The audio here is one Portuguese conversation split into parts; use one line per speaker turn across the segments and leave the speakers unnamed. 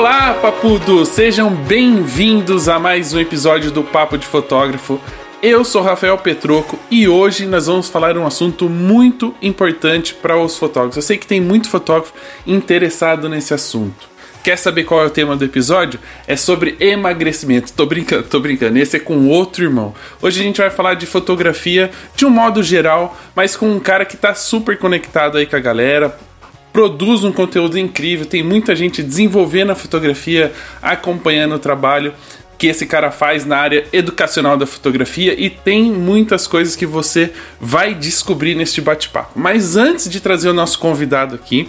Olá, papudo! Sejam bem-vindos a mais um episódio do Papo de Fotógrafo. Eu sou Rafael Petroco e hoje nós vamos falar um assunto muito importante para os fotógrafos. Eu sei que tem muito fotógrafo interessado nesse assunto. Quer saber qual é o tema do episódio? É sobre emagrecimento. Tô brincando, tô brincando. Esse é com outro irmão. Hoje a gente vai falar de fotografia de um modo geral, mas com um cara que tá super conectado aí com a galera, produz um conteúdo incrível, tem muita gente desenvolvendo a fotografia, acompanhando o trabalho que esse cara faz na área educacional da fotografia e tem muitas coisas que você vai descobrir neste bate-papo. Mas antes de trazer o nosso convidado aqui,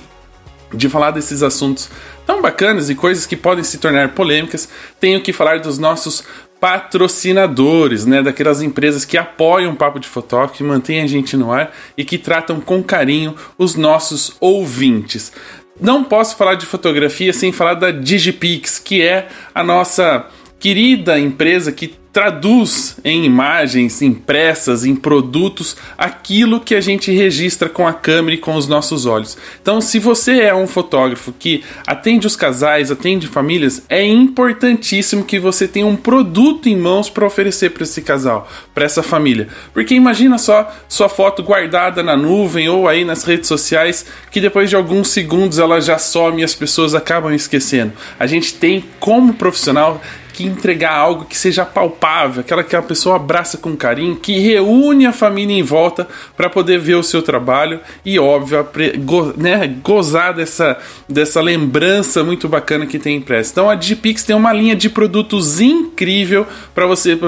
de falar desses assuntos tão bacanas e coisas que podem se tornar polêmicas, tenho que falar dos nossos patrocinadores, né, daquelas empresas que apoiam o Papo de Fotógrafo, que mantêm a gente no ar e que tratam com carinho os nossos ouvintes. Não posso falar de fotografia sem falar da Digipix, que é a nossa querida empresa que traduz em imagens impressas, em produtos, aquilo que a gente registra com a câmera e com os nossos olhos. Então, se você é um fotógrafo que atende os casais, atende famílias, é importantíssimo que você tenha um produto em mãos para oferecer para esse casal, para essa família. Porque imagina só sua foto guardada na nuvem ou aí nas redes sociais, que depois de alguns segundos ela já some e as pessoas acabam esquecendo. A gente tem como profissional que entregar algo que seja palpável, aquela que a pessoa abraça com carinho, que reúne a família em volta para poder ver o seu trabalho e, óbvio, go, né, gozar dessa, dessa lembrança muito bacana que tem impresso. Então a Digipix tem uma linha de produtos incrível para você, exemplo,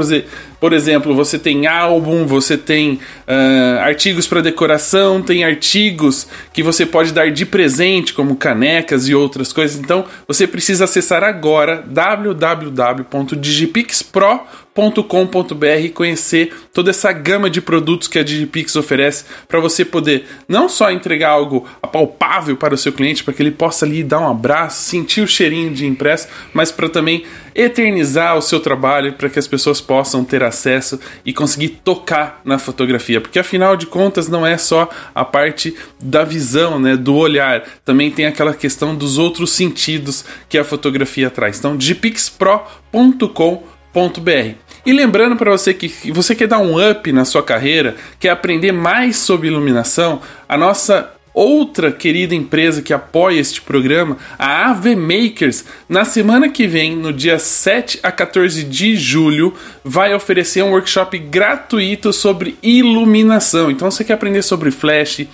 por exemplo, você tem álbum, você tem uh, artigos para decoração, tem artigos que você pode dar de presente, como canecas e outras coisas. Então, você precisa acessar agora www.digipixpro.com digipix.com.br e conhecer toda essa gama de produtos que a Digipix oferece para você poder não só entregar algo apalpável para o seu cliente, para que ele possa ali dar um abraço, sentir o cheirinho de impresso, mas para também eternizar o seu trabalho para que as pessoas possam ter acesso e conseguir tocar na fotografia, porque afinal de contas não é só a parte da visão, né, do olhar, também tem aquela questão dos outros sentidos que a fotografia traz. Então, digipixpro.com.br e lembrando para você que você quer dar um up na sua carreira, quer aprender mais sobre iluminação, a nossa outra querida empresa que apoia este programa, a AV Makers, na semana que vem, no dia 7 a 14 de julho, vai oferecer um workshop gratuito sobre iluminação. Então, você quer aprender sobre flash,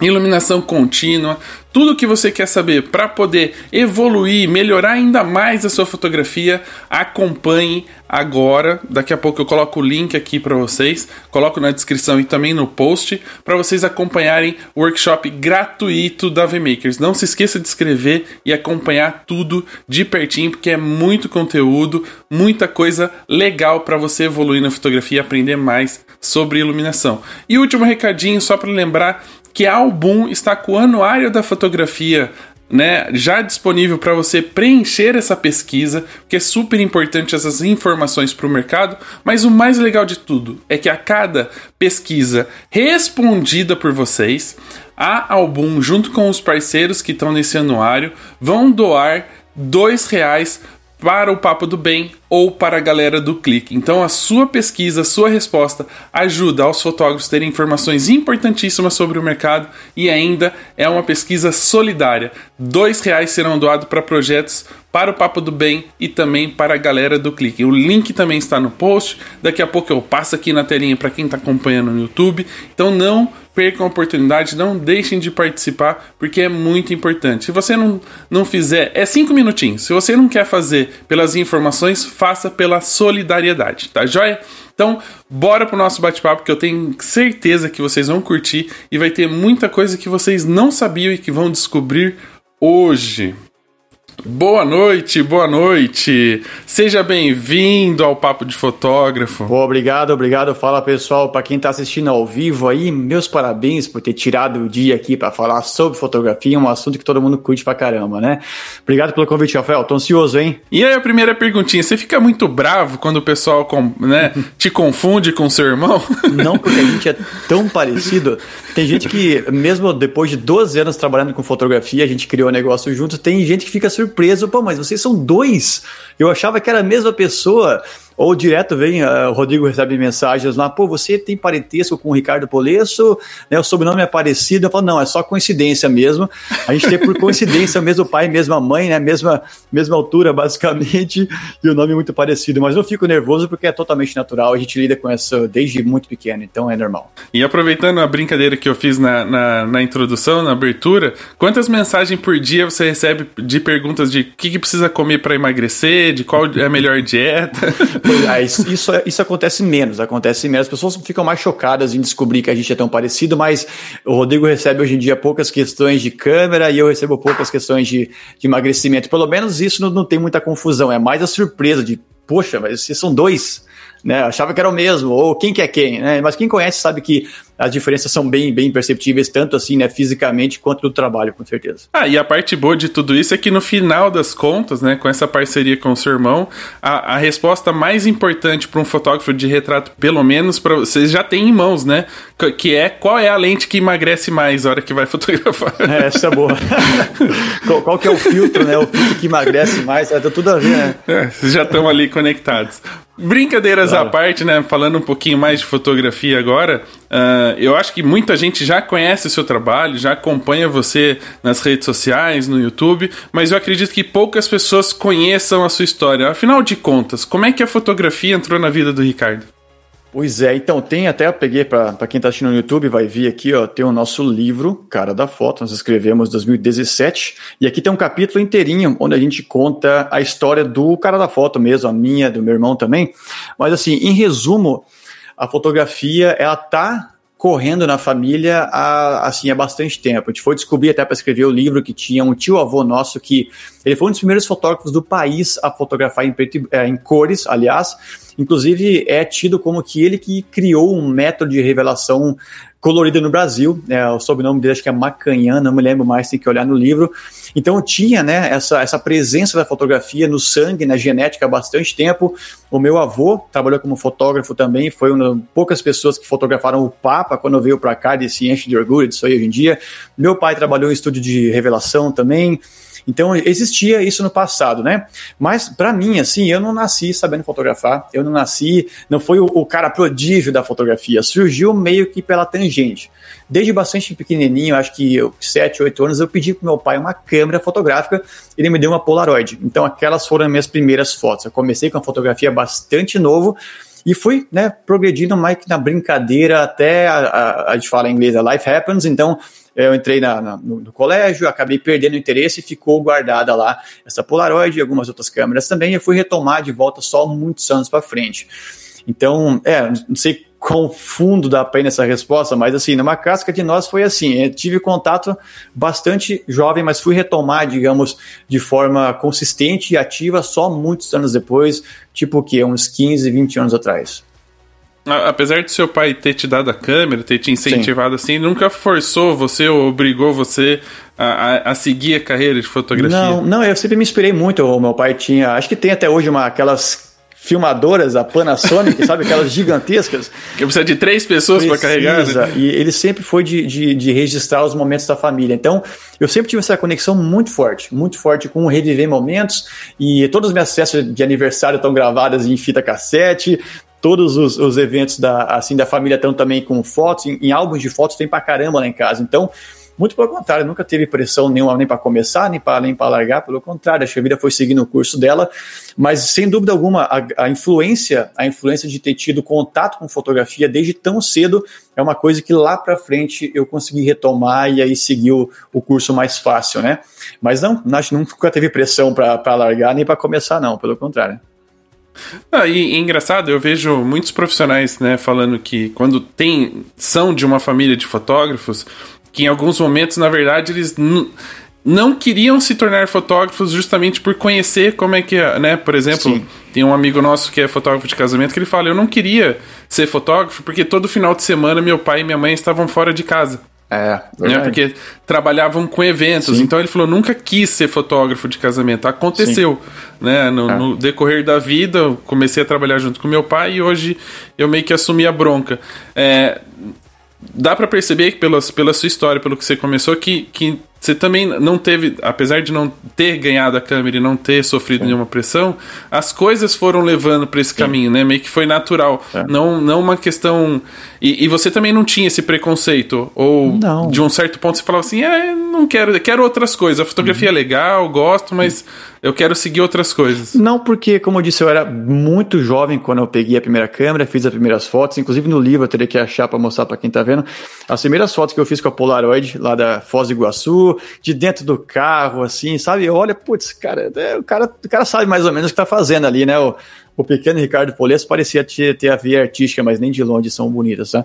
iluminação contínua, tudo o que você quer saber para poder evoluir, melhorar ainda mais a sua fotografia, acompanhe agora. Daqui a pouco eu coloco o link aqui para vocês, coloco na descrição e também no post para vocês acompanharem o workshop gratuito da VMakers. Não se esqueça de escrever e acompanhar tudo de pertinho, porque é muito conteúdo, muita coisa legal para você evoluir na fotografia e aprender mais sobre iluminação. E último recadinho só para lembrar que a Album está com o anuário da fotografia né, já disponível para você preencher essa pesquisa, que é super importante essas informações para o mercado, mas o mais legal de tudo é que a cada pesquisa respondida por vocês, a Album, junto com os parceiros que estão nesse anuário, vão doar dois reais para o Papo do Bem ou para a galera do Clique. Então a sua pesquisa, a sua resposta ajuda aos fotógrafos terem informações importantíssimas sobre o mercado e ainda é uma pesquisa solidária. Dois reais serão doados para projetos para o Papo do Bem e também para a galera do Clique. O link também está no post. Daqui a pouco eu passo aqui na telinha para quem está acompanhando no YouTube. Então não percam a oportunidade, não deixem de participar, porque é muito importante. Se você não, não fizer, é cinco minutinhos. Se você não quer fazer pelas informações, faça pela solidariedade, tá joia? Então, bora pro nosso bate-papo que eu tenho certeza que vocês vão curtir e vai ter muita coisa que vocês não sabiam e que vão descobrir hoje. Boa noite, boa noite. Seja bem-vindo ao Papo de Fotógrafo.
Pô, obrigado, obrigado. Fala pessoal, para quem está assistindo ao vivo aí, meus parabéns por ter tirado o dia aqui para falar sobre fotografia, um assunto que todo mundo curte pra caramba, né? Obrigado pelo convite, Rafael. Tô ansioso, hein?
E aí a primeira perguntinha, você fica muito bravo quando o pessoal, né, te confunde com seu irmão?
Não, porque a gente é tão parecido. Tem gente que, mesmo depois de 12 anos trabalhando com fotografia, a gente criou um negócio juntos, tem gente que fica surpresa surpreso, pô, mas vocês são dois. Eu achava que era a mesma pessoa. Ou direto vem, uh, o Rodrigo recebe mensagens lá, pô, você tem parentesco com o Ricardo Polesso, né, o sobrenome é parecido. Eu falo, não, é só coincidência mesmo. A gente tem por coincidência o mesmo pai, mesma mãe, né, mesma, mesma altura, basicamente, e o nome muito parecido. Mas eu fico nervoso porque é totalmente natural, a gente lida com isso desde muito pequeno, então é normal.
E aproveitando a brincadeira que eu fiz na, na, na introdução, na abertura, quantas mensagens por dia você recebe de perguntas de o que, que precisa comer para emagrecer, de qual é a melhor dieta?
É, isso, isso, isso, acontece menos, acontece menos. As pessoas ficam mais chocadas em descobrir que a gente é tão parecido, mas o Rodrigo recebe hoje em dia poucas questões de câmera e eu recebo poucas questões de, de emagrecimento. Pelo menos isso não, não tem muita confusão, é mais a surpresa de, poxa, mas vocês são dois né? Achava que era o mesmo, ou quem que é quem, né? Mas quem conhece sabe que as diferenças são bem, bem perceptíveis, tanto assim, né, fisicamente quanto no trabalho, com certeza.
Ah, e a parte boa de tudo isso é que no final das contas, né, com essa parceria com o seu irmão, a, a resposta mais importante para um fotógrafo de retrato, pelo menos para vocês já tem em mãos, né? Que é qual é a lente que emagrece mais a hora que vai fotografar.
É, essa é boa. qual, qual, que é o filtro, né? O filtro que emagrece mais, é, tá tudo a ver, né?
É, vocês já estão ali conectados. Brincadeiras claro. à parte, né? Falando um pouquinho mais de fotografia agora, uh, eu acho que muita gente já conhece o seu trabalho, já acompanha você nas redes sociais, no YouTube, mas eu acredito que poucas pessoas conheçam a sua história. Afinal de contas, como é que a fotografia entrou na vida do Ricardo?
Pois é, então tem até eu peguei para quem está assistindo no YouTube, vai vir aqui, ó, tem o nosso livro, Cara da Foto, nós escrevemos em 2017, e aqui tem um capítulo inteirinho onde a gente conta a história do cara da foto mesmo, a minha, do meu irmão também. Mas assim, em resumo, a fotografia ela tá correndo na família há, assim, há bastante tempo. A gente foi descobrir até para escrever o livro que tinha um tio-avô nosso que ele foi um dos primeiros fotógrafos do país a fotografar em, preto, é, em cores, aliás. Inclusive, é tido como que ele que criou um método de revelação colorida no Brasil. É, o sobrenome dele acho que é Macanhã, não me lembro mais, tem que olhar no livro. Então tinha né, essa, essa presença da fotografia no sangue, na genética há bastante tempo. O meu avô trabalhou como fotógrafo também, foi uma das poucas pessoas que fotografaram o Papa quando veio para cá, e se enche de orgulho disso aí hoje em dia. Meu pai trabalhou em estúdio de revelação também. Então existia isso no passado, né? Mas para mim, assim, eu não nasci sabendo fotografar, eu não nasci, não foi o, o, cara prodígio da fotografia, surgiu meio que pela tangente. Desde bastante pequenininho, acho que eu, 7, 8 anos, eu pedi pro meu pai uma câmera fotográfica, ele me deu uma Polaroid. Então aquelas foram as minhas primeiras fotos. Eu comecei com a fotografia bastante novo, e fui, né, progredindo mais que na brincadeira até a, a, a gente fala em inglês, a life happens, então eu entrei na, na, no, no, colégio, acabei perdendo o interesse e ficou guardada lá essa Polaroid e algumas outras câmeras também. Eu fui retomar de volta só muitos anos para frente. Então, é, não sei quão fundo dá para ir nessa resposta, mas assim, numa casca de nós foi assim, eu tive contato bastante jovem, mas fui retomar, digamos, de forma consistente e ativa só muitos anos depois, tipo o quê? Uns 15, 20 anos atrás.
Apesar de seu pai ter te dado a câmera, ter te incentivado Sim. assim, nunca forçou você ou obrigou você a, a, a, seguir a carreira de fotografia?
Não, não, eu sempre me inspirei muito. O meu pai tinha, acho que tem até hoje uma aquelas filmadoras, a Panasonic, sabe? Aquelas gigantescas.
Que precisa de três pessoas para carregar. Né?
E ele sempre foi de, de, de, registrar os momentos da família. Então, eu sempre tive essa conexão muito forte, muito forte com reviver momentos. E todas as minhas festas de aniversário estão gravadas em fita cassete todos os, os, eventos da, assim, da família estão também com fotos, em, em, álbuns de fotos tem pra caramba lá em casa. Então, muito pelo contrário, nunca teve pressão nenhuma nem para começar, nem para nem para largar, pelo contrário, a vida foi seguindo o curso dela, mas sem dúvida alguma, a, a, influência, a influência de ter tido contato com fotografia desde tão cedo é uma coisa que lá para frente eu consegui retomar e aí seguir o, o curso mais fácil, né? Mas não, acho que nunca teve pressão para largar nem para começar, não, pelo contrário.
Ah, e, e, engraçado, eu vejo muitos profissionais né, falando que quando tem são de uma família de fotógrafos, que em alguns momentos, na verdade, eles não queriam se tornar fotógrafos justamente por conhecer como é que é, né? Por exemplo, Sim. tem um amigo nosso que é fotógrafo de casamento que ele fala: Eu não queria ser fotógrafo porque todo final de semana meu pai e minha mãe estavam fora de casa.
É,
né? Porque trabalhavam com eventos. Sim. Então ele falou: nunca quis ser fotógrafo de casamento. Aconteceu. Né? No, é. no, decorrer da vida, eu comecei a trabalhar junto com meu pai e hoje eu meio que assumi a bronca. É, dá para perceber que pela, pela sua história, pelo que você começou, que, que você também não teve, apesar de não ter ganhado a câmera e não ter sofrido Sim. nenhuma pressão, as coisas foram levando para esse Sim. caminho, né? Meio que foi natural. É. Não, não uma questão. E, e, você também não tinha esse preconceito? Ou não. de um certo ponto você falava assim: é, não quero, quero outras coisas. A fotografia uhum. é legal, gosto, mas eu quero seguir outras coisas.
Não, porque, como eu disse, eu era muito jovem quando eu peguei a primeira câmera, fiz as primeiras fotos, inclusive no livro eu teria que achar para mostrar para quem tá vendo. As primeiras fotos que eu fiz com a Polaroid, lá da Foz do Iguaçu, de dentro do carro, assim, sabe? Olha, putz, cara, é, o cara, o cara sabe mais ou menos o que tá fazendo ali, né? O, o pequeno Ricardo Polesso parecia ter, ter a veia artística, mas nem de longe são bonitas, tá?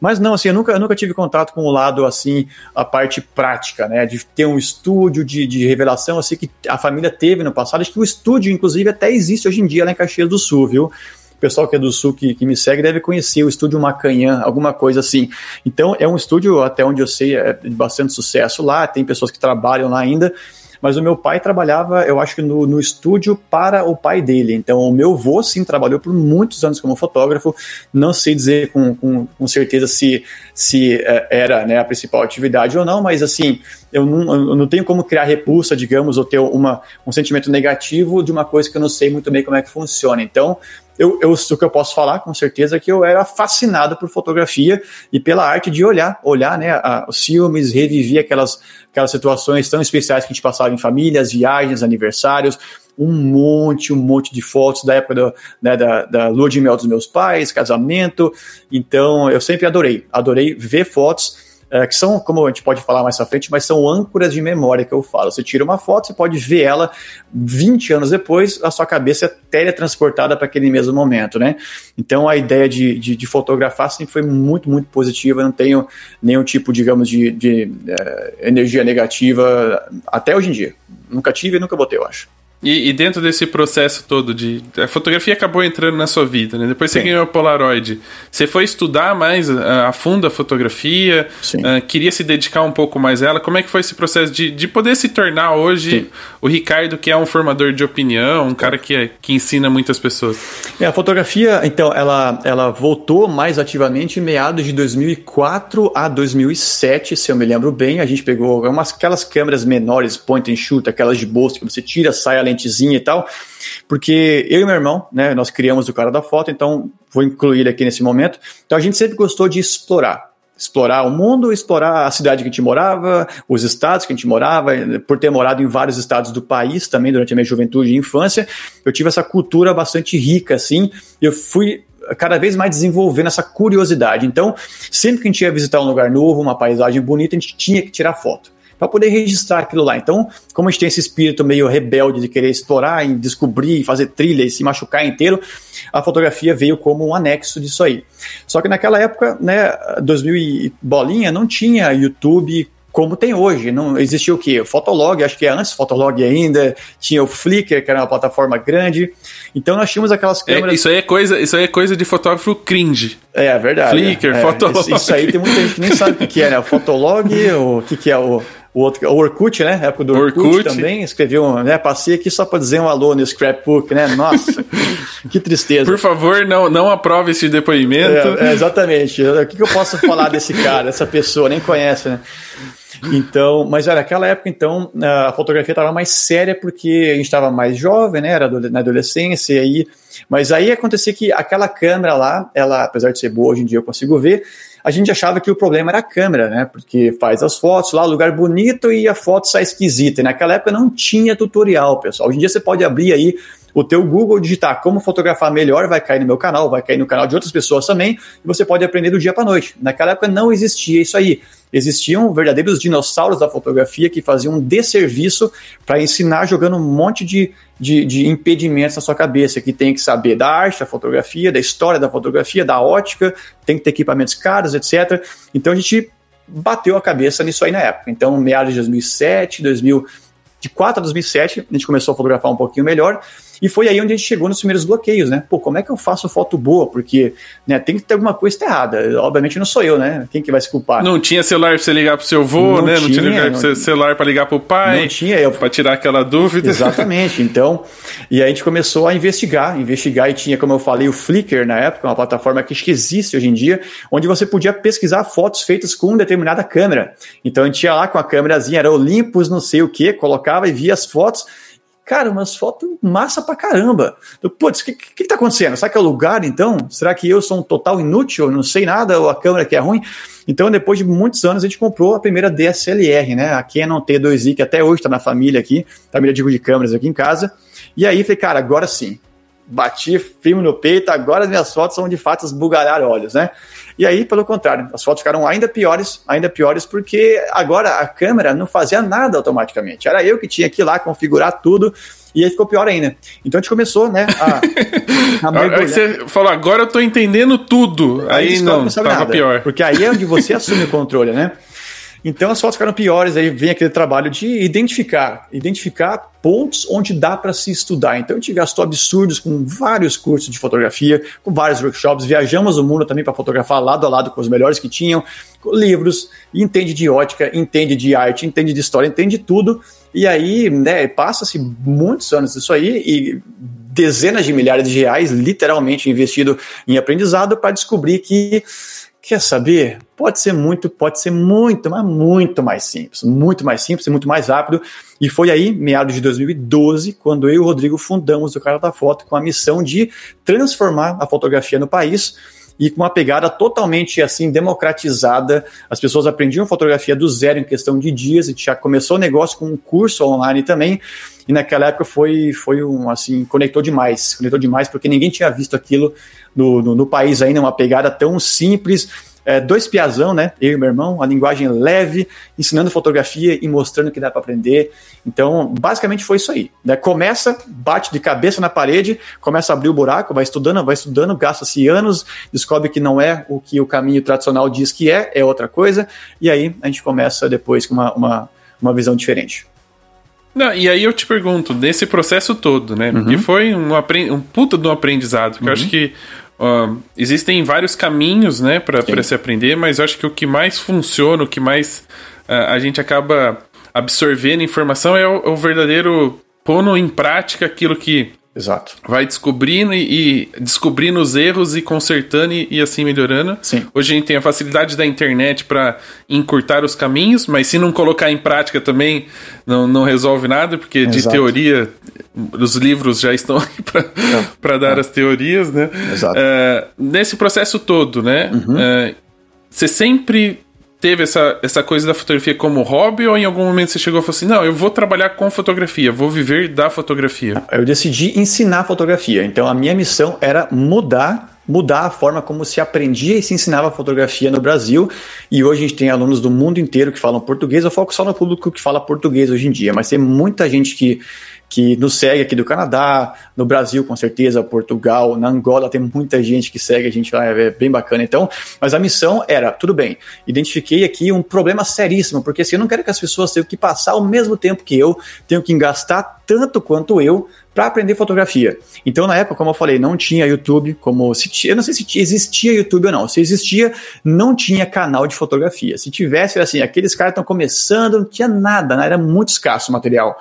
Mas não, assim, eu nunca, eu nunca tive contato com o lado, assim, a parte prática, né? De ter um estúdio de, de revelação, assim, que a família teve no passado. Acho que o estúdio, inclusive, até existe hoje em dia lá em Caxias do Sul, viu? O pessoal que é do Sul que, que me segue deve conhecer o estúdio Macanhã, alguma coisa assim. Então, é um estúdio, até onde eu sei, é de bastante sucesso lá, tem pessoas que trabalham lá ainda mas o meu pai trabalhava, eu acho que no, no estúdio para o pai dele. Então, o meu avô, sim, trabalhou por muitos anos como fotógrafo. Não sei dizer com, com, com certeza se, se é, era né, a principal atividade ou não, mas assim, eu não, eu não tenho como criar repulsa, digamos, ou ter uma, um sentimento negativo de uma coisa que eu não sei muito bem como é que funciona. Então, eu, eu, o que eu posso falar com certeza é que eu era fascinado por fotografia e pela arte de olhar, olhar né, a, os filmes, reviver aquelas, aquelas situações tão especiais que a gente passava em famílias, viagens, aniversários, um monte, um monte de fotos da época do, né, da, da lua de mel dos meus pais, casamento. Então, eu sempre adorei, adorei ver fotos é, que são, como a gente pode falar mais à frente, mas são âncoras de memória que eu falo. Você tira uma foto, você pode ver ela 20 anos depois, a sua cabeça é teletransportada para aquele mesmo momento, né? Então a ideia de, de, de, fotografar sempre foi muito, muito positiva. Eu não tenho nenhum tipo, digamos, de, de uh, energia negativa até hoje em dia. Nunca tive e nunca botei, eu acho.
E, e, dentro desse processo todo de. A fotografia acabou entrando na sua vida, né? Depois Sim. você ganhou a Polaroid. Você foi estudar mais a, a fundo a fotografia, uh, queria se dedicar um pouco mais a ela. Como é que foi esse processo de, de poder se tornar hoje Sim. o Ricardo, que é um formador de opinião, um cara que, é, que ensina muitas pessoas?
É, a fotografia, então, ela, ela voltou mais ativamente em meados de 2004 a 2007, se eu me lembro bem. A gente pegou umas, aquelas câmeras menores, point and shoot, aquelas de bolso que você tira, sai a lentezinha e tal, porque eu e meu irmão, né, nós criamos o cara da foto, então vou incluir aqui nesse momento. Então a gente sempre gostou de explorar explorar o mundo, explorar a cidade que a gente morava, os estados que a gente morava, por ter morado em vários estados do país também durante a minha juventude e infância, eu tive essa cultura bastante rica, assim, eu fui cada vez mais desenvolvendo essa curiosidade. Então, sempre que a gente ia visitar um lugar novo, uma paisagem bonita, a gente tinha que tirar foto para poder registrar aquilo lá. Então, como a gente tem esse espírito meio rebelde de querer explorar e descobrir, fazer trilha e se machucar inteiro, a fotografia veio como um anexo disso aí. Só que naquela época, né, 2000 e bolinha, não tinha YouTube como tem hoje. Não existia o quê? O Fotolog, acho que é antes Fotolog ainda, tinha o Flickr, que era uma plataforma grande. Então nós tínhamos aquelas é, câmeras.
É, isso, aí é coisa, isso aí é coisa de fotógrafo cringe.
É, é verdade.
Flickr,
é,
Fotolog.
Isso, isso, aí tem muita gente que nem sabe o que é, né? O Fotolog, o que, que é o o outro, o Orkut, né? época do Orkut, Orkut. também, escreveu, né? Passei aqui só para dizer um alô no scrapbook, né? Nossa, que tristeza.
Por favor, não, não aprove esse depoimento.
É, é, exatamente. O que, que eu posso falar desse cara, dessa pessoa? Nem conhece, né? Então, mas era aquela época, então, a fotografia estava mais séria porque a gente estava mais jovem, né? Era na adolescência, e aí. Mas aí acontecia que aquela câmera lá, ela, apesar de ser boa, hoje em dia eu consigo ver, a gente achava que o problema era a câmera, né? Porque faz as fotos lá, lugar bonito e a foto sai esquisita. E naquela época não tinha tutorial, pessoal. Hoje em dia você pode abrir aí o teu Google, digitar como fotografar melhor, vai cair no meu canal, vai cair no canal de outras pessoas também, e você pode aprender do dia para noite. Naquela época não existia isso aí. Existiam verdadeiros dinossauros da fotografia que faziam um desserviço para ensinar jogando um monte de, de, de, impedimentos na sua cabeça, que tem que saber da arte, da fotografia, da história da fotografia, da ótica, tem que ter equipamentos caros, etc. Então a gente bateu a cabeça nisso aí na época. Então, meados de 2007, 2000, de 4 a 2007, a gente começou a fotografar um pouquinho melhor. E foi aí onde a gente chegou nos primeiros bloqueios, né? Pô, como é que eu faço foto boa? Porque né, tem que ter alguma coisa errada. Obviamente não sou eu, né? Quem que vai se culpar?
Não tinha celular pra você ligar pro seu avô, não né? Tinha, não tinha lugar não... celular para ligar pro pai.
Não tinha. Eu...
Pra tirar aquela dúvida.
Exatamente. Então, e aí a gente começou a investigar, investigar e tinha, como eu falei, o Flickr na época, uma plataforma que acho que existe hoje em dia, onde você podia pesquisar fotos feitas com determinada câmera. Então a gente ia lá com a câmerazinha, era Olympus, não sei o que, colocava e via as fotos Cara, umas fotos massa pra caramba. Putz, o que, que, que tá acontecendo? Será que é o lugar, então? Será que eu sou um total inútil? Não sei nada, ou a câmera que é ruim? Então, depois de muitos anos, a gente comprou a primeira DSLR, né? A Canon T2i, que até hoje está na família aqui, família de câmeras aqui em casa. E aí, falei, cara, agora sim. Bati firme no peito, agora as minhas fotos são de fato esbugalhar olhos, né? E aí, pelo contrário, as fotos ficaram ainda piores, ainda piores, porque agora a câmera não fazia nada automaticamente. Era eu que tinha que ir lá configurar tudo. E aí ficou pior ainda. Então a gente começou, né,
a, a Aí você falou, agora eu tô entendendo tudo. Aí, aí não, não tava nada, pior.
Porque aí é onde você assume o controle, né? Então as fotos ficaram piores, aí vem aquele trabalho de identificar, identificar pontos onde dá para se estudar. Então a gente gastou absurdos com vários cursos de fotografia, com vários workshops, viajamos o mundo também para fotografar lado a lado com os melhores que tinham, livros, entende de ótica, entende de arte, entende de história, entende de tudo. E aí, né, passa-se muitos anos disso aí e dezenas de milhares de reais literalmente investido em aprendizado para descobrir que Quer saber? Pode ser muito, pode ser muito, mas muito mais simples, muito mais simples e muito mais rápido. E foi aí, meados de 2012, quando eu e o Rodrigo fundamos o Cara da Foto com a missão de transformar a fotografia no país e com uma pegada totalmente assim democratizada. As pessoas aprendiam fotografia do zero em questão de dias. A gente já começou o negócio com um curso online também. E naquela época foi, foi um assim, conectou demais, conectou demais, porque ninguém tinha visto aquilo no, no, no país ainda, uma pegada tão simples é, dois piazão, né? Eu e meu irmão, a linguagem leve, ensinando fotografia e mostrando que dá para aprender. Então, basicamente foi isso aí. Né? Começa, bate de cabeça na parede, começa a abrir o buraco, vai estudando, vai estudando, gasta-se anos, descobre que não é o que o caminho tradicional diz que é, é outra coisa, e aí a gente começa depois com uma, uma, uma visão diferente.
Não, e aí eu te pergunto, nesse processo todo, né? Uhum. Que foi um, um puta de um aprendizado, que uhum. eu acho que Uh, existem vários caminhos, né, para se aprender, mas eu acho que o que mais funciona, o que mais uh, a gente acaba absorvendo informação é o, é o verdadeiro pondo em prática aquilo que
Exato.
Vai descobrindo e, e descobrindo os erros e consertando e, e, assim melhorando.
Sim.
Hoje a gente tem a facilidade da internet para encurtar os caminhos, mas se não colocar em prática também não, não resolve nada, porque Exato. de teoria os livros já estão aí para dar é. as teorias, né?
Exato.
Uh, nesse processo todo, né? Uhum. Uh, você sempre teve essa, essa coisa da fotografia como hobby ou em algum momento você chegou e falou assim: não, eu vou trabalhar com fotografia, vou viver da fotografia?
Eu decidi ensinar fotografia. Então a minha missão era mudar mudar a forma como se aprendia e se ensinava fotografia no Brasil. E hoje a gente tem alunos do mundo inteiro que falam português. Eu foco só no público que fala português hoje em dia, mas tem muita gente que que nos segue aqui do Canadá, no Brasil com certeza, Portugal, na Angola tem muita gente que segue a gente lá, é bem bacana. Então, mas a missão era, tudo bem, identifiquei aqui um problema seríssimo, porque assim, eu não quero que as pessoas tenham que passar ao mesmo tempo que eu, tenham que gastar tanto quanto eu para aprender fotografia. Então, na época, como eu falei, não tinha YouTube, como se eu não sei se existia YouTube ou não. Se existia, não tinha canal de fotografia. Se tivesse, era assim, aqueles caras estão começando, não tinha nada, né? era muito escasso o material.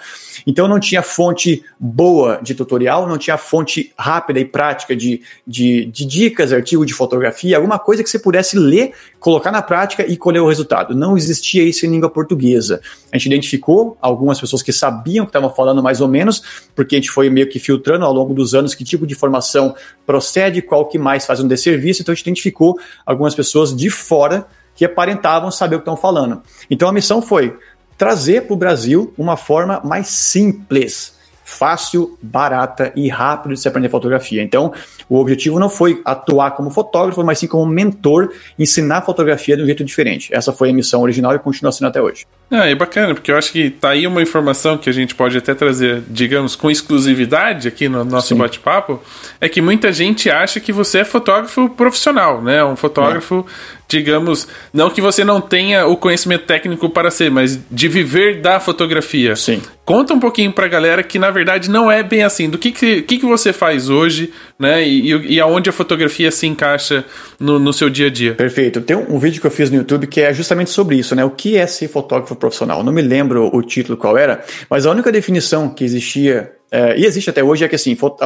Então não tinha fonte boa de tutorial, não tinha fonte rápida e prática de, de, de dicas, artigo de fotografia, alguma coisa que você pudesse ler, colocar na prática e colher o resultado. Não existia isso em língua portuguesa. A gente identificou algumas pessoas que sabiam que estavam falando mais ou menos, porque a gente foi meio que filtrando ao longo dos anos que tipo de informação procede, qual que mais faz um desserviço. Então a gente identificou algumas pessoas de fora que aparentavam saber o que estão falando. Então a missão foi trazer para o Brasil uma forma mais simples fácil, barata e rápido de se aprender fotografia. Então, o objetivo não foi atuar como fotógrafo, mas sim como mentor, ensinar fotografia de um jeito diferente. Essa foi a missão original e continua sendo até hoje.
Ah, é bacana, porque eu acho que tá aí uma informação que a gente pode até trazer, digamos, com exclusividade aqui no nosso bate-papo, é que muita gente acha que você é fotógrafo profissional, né? Um fotógrafo digamos, não que você não tenha o conhecimento técnico para ser, mas de viver da fotografia.
Sim.
Conta um pouquinho pra galera que na verdade não é bem assim. Do que, que, que, que você faz hoje, né? E, e, e aonde a fotografia se encaixa no, no, seu dia a dia.
Perfeito. Tem um, um, vídeo que eu fiz no YouTube que é justamente sobre isso, né? O que é ser fotógrafo profissional? Não me lembro o título qual era, mas a única definição que existia é, e existe até hoje é que assim, foto...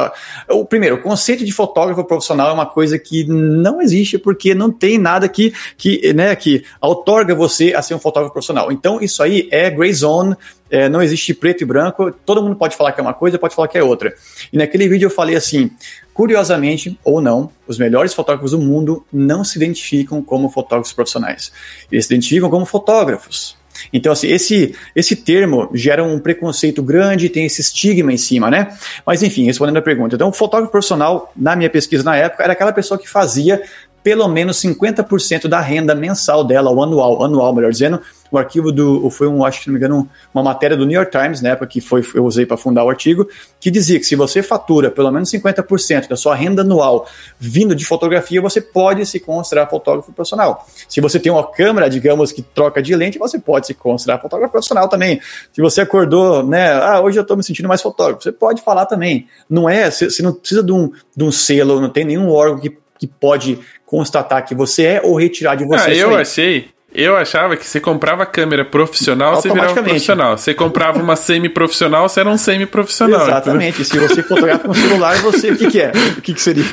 o primeiro, o conceito de fotógrafo profissional é uma coisa que não existe porque não tem nada que, que, né, que outorga você a ser um fotógrafo profissional. Então isso aí é gray zone, é, não existe preto e branco, todo mundo pode falar que é uma coisa, pode falar que é outra. E naquele vídeo eu falei assim, curiosamente ou não, os melhores fotógrafos do mundo não se identificam como fotógrafos profissionais. Eles se identificam como fotógrafos. Então, assim, esse, esse termo gera um preconceito grande, tem esse estigma em cima, né? Mas, enfim, respondendo a pergunta. Então, fotógrafo profissional, na minha pesquisa na época, era aquela pessoa que fazia pelo menos 50% da renda mensal dela, ou anual, anual, melhor dizendo, o arquivo do, foi um, acho que não me engano, uma matéria do New York Times, na época que foi, eu usei para fundar o artigo, que dizia que se você fatura pelo menos 50% da sua renda anual vindo de fotografia, você pode se considerar fotógrafo profissional. Se você tem uma câmera, digamos, que troca de lente, você pode se considerar fotógrafo profissional também. Se você acordou, né, ah, hoje eu estou me sentindo mais fotógrafo, você pode falar também. Não é, você não precisa de um, de um selo, não tem nenhum órgão que, que pode constatar que você é ou retirar de você.
Ah, eu achei eu achava que você comprava câmera profissional, você virava profissional. Você comprava uma semi-profissional, você era um semi-profissional.
Exatamente. Se você fotografa com celular, você o que, que é? O que, que seria?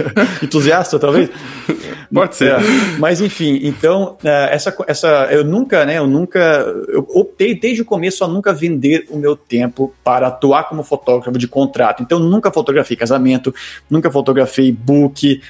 Entusiasta, talvez?
Pode ser. É.
Mas enfim, então, é, essa, essa, eu nunca, né? Eu nunca. Eu optei desde o começo a nunca vender o meu tempo para atuar como fotógrafo de contrato. Então, nunca fotografei casamento, nunca fotografei book,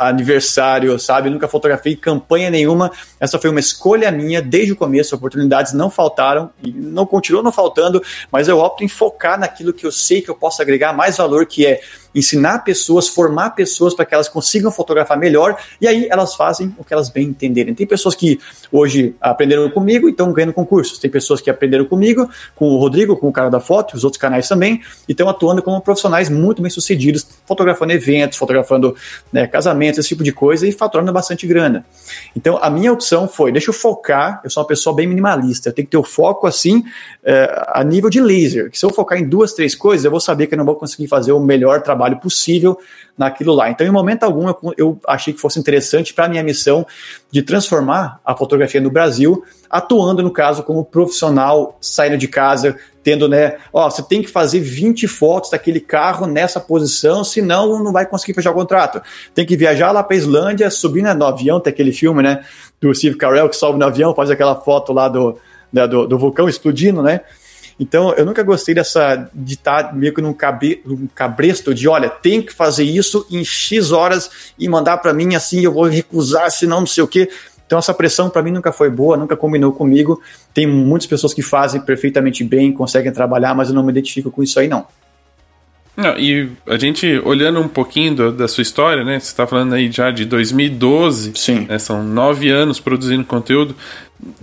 aniversário, sabe? Nunca fotografei campanha nenhuma. Essa foi uma escolha minha desde o começo, oportunidades não faltaram e não continuam não faltando, mas eu opto em focar naquilo que eu sei que eu posso agregar mais valor, que é ensinar pessoas, formar pessoas para que elas consigam fotografar melhor e aí elas fazem o que elas bem entenderem. Tem pessoas que hoje aprenderam comigo e estão ganhando concursos. Tem pessoas que aprenderam comigo, com o Rodrigo, com o cara da foto, os outros canais também, e estão atuando como profissionais muito bem sucedidos, fotografando eventos, fotografando né, casamentos, esse tipo de coisa e faturando bastante grana. Então a minha opção foi: deixa eu focar, eu sou uma pessoa bem minimalista, eu tenho que ter o foco assim é, a nível de laser. Que se eu focar em duas, três coisas, eu vou saber que eu não vou conseguir fazer o melhor trabalho trabalho possível naquilo lá. Então, em momento algum, eu, eu achei que fosse interessante para a minha missão de transformar a fotografia no Brasil, atuando, no caso, como profissional, saindo de casa, tendo, né, ó, você tem que fazer 20 fotos daquele carro nessa posição, senão não vai conseguir fechar o contrato. Tem que viajar lá para Islândia, subir no avião, tem aquele filme, né, do Steve Carell que sobe no avião, faz aquela foto lá do, né, do, do vulcão explodindo, né? Então, eu nunca gostei dessa de estar tá meio que num, cabe, num cabresto de, olha, tem que fazer isso em X horas e mandar para mim assim, eu vou recusar, senão não sei o quê. Então, essa pressão para mim nunca foi boa, nunca combinou comigo. Tem muitas pessoas que fazem perfeitamente bem, conseguem trabalhar, mas eu não me identifico com isso aí, não.
Não, e a gente olhando um pouquinho do, da sua história, né? Você está falando aí já de 2012,
Sim.
Né, são nove anos produzindo conteúdo.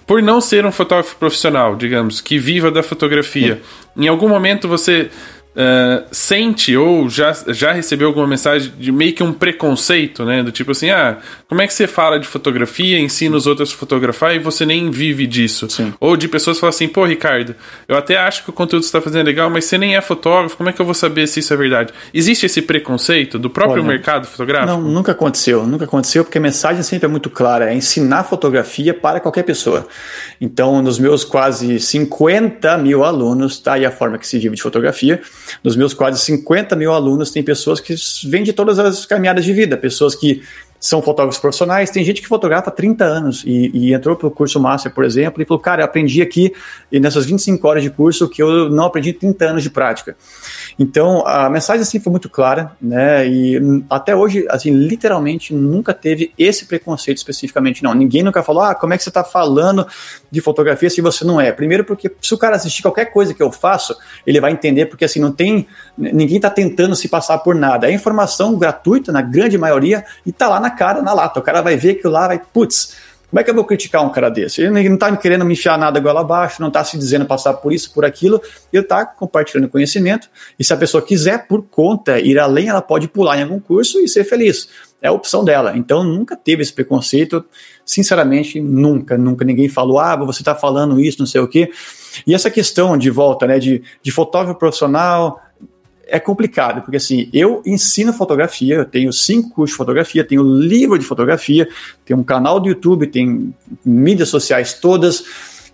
Por não ser um fotógrafo profissional, digamos, que viva da fotografia, Sim. em algum momento você uh, sente ou já, já recebeu alguma mensagem de meio que um preconceito, né? Do tipo assim, ah, como é que você fala de fotografia, ensina os outros a fotografar e você nem vive disso?
Sim.
Ou de pessoas que falam assim, pô, Ricardo, eu até acho que o conteúdo que você está fazendo é legal, mas você nem é fotógrafo, como é que eu vou saber se isso é verdade? Existe esse preconceito do próprio Olha, mercado fotográfico?
Não, nunca aconteceu, nunca aconteceu, porque a mensagem sempre é muito clara, é ensinar fotografia para qualquer pessoa. Então, nos meus quase 50 mil alunos, tá aí a forma que se vive de fotografia, nos meus quase 50 mil alunos, tem pessoas que vêm de todas as caminhadas de vida, pessoas que são fotógrafos profissionais, tem gente que fotografa há 30 anos e, e entrou para o curso Master, por exemplo, e falou, cara, eu aprendi aqui nessas 25 horas de curso que eu não aprendi em 30 anos de prática. Então, a mensagem assim foi muito clara, né? E até hoje, assim, literalmente nunca teve esse preconceito especificamente, não. Ninguém nunca falou, ah, como é que você está falando de fotografia se você não é? Primeiro porque se o cara assistir qualquer coisa que eu faço, ele vai entender, porque assim, não tem, ninguém está tentando se passar por nada. É informação gratuita, na grande maioria, e tá lá na cara, na lata. O cara vai ver que lá vai, putz, Como é que eu vou criticar um cara desse? Ele não está querendo me enfiar nada igual abaixo, não está se dizendo passar por isso, por aquilo, ele está compartilhando conhecimento, e se a pessoa quiser, por conta, ir além, ela pode pular em algum curso e ser feliz. É a opção dela. Então, nunca teve esse preconceito, sinceramente, nunca, nunca. Ninguém falou, ah, você está falando isso, não sei o quê. E essa questão de volta, né, de, de fotógrafo profissional, é complicado, porque assim, eu ensino fotografia, eu tenho cinco cursos de fotografia, tenho livro de fotografia, tenho um canal do YouTube, tenho mídias sociais todas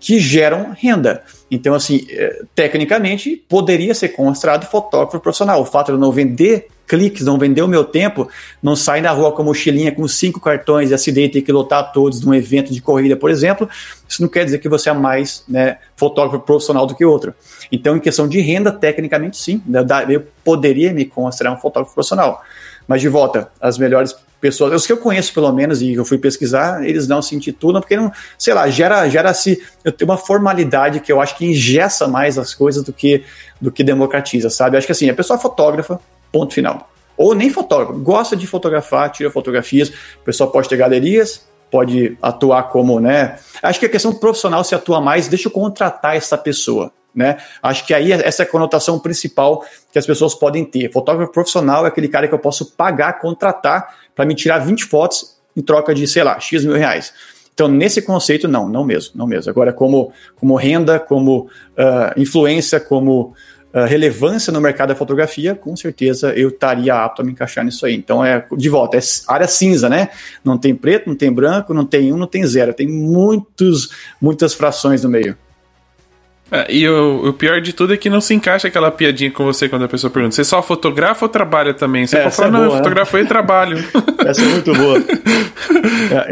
que geram renda. Então, assim, é, tecnicamente, poderia ser considerado fotógrafo profissional. O fato de eu não vender cliques, não vender o meu tempo, não sair na rua com a mochilinha com cinco cartões e acidente e que lotar todos num evento de corrida, por exemplo, isso não quer dizer que você é mais né, fotógrafo profissional do que outro. Então, em questão de renda, tecnicamente sim, eu poderia me considerar um fotógrafo profissional. Mas de volta, as melhores pessoas, os que eu conheço pelo menos e eu fui pesquisar, eles não se intitulam porque não, sei lá, gera gera se eu tenho uma formalidade que eu acho que engessa mais as coisas do que do que democratiza, sabe? Eu acho que assim, a pessoa é fotógrafa, ponto final. Ou nem fotógrafo, gosta de fotografar, tira fotografias, o pessoal pode ter galerias, pode atuar como, né? Acho que a questão profissional se atua mais, deixa eu contratar essa pessoa. Né? Acho que aí essa é a conotação principal que as pessoas podem ter. Fotógrafo profissional é aquele cara que eu posso pagar, contratar para me tirar 20 fotos em troca de, sei lá, X mil reais. Então, nesse conceito, não, não mesmo, não mesmo. Agora, como, como renda, como uh, influência, como uh, relevância no mercado da fotografia, com certeza eu estaria apto a me encaixar nisso aí. Então, é de volta, é área cinza, né? Não tem preto, não tem branco, não tem um, não tem zero. Tem muitos, muitas frações no meio.
É, e o, o, pior de tudo é que não se encaixa aquela piadinha com você quando a pessoa pergunta: você só fotografa ou trabalha também? Você pode falar, é não, boa, eu né? fotografo e trabalho.
Essa é muito boa.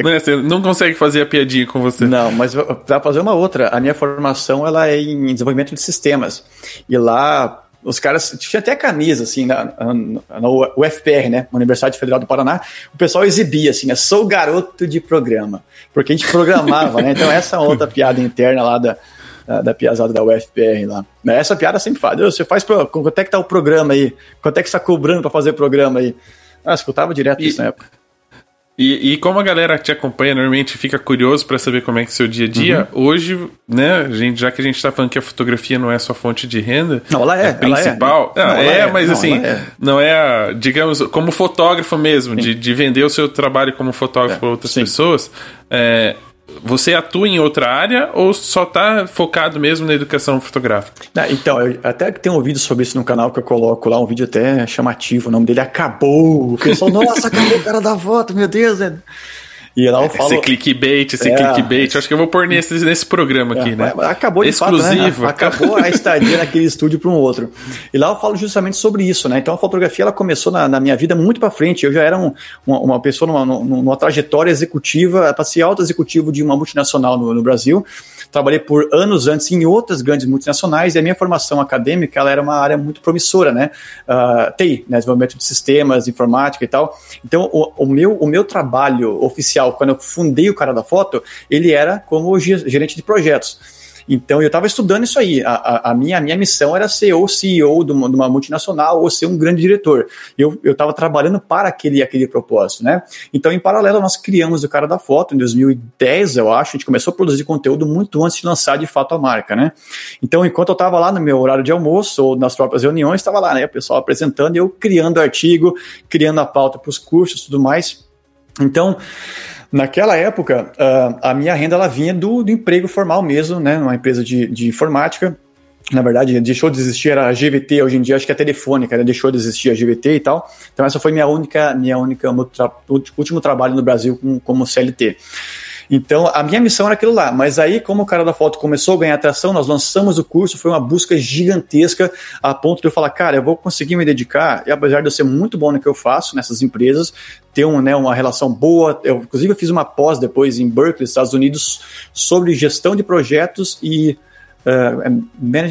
não, é, você não consegue fazer a piadinha com você.
Não, mas para fazer uma outra, a minha formação ela é em desenvolvimento de sistemas. E lá os caras tinha até camisa assim na, na, na, UFPR, né, Universidade Federal do Paraná, o pessoal exibia assim, né, sou garoto de programa, porque a gente programava, né? Então essa é outra piada interna lá da da, da piazada da UFPR lá. Né, essa piada sempre fala, você faz, pro, quanto é que tá o programa aí? Quanto é que você tá cobrando para fazer programa aí? Ah, escutava direto e, isso na época.
E, e, como a galera te acompanha normalmente fica curioso para saber como é que é o seu dia a dia, uhum. hoje, né, gente, já que a gente tá falando que a fotografia não é sua fonte de renda,
não, ela é,
principal.
Ela
é. Não, ela é, é, mas não, assim, é. não é, a, digamos, como fotógrafo mesmo, de, de vender o seu trabalho como fotógrafo é, para outras sim. pessoas, é, você atua em outra área ou só está focado mesmo na educação fotográfica?
Ah, então, eu até tenho um vídeo sobre isso no canal que eu coloco lá, um vídeo até chamativo, o nome dele Acabou. O pessoal, nossa, acabou o cara da foto, meu Deus. É...
E lá eu falo. Esse clickbait, esse é, clickbait. Acho que eu vou pôr nesse, nesse programa aqui, é, né?
Acabou de
Exclusivo.
Fato, né? Acabou a estadia naquele estúdio para um outro. E lá eu falo justamente sobre isso, né? Então a fotografia ela começou na, na minha vida muito para frente. Eu já era um, uma, uma, pessoa numa, numa, trajetória executiva, para ser alto executivo de uma multinacional no, no Brasil. Trabalhei por anos antes em outras grandes multinacionais e a minha formação acadêmica ela era uma área muito promissora, né? Uh, TI, né? desenvolvimento de sistemas, informática e tal. Então, o, o, meu, o meu trabalho oficial, quando eu fundei o cara da foto, ele era como gerente de projetos. Então eu estava estudando isso aí. A, a, a, minha, a minha missão era ser ou CEO de uma, de uma multinacional ou ser um grande diretor. Eu estava trabalhando para aquele, aquele propósito, né? Então, em paralelo, nós criamos o cara da foto em 2010, eu acho. A gente começou a produzir conteúdo muito antes de lançar de fato a marca, né? Então, enquanto eu estava lá no meu horário de almoço ou nas próprias reuniões, estava lá, né? O pessoal apresentando eu criando artigo, criando a pauta para os cursos tudo mais. Então, Naquela época, uh, a minha renda ela vinha do, do emprego formal mesmo, né, numa empresa de, de informática. Na verdade, deixou de existir a GVT, hoje em dia acho que é telefônica, né? deixou de existir a GVT e tal. Então essa foi minha única, minha única último trabalho no Brasil como, como CLT. Então, a minha missão era aquilo lá. Mas aí, como o cara da foto começou a ganhar atração, nós lançamos o curso, foi uma busca gigantesca, a ponto de eu falar, cara, eu vou conseguir me dedicar, e apesar de eu ser muito bom no que eu faço nessas empresas, ter um, né, uma relação boa. Eu, inclusive, eu fiz uma pós depois em Berkeley, Estados Unidos, sobre gestão de projetos e Uh,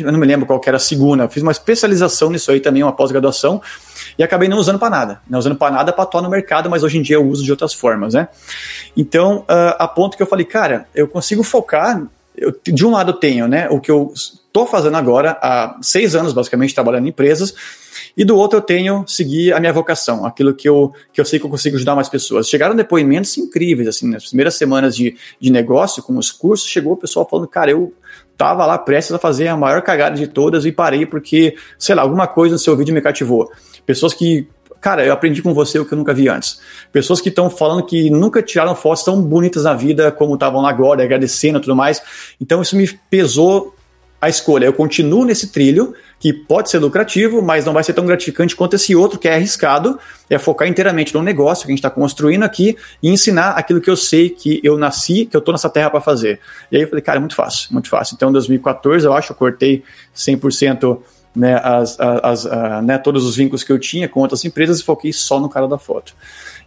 eu não me lembro qual era a segunda, eu fiz uma especialização nisso aí também, uma pós-graduação, e acabei não usando para nada. Não usando para nada para atuar no mercado, mas hoje em dia eu uso de outras formas, né? Então, uh, a ponto que eu falei, cara, eu consigo focar. Eu, de um lado eu tenho, né, o que eu estou fazendo agora há seis anos, basicamente, trabalhando em empresas, E do outro eu tenho seguir a minha vocação, aquilo que eu, que eu sei que eu consigo ajudar mais pessoas. Chegaram depoimentos incríveis, assim, nas primeiras semanas de, de negócio, com os cursos, chegou o pessoal falando, cara, eu tava lá prestes a fazer a maior cagada de todas e parei porque, sei lá, alguma coisa no seu vídeo me cativou. Pessoas que cara, eu aprendi com você o que eu nunca vi antes. Pessoas que estão falando que nunca tiraram fotos tão bonitas na vida como estavam agora, agradecendo e tudo mais. Então isso me pesou a escolha. Eu continuo nesse trilho, que pode ser lucrativo, mas não vai ser tão gratificante quanto esse outro que é arriscado, é focar inteiramente no negócio que a gente está construindo aqui e ensinar aquilo que eu sei que eu nasci, que eu estou nessa terra para fazer. E aí eu falei, cara, é muito fácil, muito fácil. Então, em 2014, eu acho, eu cortei 100% né, as, as, né, todos os vínculos que eu tinha com outras empresas e foquei só no cara da foto.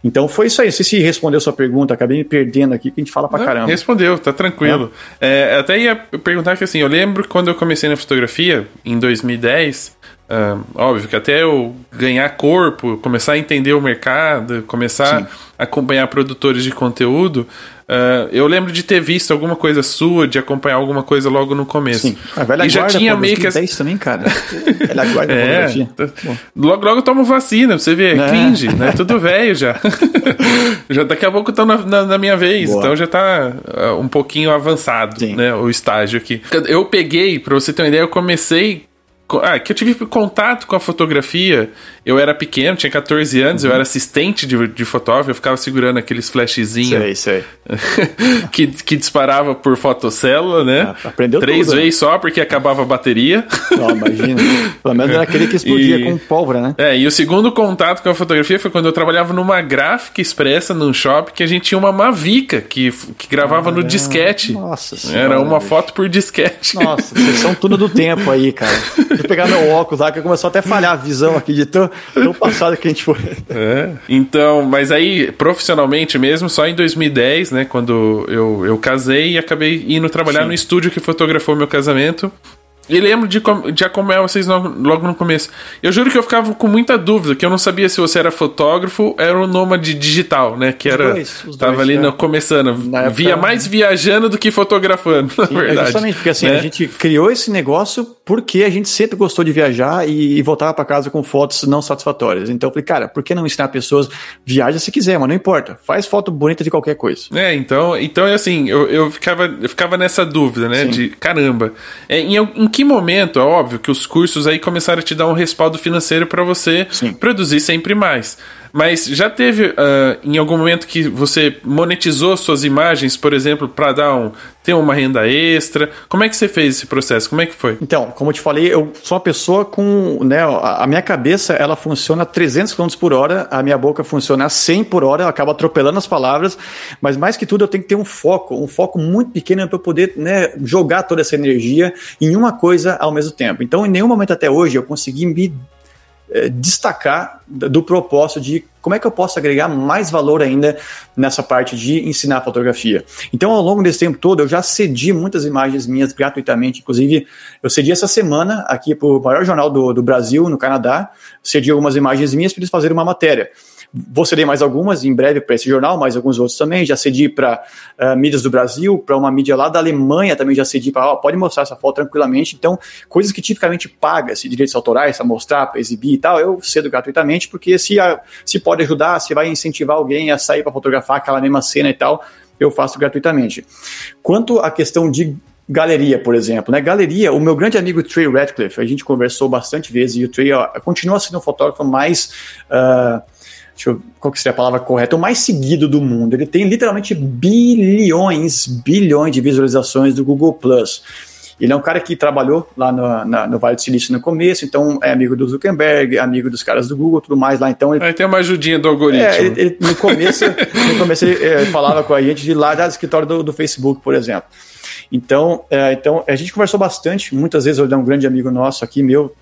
Então foi isso aí. Se se respondeu sua pergunta, acabei me perdendo aqui, que a gente fala pra Não, caramba.
Respondeu, tá tranquilo. É. É, até ia perguntar que assim, eu lembro quando eu comecei na fotografia, em 2010, Uh, óbvio que até eu ganhar corpo, começar a entender o mercado, começar Sim. a acompanhar produtores de conteúdo, uh, eu lembro de ter visto alguma coisa sua, de acompanhar alguma coisa logo no começo. Sim.
A velha e já tinha meio que. também, cara. velha guarda é,
logo, logo eu tomo vacina, você vê, é. cringe, né? Tudo velho já. já daqui a pouco tá na, na, na minha vez, Boa. então já tá uh, um pouquinho avançado, Sim. né? O estágio aqui. Eu peguei, pra você ter uma ideia, eu comecei ah, que eu tive contato com a fotografia. Eu era pequeno, tinha 14 anos, uhum. eu era assistente de, de fotógrafo, eu ficava segurando aqueles flashzinhos.
Sei, sei.
que, que disparava por fotocélula, né?
Ah, aprendeu
Três
tudo,
né? vezes né? só, porque acabava a bateria.
Não, imagina. Pelo menos era aquele que explodia e, com pólvora, né?
É, e o segundo contato com a fotografia foi quando eu trabalhava numa gráfica expressa num shopping que a gente tinha uma Mavica que, que gravava ah, no disquete.
Nossa senhora.
Era uma foto por disquete.
Nossa, vocês são tudo do tempo aí, cara. Eu pegar meu óculos lá, que começou até a falhar a visão aqui de tão, tão passado que a gente foi.
É. Então, mas aí, profissionalmente mesmo, só em 2010, né, quando eu, eu casei e acabei indo trabalhar Sim. no estúdio que fotografou meu casamento. E lembro de, de acompanhar vocês logo no começo. Eu juro que eu ficava com muita dúvida, que eu não sabia se você era fotógrafo ou era um nômade digital, né? Que os era. Dois, os tava dois, ali é. no, começando. Via mais viajando do que fotografando, Sim, na é verdade. É
justamente, porque assim, né? a gente criou esse negócio porque a gente sempre gostou de viajar e, e voltava para casa com fotos não satisfatórias. Então eu falei, cara, por que não ensinar pessoas? Viaja se quiser, mas não importa. Faz foto bonita de qualquer coisa.
É, então, então é assim, eu, eu, ficava, eu ficava nessa dúvida, né? Sim. De caramba. É, em, em que momento, é óbvio que os cursos aí começaram a te dar um respaldo financeiro para você Sim. produzir sempre mais. Mas já teve uh, em algum momento que você monetizou suas imagens, por exemplo, para dar um ter uma renda extra? Como é que você fez esse processo? Como é que foi?
Então, como eu te falei, eu sou uma pessoa com, né, a minha cabeça, ela funciona a 300 km por hora, a minha boca funciona a 100 por hora, acaba atropelando as palavras, mas mais que tudo eu tenho que ter um foco, um foco muito pequeno para eu poder, né, jogar toda essa energia em uma coisa ao mesmo tempo. Então, em nenhum momento até hoje eu consegui me é, destacar do propósito de como é que eu posso agregar mais valor ainda nessa parte de ensinar fotografia. Então, ao longo desse tempo todo, eu já cedi muitas imagens minhas gratuitamente. Inclusive, eu cedi essa semana aqui para o maior jornal do, do Brasil, no Canadá, cedi algumas imagens minhas para eles fazerem uma matéria. Vou ceder mais algumas em breve para esse jornal, mais alguns outros também. Já cedi para uh, mídias do Brasil, para uma mídia lá da Alemanha também já cedi para, pode mostrar essa foto tranquilamente. Então, coisas que tipicamente paga-se direitos autorais, para mostrar, para exibir e tal, eu cedo gratuitamente, porque se, a, se pode ajudar, se vai incentivar alguém a sair para fotografar aquela mesma cena e tal, eu faço gratuitamente. Quanto à questão de galeria, por exemplo, né? Galeria, o meu grande amigo Trey Radcliffe, a gente conversou bastante vezes e o Trey ó, continua sendo fotógrafo mais uh, deixa eu, qual que seria a palavra correta, o mais seguido do mundo. Ele tem literalmente bilhões, bilhões de visualizações do Google Plus. Ele é um cara que trabalhou lá no, na, no Vale do Silício no começo, então é amigo do Zuckerberg, amigo dos caras do Google, tudo mais lá. Então ele,
Aí tem uma ajudinha do algoritmo. É,
ele, ele, no começo, no começo ele é, falava com a gente de lá do escritório do, do Facebook, por exemplo. Então, é, então a gente conversou bastante, muitas vezes ele é um grande amigo nosso aqui, meu,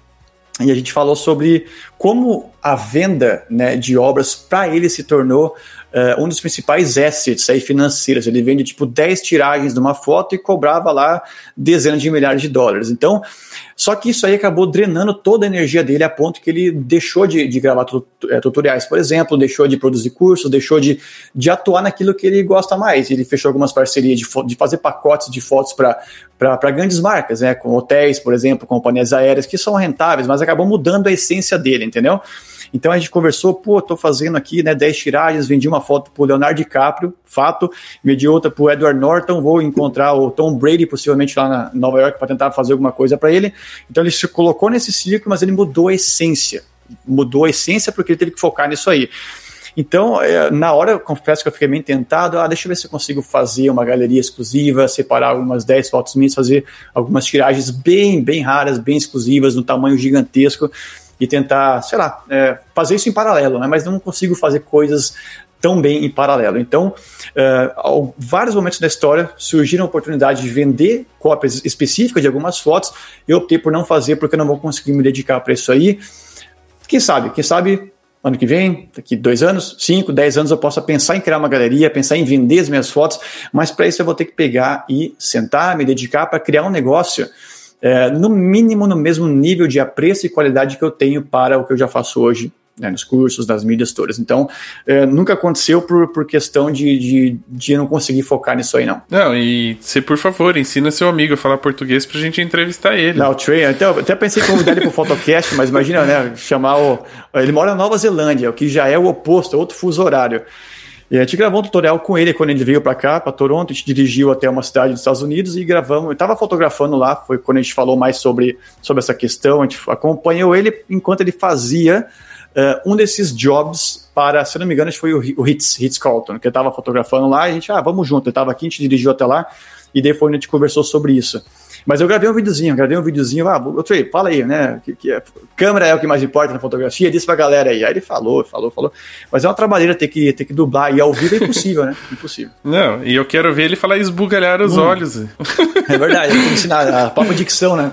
e a gente falou sobre como a venda né, de obras para ele se tornou uh, um dos principais assets aí financeiros. Ele vende tipo 10 tiragens de uma foto e cobrava lá dezenas de milhares de dólares. Então, só que isso aí acabou drenando toda a energia dele a ponto que ele deixou de, de gravar eh, tutoriais, por exemplo, deixou de produzir cursos, deixou de, de atuar naquilo que ele gosta mais. Ele fechou algumas parcerias de, de fazer pacotes de fotos para grandes marcas, né, com hotéis, por exemplo, companhias aéreas que são rentáveis, mas acabou mudando a essência dele, entendeu? Então a gente conversou, pô, tô fazendo aqui, né, 10 tiragens, vendi uma foto pro Leonardo DiCaprio, fato, vendi outra pro Edward Norton, vou encontrar o Tom Brady possivelmente lá na Nova York para tentar fazer alguma coisa para ele. Então ele se colocou nesse ciclo, mas ele mudou a essência. Mudou a essência porque ele teve que focar nisso aí. Então, é, na hora, eu confesso que eu fiquei meio tentado. Ah, deixa eu ver se eu consigo fazer uma galeria exclusiva, separar algumas 10 fotos minhas, fazer algumas tiragens bem, bem raras, bem exclusivas, no tamanho gigantesco e tentar, sei lá, é, fazer isso em paralelo, né? Mas não consigo fazer coisas tão bem em paralelo. Então, uh, vários momentos da história surgiram a oportunidade de vender cópias específicas de algumas fotos. Eu optei por não fazer porque eu não vou conseguir me dedicar para isso aí. Quem sabe? Quem sabe ano que vem, daqui dois anos, cinco, dez anos, eu possa pensar em criar uma galeria, pensar em vender as minhas fotos, mas para isso eu vou ter que pegar e sentar, me dedicar para criar um negócio é, no mínimo no mesmo nível de apreço e qualidade que eu tenho para o que eu já faço hoje né, nos cursos, nas mídias todas. Então, é, nunca aconteceu por, por questão de, de, de não conseguir focar nisso aí, não.
Não, e você, por favor, ensina seu amigo a falar português pra gente entrevistar ele.
Não, o Trey, até, até pensei em convidar ele pro Photocast, mas imagina, né, chamar o... Ele mora na Nova Zelândia, o que já é o oposto, outro fuso horário. E a gente gravou um tutorial com ele quando ele veio para cá, para Toronto. A gente dirigiu até uma cidade dos Estados Unidos e gravamos. Eu estava fotografando lá, foi quando a gente falou mais sobre, sobre essa questão. A gente acompanhou ele enquanto ele fazia uh, um desses jobs para, se não me engano, acho que foi o, o Hits, Hits Carlton, que eu estava fotografando lá. A gente, ah, vamos junto. Ele estava aqui, a gente dirigiu até lá e depois a gente conversou sobre isso. Mas eu gravei um videozinho, gravei um videozinho, ah, Trey, fala aí, né? Que, que é, câmera é o que mais importa na fotografia, disse pra galera aí. Aí ele falou, falou, falou. Mas é uma trabalheira ter que, ter que dublar, e ao vivo é impossível, né? Impossível.
Não, e eu quero ver ele falar esbugalhar os hum. olhos.
É verdade, tem que ensinar a própria dicção, né?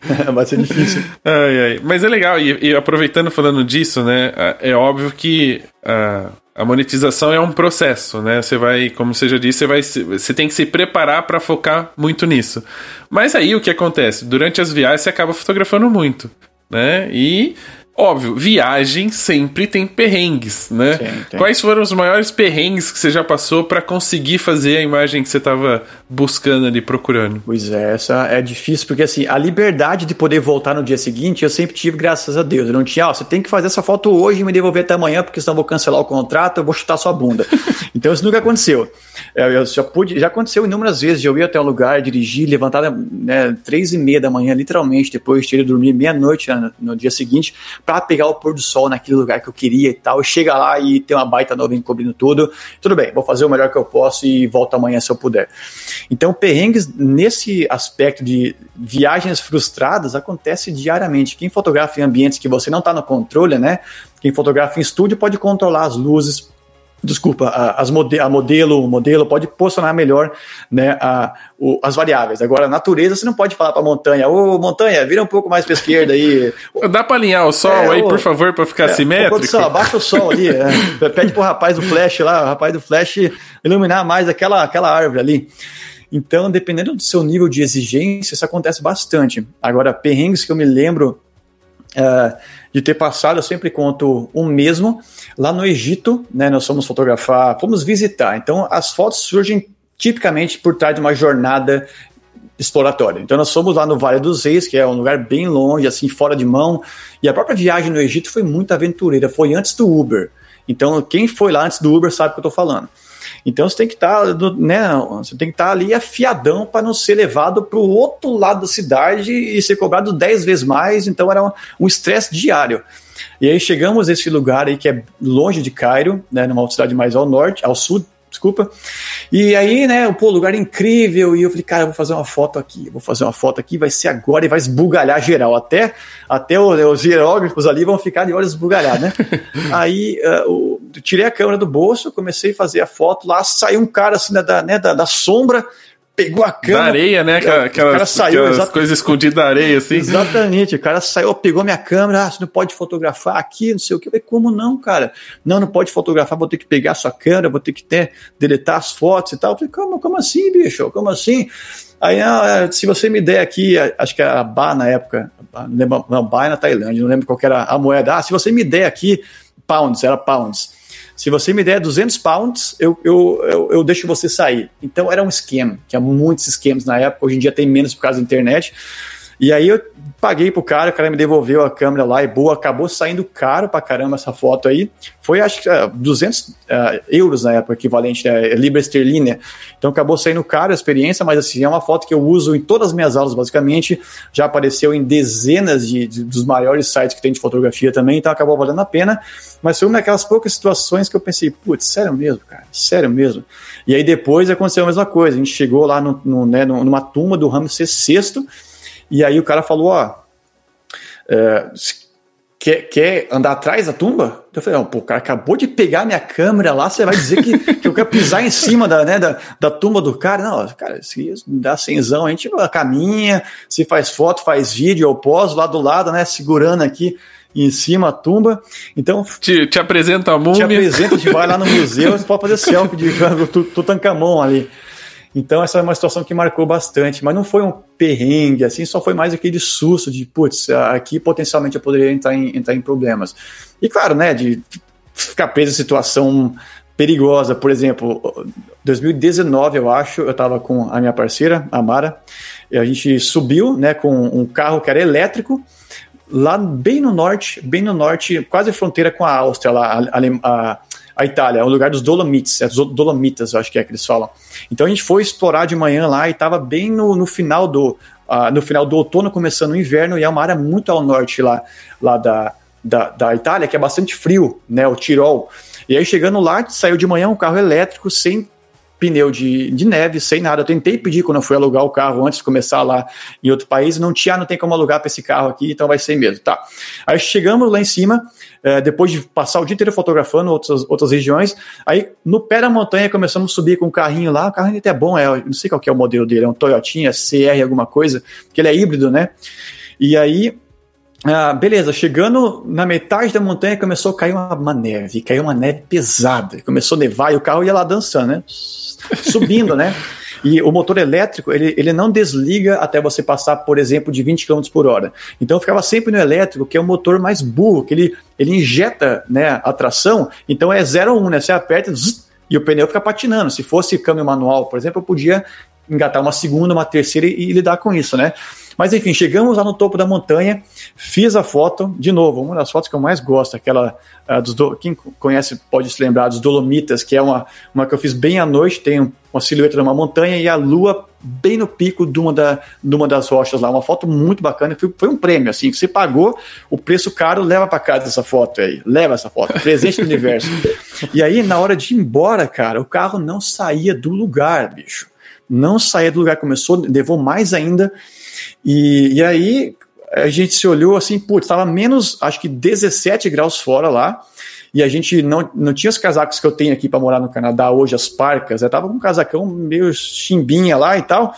Vai ser difícil.
Ai, ai. Mas é legal, e, e, aproveitando falando disso, né? É óbvio que. Uh, a monetização é um processo, né? Você vai, como você já disse, você, vai, você tem que se preparar para focar muito nisso. Mas aí o que acontece? Durante as viagens você acaba fotografando muito, né? E Óbvio, viagem sempre tem perrengues, né? Sim, tem. Quais foram os maiores perrengues que você já passou para conseguir fazer a imagem que você estava buscando ali, procurando?
Pois é, essa é difícil, porque assim, a liberdade de poder voltar no dia seguinte eu sempre tive, graças a Deus. Eu não tinha, ó, você tem que fazer essa foto hoje e me devolver até amanhã, porque senão eu vou cancelar o contrato, eu vou chutar sua bunda. então isso nunca aconteceu. É, eu já pude, já aconteceu inúmeras vezes eu ir até um lugar, dirigir, levantar né, três e meia da manhã, literalmente, depois de dormir meia-noite no, no dia seguinte, para pegar o pôr do sol naquele lugar que eu queria e tal. Chega lá e tem uma baita nuvem cobrindo tudo. Tudo bem, vou fazer o melhor que eu posso e volto amanhã se eu puder. Então, perrengues nesse aspecto de viagens frustradas acontece diariamente. Quem fotografa em ambientes que você não está no controle, né? Quem fotografa em estúdio pode controlar as luzes, desculpa, as mode a modelo, o modelo pode posicionar melhor né, a, o, as variáveis. Agora, a natureza, você não pode falar para a montanha, ô montanha, vira um pouco mais para esquerda aí.
Dá para alinhar o sol é, aí, ô, por favor, para ficar é, simétrico?
Só, abaixa o sol ali, é, pede pro rapaz do flash lá, o rapaz do flash iluminar mais aquela, aquela árvore ali. Então, dependendo do seu nível de exigência, isso acontece bastante. Agora, perrengues que eu me lembro uh, de ter passado, eu sempre conto um mesmo. Lá no Egito, né, nós fomos fotografar, fomos visitar. Então, as fotos surgem tipicamente por trás de uma jornada exploratória. Então nós fomos lá no Vale dos Reis, que é um lugar bem longe, assim, fora de mão, e a própria viagem no Egito foi muito aventureira, foi antes do Uber. Então quem foi lá antes do Uber sabe o que eu estou falando. Então você tem que estar, tá, né, você tem que estar tá ali afiadão para não ser levado para o outro lado da cidade e ser cobrado 10 vezes mais. Então era um estresse diário. E aí chegamos a esse lugar aí que é longe de Cairo, né, numa cidade mais ao norte, ao sul, desculpa. E aí, né, pô, lugar incrível. E eu falei, cara, eu vou fazer uma foto aqui, vou fazer uma foto aqui, vai ser agora e vai esbugalhar geral. Até, até os hierógrafos ali vão ficar de olhos esbugalhados, né? aí uh, tirei a câmera do bolso, comecei a fazer a foto lá, saiu um cara assim da, né, da, da sombra pegou a câmera.
Da areia, né? Aquelas, o cara saiu, aquelas coisas escondidas da areia, assim.
Exatamente. O cara saiu, pegou minha câmera. Ah, você não pode fotografar aqui, não sei o que. Eu falei, como não, cara? Não, não pode fotografar, vou ter que pegar a sua câmera, vou ter que ter, deletar as fotos e tal. Eu falei, como, como assim, bicho? Como assim? Aí, ah, se você me der aqui, acho que era a Ba na época, não lembro, não, Ba é na Tailândia, não lembro qual era a moeda. Ah, se você me der aqui pounds, era pounds. Se você me der 200 pounds, eu, eu, eu, eu deixo você sair. Então era um esquema, tinha muitos esquemas na época, hoje em dia tem menos por causa da internet. E aí eu paguei pro cara, o cara me devolveu a câmera lá e boa, acabou saindo caro pra caramba essa foto aí. Foi acho que uh, 200 uh, euros na época, equivalente a uh, libra esterlina. Então acabou saindo caro a experiência, mas assim, é uma foto que eu uso em todas as minhas aulas basicamente. Já apareceu em dezenas de, de dos maiores sites que tem de fotografia também, então acabou valendo a pena. Mas foi uma daquelas poucas situações que eu pensei, putz, sério mesmo, cara, sério mesmo. E aí depois aconteceu a mesma coisa. A gente chegou lá no, no, né, numa tumba do Ramsés VI e aí o cara falou, ó, é, quer, quer andar atrás da tumba? Eu falei, não, pô, o cara acabou de pegar minha câmera lá, você vai dizer que, que eu quero pisar em cima da, né, da, da tumba do cara? Não, cara, se dá cenzão, a gente caminha, se faz foto, faz vídeo, eu poso lá do lado, né, segurando aqui em cima a tumba. Então.
Te, te apresenta a múmia.
Te apresenta, a gente vai lá no museu, você pode fazer selfie de Tutankamon ali. Então, essa é uma situação que marcou bastante, mas não foi um perrengue, assim, só foi mais aquele susto de, putz, aqui potencialmente eu poderia entrar em, entrar em problemas. E claro, né, de ficar preso em situação perigosa, por exemplo, 2019, eu acho, eu estava com a minha parceira, a Mara, e a gente subiu, né, com um carro que era elétrico, lá bem no norte, bem no norte, quase fronteira com a Áustria, lá, a, a, a Itália, é o lugar dos Dolomites, é dos Dolomitas, eu acho que é que eles falam. Então a gente foi explorar de manhã lá e estava bem no, no final do uh, no final do outono, começando o inverno, e é uma área muito ao norte lá, lá da, da, da Itália, que é bastante frio, né, o Tirol. E aí chegando lá, saiu de manhã um carro elétrico sem pneu de, de neve, sem nada. Eu tentei pedir quando eu fui alugar o carro antes de começar lá em outro país, não tinha, não tem como alugar para esse carro aqui, então vai ser mesmo. Tá. Aí chegamos lá em cima, é, depois de passar o dia inteiro fotografando outras, outras regiões, aí no pé da montanha começamos a subir com o carrinho lá, o carrinho até é bom, é, não sei qual é o modelo dele, é um Toyotinha CR alguma coisa, que ele é híbrido, né? E aí ah, beleza, chegando na metade da montanha começou a cair uma, uma neve, caiu uma neve pesada, começou a nevar e o carro ia lá dançando, né? Subindo, né? E o motor elétrico, ele, ele não desliga até você passar, por exemplo, de 20 km por hora. Então eu ficava sempre no elétrico, que é o motor mais burro, que ele, ele injeta né, a tração, então é 0 1, né? Você aperta zzz, e o pneu fica patinando. Se fosse câmbio manual, por exemplo, eu podia engatar uma segunda, uma terceira e, e lidar com isso, né? Mas enfim, chegamos lá no topo da montanha, fiz a foto, de novo, uma das fotos que eu mais gosto, aquela uh, dos do, quem conhece pode se lembrar dos Dolomitas, que é uma, uma que eu fiz bem à noite, tem uma silhueta de uma montanha e a lua bem no pico de uma, da, de uma das rochas lá, uma foto muito bacana, foi, foi um prêmio, assim, que você pagou o preço caro, leva para casa essa foto aí, leva essa foto, presente do universo. E aí, na hora de ir embora, cara, o carro não saía do lugar, bicho. Não saía do lugar, começou, levou mais ainda, e, e aí a gente se olhou assim, putz, estava menos, acho que 17 graus fora lá, e a gente não, não tinha os casacos que eu tenho aqui para morar no Canadá hoje, as parcas, eu tava com um casacão meio chimbinha lá e tal.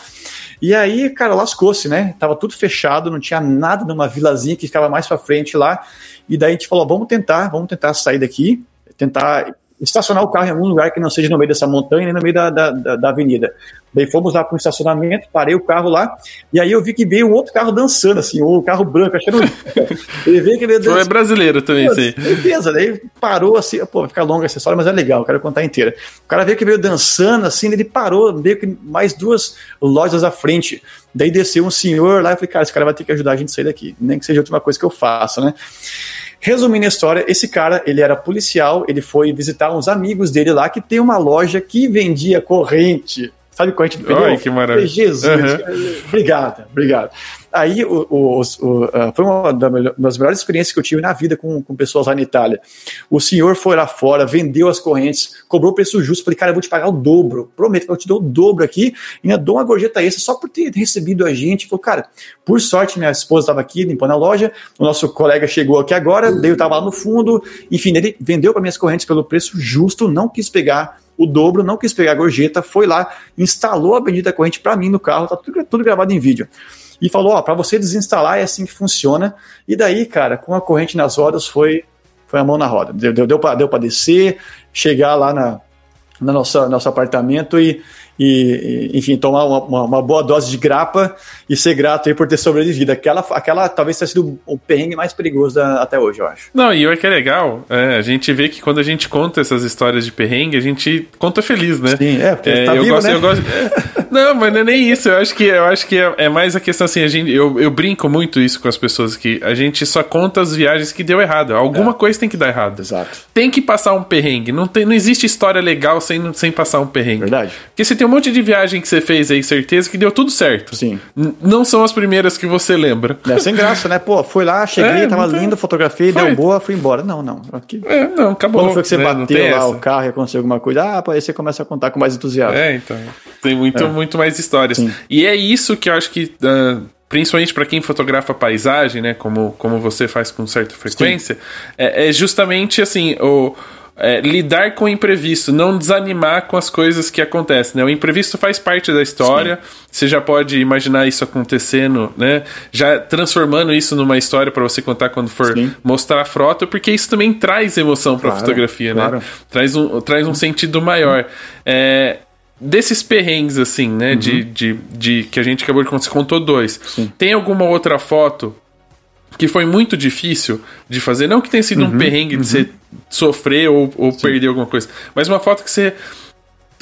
E aí, cara, lascou-se, né? Tava tudo fechado, não tinha nada numa vilazinha que ficava mais para frente lá. E daí a gente falou: vamos tentar, vamos tentar sair daqui, tentar estacionar o carro em algum lugar que não seja no meio dessa montanha nem no meio da, da, da, da avenida. Daí fomos lá para um estacionamento, parei o carro lá, e aí eu vi que veio um outro carro dançando, assim, um carro branco, achando.
Ele veio que veio dançando. é brasileiro também, sim.
Beleza, daí parou assim, pô, vai ficar longa essa história, mas é legal, quero contar inteira. O cara veio que veio dançando, assim, ele parou, meio que mais duas lojas à frente. Daí desceu um senhor lá e falei, cara, esse cara vai ter que ajudar a gente a sair daqui, nem que seja a última coisa que eu faça, né? Resumindo a história, esse cara, ele era policial, ele foi visitar uns amigos dele lá que tem uma loja que vendia corrente Sabe corrente do pneu?
Ai, que maravilha.
Jesus, uhum. obrigado, obrigado. Aí o, o, o, uh, foi uma das melhores experiências que eu tive na vida com, com pessoas lá na Itália. O senhor foi lá fora, vendeu as correntes, cobrou o preço justo. Falei, cara, eu vou te pagar o dobro. Prometo que eu te dou o dobro aqui. E ainda dou uma gorjeta extra só por ter recebido a gente. Falei, cara, por sorte, minha esposa estava aqui limpando a loja. O nosso colega chegou aqui agora, daí eu estava lá no fundo. Enfim, ele vendeu para minhas correntes pelo preço justo, não quis pegar o dobro, não quis pegar a gorjeta, foi lá, instalou a bendita corrente para mim no carro, tá tudo, tudo gravado em vídeo. E falou, ó, para você desinstalar é assim que funciona. E daí, cara, com a corrente nas rodas foi foi a mão na roda. Deu, deu, deu para descer, chegar lá na, na nossa, nosso apartamento e e, enfim, tomar uma, uma, uma, boa dose de grapa e ser grato aí por ter sobrevivido. Aquela, aquela talvez tenha sido o perrengue mais perigoso da, até hoje, eu acho.
Não, e o que é legal, é, a gente vê que quando a gente conta essas histórias de perrengue, a gente conta feliz, né?
Sim, é, porque é, tá
eu
vivo,
gosto,
né?
eu gosto, Não, mas não é nem isso. Eu acho que, eu acho que é, é mais a questão assim, a gente, eu, eu brinco muito isso com as pessoas, que a gente só conta as viagens que deu errado. Alguma é. coisa tem que dar errado.
Exato.
Tem que passar um perrengue. Não, tem, não existe história legal sem, sem passar um perrengue.
Verdade.
Porque você tem um monte de viagem que você fez aí, certeza que deu tudo certo.
Sim.
N não são as primeiras que você lembra.
É sem graça, né? Pô, fui lá, cheguei, é, tava lindo, fotografei, foi. deu boa, fui embora. Não, não.
Aqui... É, não, acabou.
Quando foi que você né? bateu lá essa. o carro e aconteceu alguma coisa? Ah, aí você começa a contar com mais entusiasmo.
É, então. Tem muito, é. Muito mais histórias. Sim. E é isso que eu acho que. Uh, principalmente para quem fotografa paisagem, né, como, como você faz com certa frequência, é, é, justamente assim, o, é, lidar com o imprevisto, não desanimar com as coisas que acontecem. Né? O imprevisto faz parte da história, Sim. você já pode imaginar isso acontecendo, né? já transformando isso numa história para você contar quando for Sim. mostrar a frota, porque isso também traz emoção para a claro, fotografia, né? claro. né? traz, um, traz um sentido maior. É, desses perrengues, assim, né? Uhum. De, de, de, que a gente acabou de contar, você contou dois. Sim. Tem alguma outra foto que foi muito difícil de fazer? Não que tenha sido uhum. um perrengue de uhum. você sofrer ou, ou perder alguma coisa, mas uma foto que você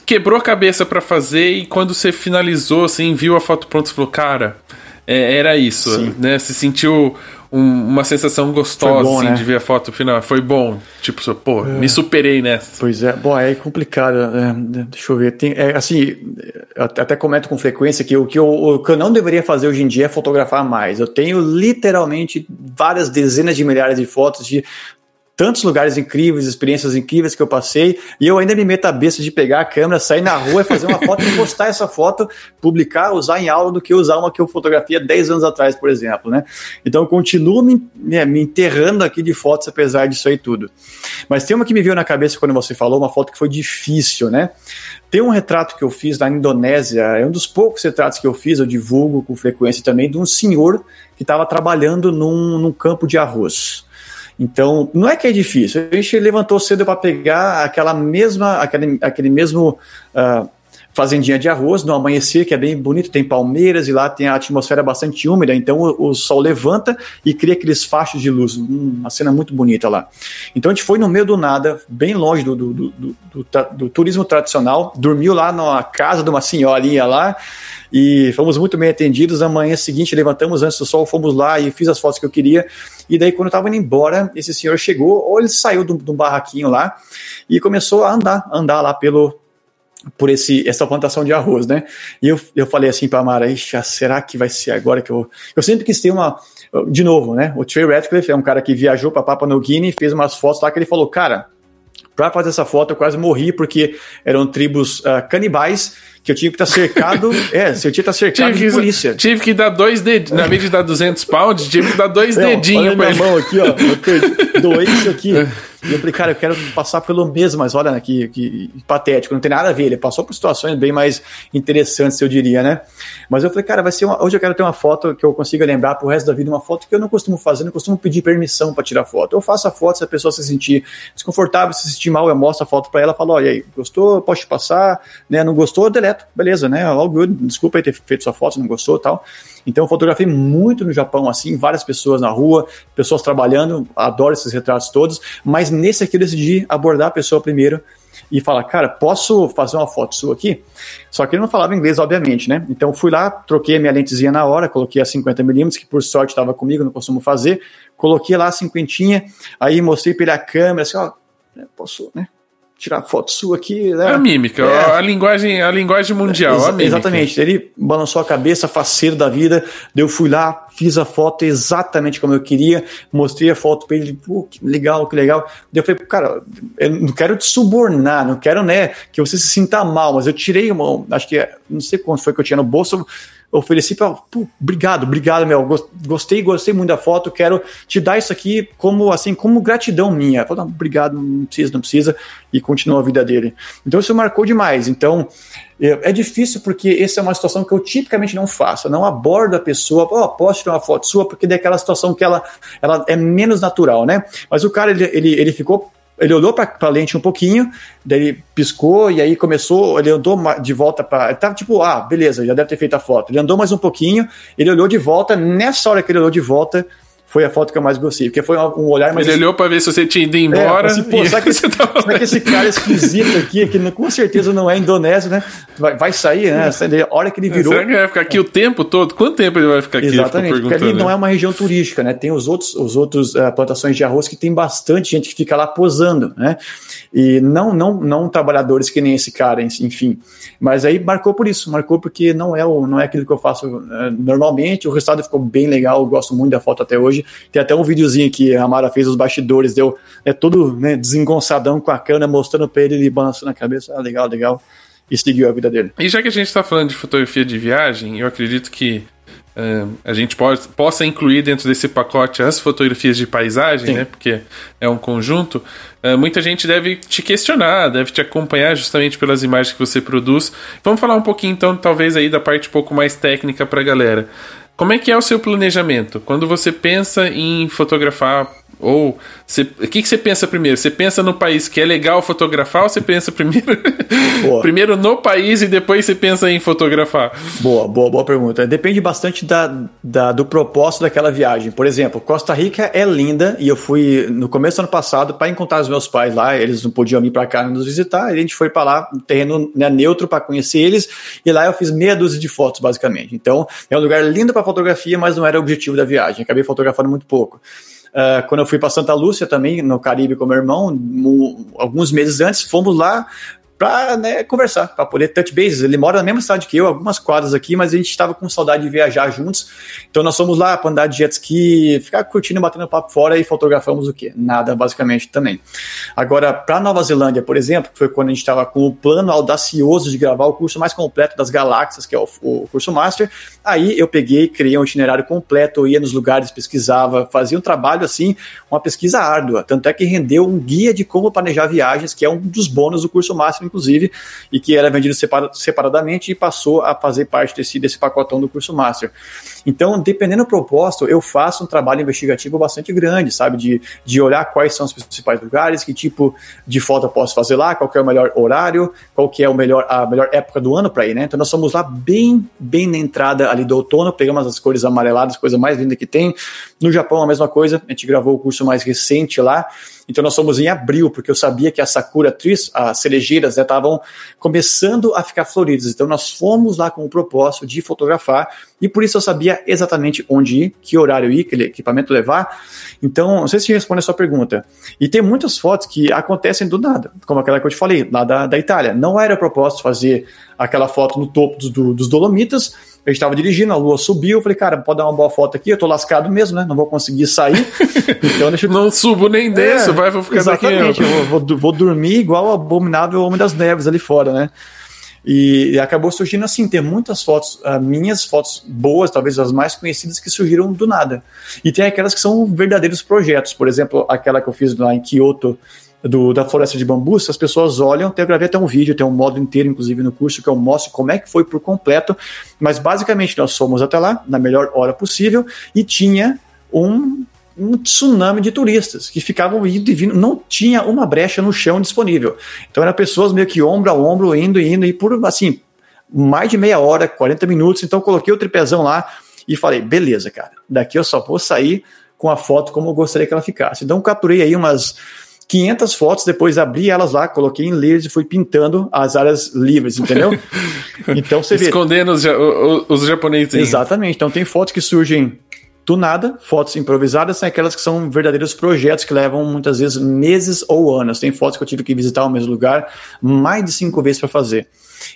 quebrou a cabeça para fazer e quando você finalizou, assim, viu a foto pronta e falou, cara, é, era isso, Sim. né? Se sentiu um, uma sensação gostosa bom, assim, né? de ver a foto final. Foi bom. Tipo, pô, é. me superei nessa.
Pois é, bom, é complicado. É, deixa eu ver. Tem, é, assim, eu até comento com frequência que o que, eu, o que eu não deveria fazer hoje em dia é fotografar mais. Eu tenho literalmente várias dezenas de milhares de fotos de tantos lugares incríveis, experiências incríveis que eu passei, e eu ainda me meto a besta de pegar a câmera, sair na rua, fazer uma foto e postar essa foto, publicar, usar em aula do que usar uma que eu fotografia 10 anos atrás, por exemplo, né? Então eu continuo me, né, me enterrando aqui de fotos apesar disso aí tudo. Mas tem uma que me veio na cabeça quando você falou, uma foto que foi difícil, né? Tem um retrato que eu fiz na Indonésia, é um dos poucos retratos que eu fiz, eu divulgo com frequência também, de um senhor que estava trabalhando num, num campo de arroz. Então, não é que é difícil. A gente levantou cedo para pegar aquela mesma, aquele, aquele mesmo uh, fazendinha de arroz no amanhecer, que é bem bonito, tem palmeiras e lá tem a atmosfera bastante úmida, então o, o sol levanta e cria aqueles fachos de luz, uma cena muito bonita lá. Então a gente foi no meio do nada, bem longe do, do, do, do, do turismo tradicional, dormiu lá na casa de uma senhorinha lá, e fomos muito bem atendidos. Na manhã seguinte, levantamos antes do sol, fomos lá e fiz as fotos que eu queria. E daí, quando eu estava indo embora, esse senhor chegou, ou ele saiu de um barraquinho lá e começou a andar, andar lá pelo, por esse, essa plantação de arroz, né? E eu, eu falei assim para a Mara, será que vai ser agora que eu. Eu sempre quis ter uma. De novo, né? O Trey Ratcliffe é um cara que viajou para Papua New Guinea, fez umas fotos lá que ele falou, cara, para fazer essa foto eu quase morri porque eram tribos uh, canibais que eu tinha que estar cercado. é, eu tinha que estar cercado tive de polícia.
Tive que dar dois dedinhos. Na vez de dar 200 pounds, tive que dar dois Não, dedinhos
pra minha ele. mão aqui, ó. Eu doei isso aqui. E eu falei, cara, eu quero passar pelo mesmo, mas olha né, que, que patético, não tem nada a ver. Ele passou por situações bem mais interessantes, eu diria, né? Mas eu falei, cara, vai ser uma, hoje eu quero ter uma foto que eu consiga lembrar pro resto da vida, uma foto que eu não costumo fazer, não costumo pedir permissão para tirar foto. Eu faço a foto, se a pessoa se sentir desconfortável, se sentir mal, eu mostro a foto para ela, falo, olha aí, gostou, posso te passar, né? Não gostou, deleto, beleza, né? All good, desculpa aí ter feito sua foto, não gostou tal. Então eu fotografei muito no Japão, assim, várias pessoas na rua, pessoas trabalhando, adoro esses retratos todos, mas nesse aqui eu decidi abordar a pessoa primeiro e falar, cara, posso fazer uma foto sua aqui? Só que ele não falava inglês, obviamente, né? Então fui lá, troquei a minha lentezinha na hora, coloquei a 50mm, que por sorte estava comigo, não costumo fazer, coloquei lá a cinquentinha, aí mostrei para ele a câmera, assim, ó, posso, né? Tirar foto sua aqui. Né?
A mímica, é. a, linguagem, a linguagem mundial. Exa a
exatamente. Ele balançou a cabeça, faceiro da vida. Eu fui lá, fiz a foto exatamente como eu queria, mostrei a foto para ele, pô, que legal, que legal. Eu falei, cara, eu não quero te subornar, não quero, né, que você se sinta mal, mas eu tirei uma, acho que, não sei quanto foi que eu tinha no bolso, ofereci para, obrigado, obrigado, meu, gostei, gostei muito da foto, quero te dar isso aqui como assim, como gratidão minha. Falei, obrigado, não precisa, não precisa, e continuou a vida dele. Então isso marcou demais. Então é, é difícil porque essa é uma situação que eu tipicamente não faço. Eu não abordo a pessoa, oh, posso tirar uma foto sua, porque daquela situação que ela, ela é menos natural, né? Mas o cara, ele, ele, ele ficou ele olhou para a lente um pouquinho, daí ele piscou e aí começou, ele andou de volta para, tava tipo, ah, beleza, já deve ter feito a foto. Ele andou mais um pouquinho, ele olhou de volta, nessa hora que ele olhou de volta, foi a foto que eu mais gostei, porque foi um olhar mais.
Ele olhou para ver se você tinha ido é, embora. É, assim,
pô, será, que esse, tava... será que esse cara esquisito aqui, que com certeza não é indonésio, né? Vai, vai sair, né? A hora que ele virou.
Será que vai ficar aqui o tempo todo? Quanto tempo ele vai ficar aqui?
Exatamente, porque ali não é uma região turística, né? Tem os outros, os outros uh, plantações de arroz que tem bastante gente que fica lá posando, né? E não, não, não trabalhadores que nem esse cara, enfim. Mas aí marcou por isso, marcou porque não é, o, não é aquilo que eu faço uh, normalmente. O resultado ficou bem legal, eu gosto muito da foto até hoje. Tem até um videozinho que a Mara fez os bastidores, deu é todo né, desengonçadão com a câmera, mostrando pra ele, ele balançando a cabeça. Ah, legal, legal. E seguiu a vida dele.
E já que a gente está falando de fotografia de viagem, eu acredito que uh, a gente pode, possa incluir dentro desse pacote as fotografias de paisagem, Sim. né? Porque é um conjunto. Uh, muita gente deve te questionar, deve te acompanhar justamente pelas imagens que você produz. Vamos falar um pouquinho, então, talvez aí da parte um pouco mais técnica para a galera. Como é que é o seu planejamento? Quando você pensa em fotografar ou o que, que você pensa primeiro? Você pensa no país que é legal fotografar ou você pensa primeiro, primeiro no país e depois você pensa em fotografar?
Boa, boa, boa pergunta. Depende bastante da, da, do propósito daquela viagem. Por exemplo, Costa Rica é linda e eu fui no começo do ano passado para encontrar os meus pais lá. Eles não podiam vir para cá nos visitar. E a gente foi para lá, um terreno né, neutro para conhecer eles. E lá eu fiz meia dúzia de fotos, basicamente. Então é um lugar lindo para fotografia, mas não era o objetivo da viagem. Acabei fotografando muito pouco. Uh, quando eu fui para Santa Lúcia também, no Caribe com meu irmão, alguns meses antes, fomos lá para né, conversar, para poder touch bases. Ele mora na mesma cidade que eu, algumas quadras aqui, mas a gente estava com saudade de viajar juntos. Então nós fomos lá para andar de jet ski, ficar curtindo, batendo papo fora e fotografamos o quê? Nada, basicamente, também. Agora, para Nova Zelândia, por exemplo, que foi quando a gente estava com o plano audacioso de gravar o curso mais completo das galáxias, que é o, o curso Master, aí eu peguei, criei um itinerário completo, ia nos lugares, pesquisava, fazia um trabalho assim, uma pesquisa árdua. Tanto é que rendeu um guia de como planejar viagens, que é um dos bônus do curso Master, inclusive, e que era vendido separadamente e passou a fazer parte desse, desse pacotão do curso Master. Então, dependendo do propósito, eu faço um trabalho investigativo bastante grande, sabe? De, de olhar quais são os principais lugares, que tipo de foto eu posso fazer lá, qual é o melhor horário, qual que é o melhor, a melhor época do ano para ir, né? Então, nós fomos lá bem, bem na entrada ali do outono, pegamos as cores amareladas, coisa mais linda que tem. No Japão, a mesma coisa, a gente gravou o curso mais recente lá. Então nós fomos em abril, porque eu sabia que a Sakura Trees, as cerejeiras, estavam né, começando a ficar floridas. Então nós fomos lá com o propósito de fotografar e por isso eu sabia exatamente onde ir, que horário ir, que equipamento levar. Então, não sei se responde a sua pergunta. E tem muitas fotos que acontecem do nada, como aquela que eu te falei, lá da, da Itália. Não era propósito fazer aquela foto no topo dos, dos Dolomitas, gente estava dirigindo, a lua subiu, eu falei, cara, pode dar uma boa foto aqui, eu tô lascado mesmo, né? Não vou conseguir sair.
então deixa eu... Não subo nem desço, é, vai, vou ficar
exatamente,
daqui.
Eu vou, vou, vou dormir igual o abominável Homem das Neves ali fora, né? E, e, acabou surgindo assim, tem muitas fotos, uh, minhas fotos boas, talvez as mais conhecidas, que surgiram do nada. E tem aquelas que são verdadeiros projetos, por exemplo, aquela que eu fiz lá em Kyoto, do, da floresta de bambu, se as pessoas olham, eu gravei até um vídeo, tem um modo inteiro, inclusive, no curso, que eu mostro como é que foi por completo, mas basicamente nós fomos até lá, na melhor hora possível, e tinha um, um tsunami de turistas que ficavam indo e vindo, não tinha uma brecha no chão disponível. Então eram pessoas meio que ombro a ombro, indo e indo, e por, assim, mais de meia hora, 40 minutos, então coloquei o tripezão lá e falei, beleza, cara, daqui eu só vou sair com a foto como eu gostaria que ela ficasse. Então capturei aí umas 500 fotos, depois abri elas lá, coloquei em layers e fui pintando as áreas livres, entendeu?
Então você vê. Escondendo os, os japoneses.
Exatamente. Então tem fotos que surgem do nada, fotos improvisadas são aquelas que são verdadeiros projetos que levam muitas vezes meses ou anos. Tem fotos que eu tive que visitar o mesmo lugar mais de cinco vezes para fazer.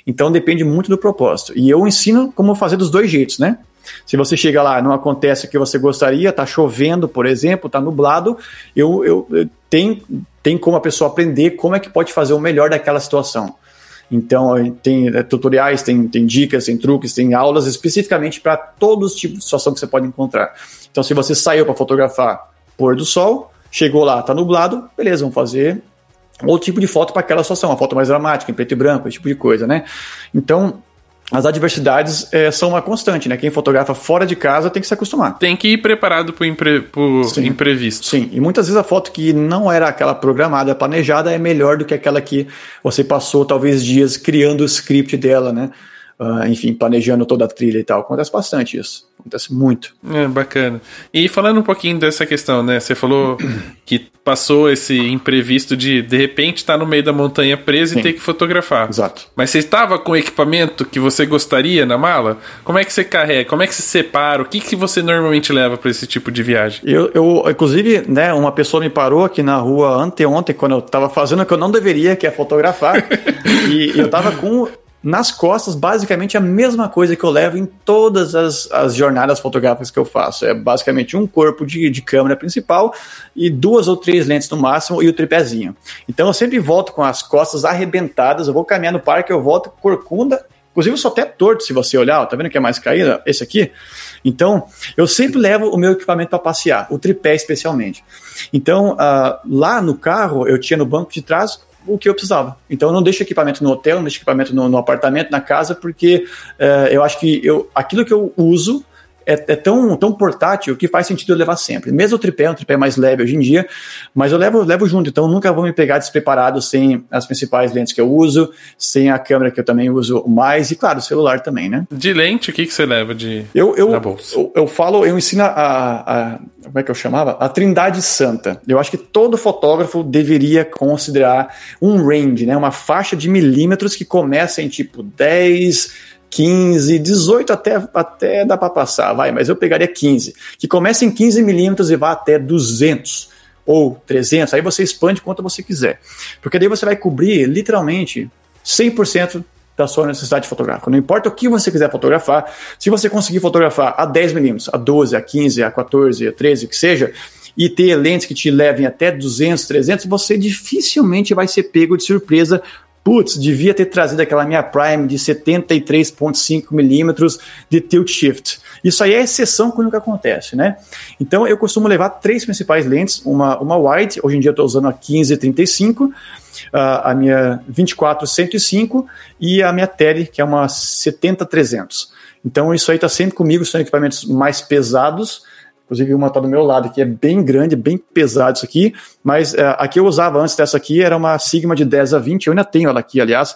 Então depende muito do propósito. E eu ensino como fazer dos dois jeitos, né? Se você chega lá, não acontece o que você gostaria, tá chovendo, por exemplo, tá nublado, eu, eu, eu tem, tem como a pessoa aprender como é que pode fazer o melhor daquela situação. Então, tem é, tutoriais, tem, tem dicas, tem truques, tem aulas especificamente para todos os tipos de situação que você pode encontrar. Então, se você saiu para fotografar pôr do sol, chegou lá, tá nublado, beleza, vamos fazer outro tipo de foto para aquela situação, uma foto mais dramática, em preto e branco, esse tipo de coisa, né? Então, as adversidades é, são uma constante, né? Quem fotografa fora de casa tem que se acostumar.
Tem que ir preparado para impre... imprevisto.
Sim, e muitas vezes a foto que não era aquela programada, planejada, é melhor do que aquela que você passou talvez dias criando o script dela, né? Uh, enfim, planejando toda a trilha e tal. Acontece bastante isso. Acontece muito.
É, bacana. E falando um pouquinho dessa questão, né? Você falou que passou esse imprevisto de de repente estar tá no meio da montanha preso Sim. e ter que fotografar.
Exato.
Mas você estava com o equipamento que você gostaria na mala? Como é que você carrega? Como é que você separa? O que, que você normalmente leva para esse tipo de viagem?
Eu, eu, inclusive, né, uma pessoa me parou aqui na rua anteontem, quando eu estava fazendo o que eu não deveria, que é fotografar. e eu estava com nas costas, basicamente a mesma coisa que eu levo em todas as, as jornadas fotográficas que eu faço. É basicamente um corpo de, de câmera principal e duas ou três lentes no máximo e o tripézinho. Então eu sempre volto com as costas arrebentadas, eu vou caminhar no parque, eu volto corcunda, Inclusive, eu sou até torto se você olhar, ó, tá vendo que é mais caída? Esse aqui. Então, eu sempre levo o meu equipamento para passear, o tripé especialmente. Então, uh, lá no carro, eu tinha no banco de trás o que eu precisava. Então eu não deixo equipamento no hotel, não deixo equipamento no, no apartamento, na casa, porque uh, eu acho que eu, aquilo que eu uso é, é, tão, tão portátil que faz sentido eu levar sempre. Mesmo o tripé, é um tripé mais leve hoje em dia, mas eu levo, levo junto, então nunca vou me pegar despreparado sem as principais lentes que eu uso, sem a câmera que eu também uso mais, e claro, o celular também, né?
De lente, o que, que você leva de
eu, eu, na bolsa? Eu, eu falo, eu ensino a, a, Como é que eu chamava? A Trindade Santa. Eu acho que todo fotógrafo deveria considerar um range, né? Uma faixa de milímetros que começa em tipo 10 15, 18 até, até dá para passar, vai, mas eu pegaria 15, que começa em 15 milímetros e vá até 200 ou 300, aí você expande quanto você quiser, porque daí você vai cobrir literalmente 100% da sua necessidade fotográfica. Não importa o que você quiser fotografar, se você conseguir fotografar a 10 milímetros, a 12, a 15, a 14, a 13, que seja, e ter lentes que te levem até 200, 300, você dificilmente vai ser pego de surpresa putz, devia ter trazido aquela minha Prime de 73.5 milímetros de tilt shift. Isso aí é exceção quando nunca acontece, né? Então eu costumo levar três principais lentes, uma, uma wide, hoje em dia eu estou usando a 1535, a minha 24-105 e a minha tele, que é uma 70-300. Então isso aí está sempre comigo, são equipamentos mais pesados, Inclusive, uma está do meu lado aqui, é bem grande, bem pesado isso aqui, mas uh, a que eu usava antes dessa aqui era uma Sigma de 10 a 20, eu ainda tenho ela aqui, aliás,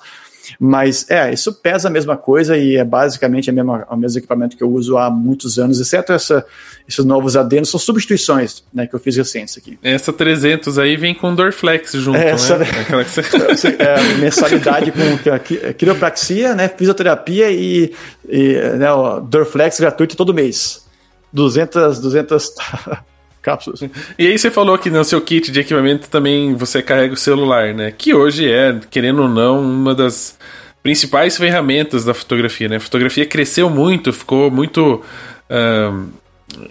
mas é, isso pesa a mesma coisa e é basicamente a mesma, o mesmo equipamento que eu uso há muitos anos, exceto essa, esses novos adenos, são substituições né, que eu fiz recentes aqui.
Essa 300 aí vem com Dorflex junto, é, essa, né?
Aquela que você... é, mensalidade com quiropraxia, né, fisioterapia e, e né, Dorflex gratuito todo mês. 200, 200 cápsulas.
E aí você falou que no seu kit de equipamento também você carrega o celular, né? Que hoje é, querendo ou não, uma das principais ferramentas da fotografia, né? A fotografia cresceu muito, ficou muito uh,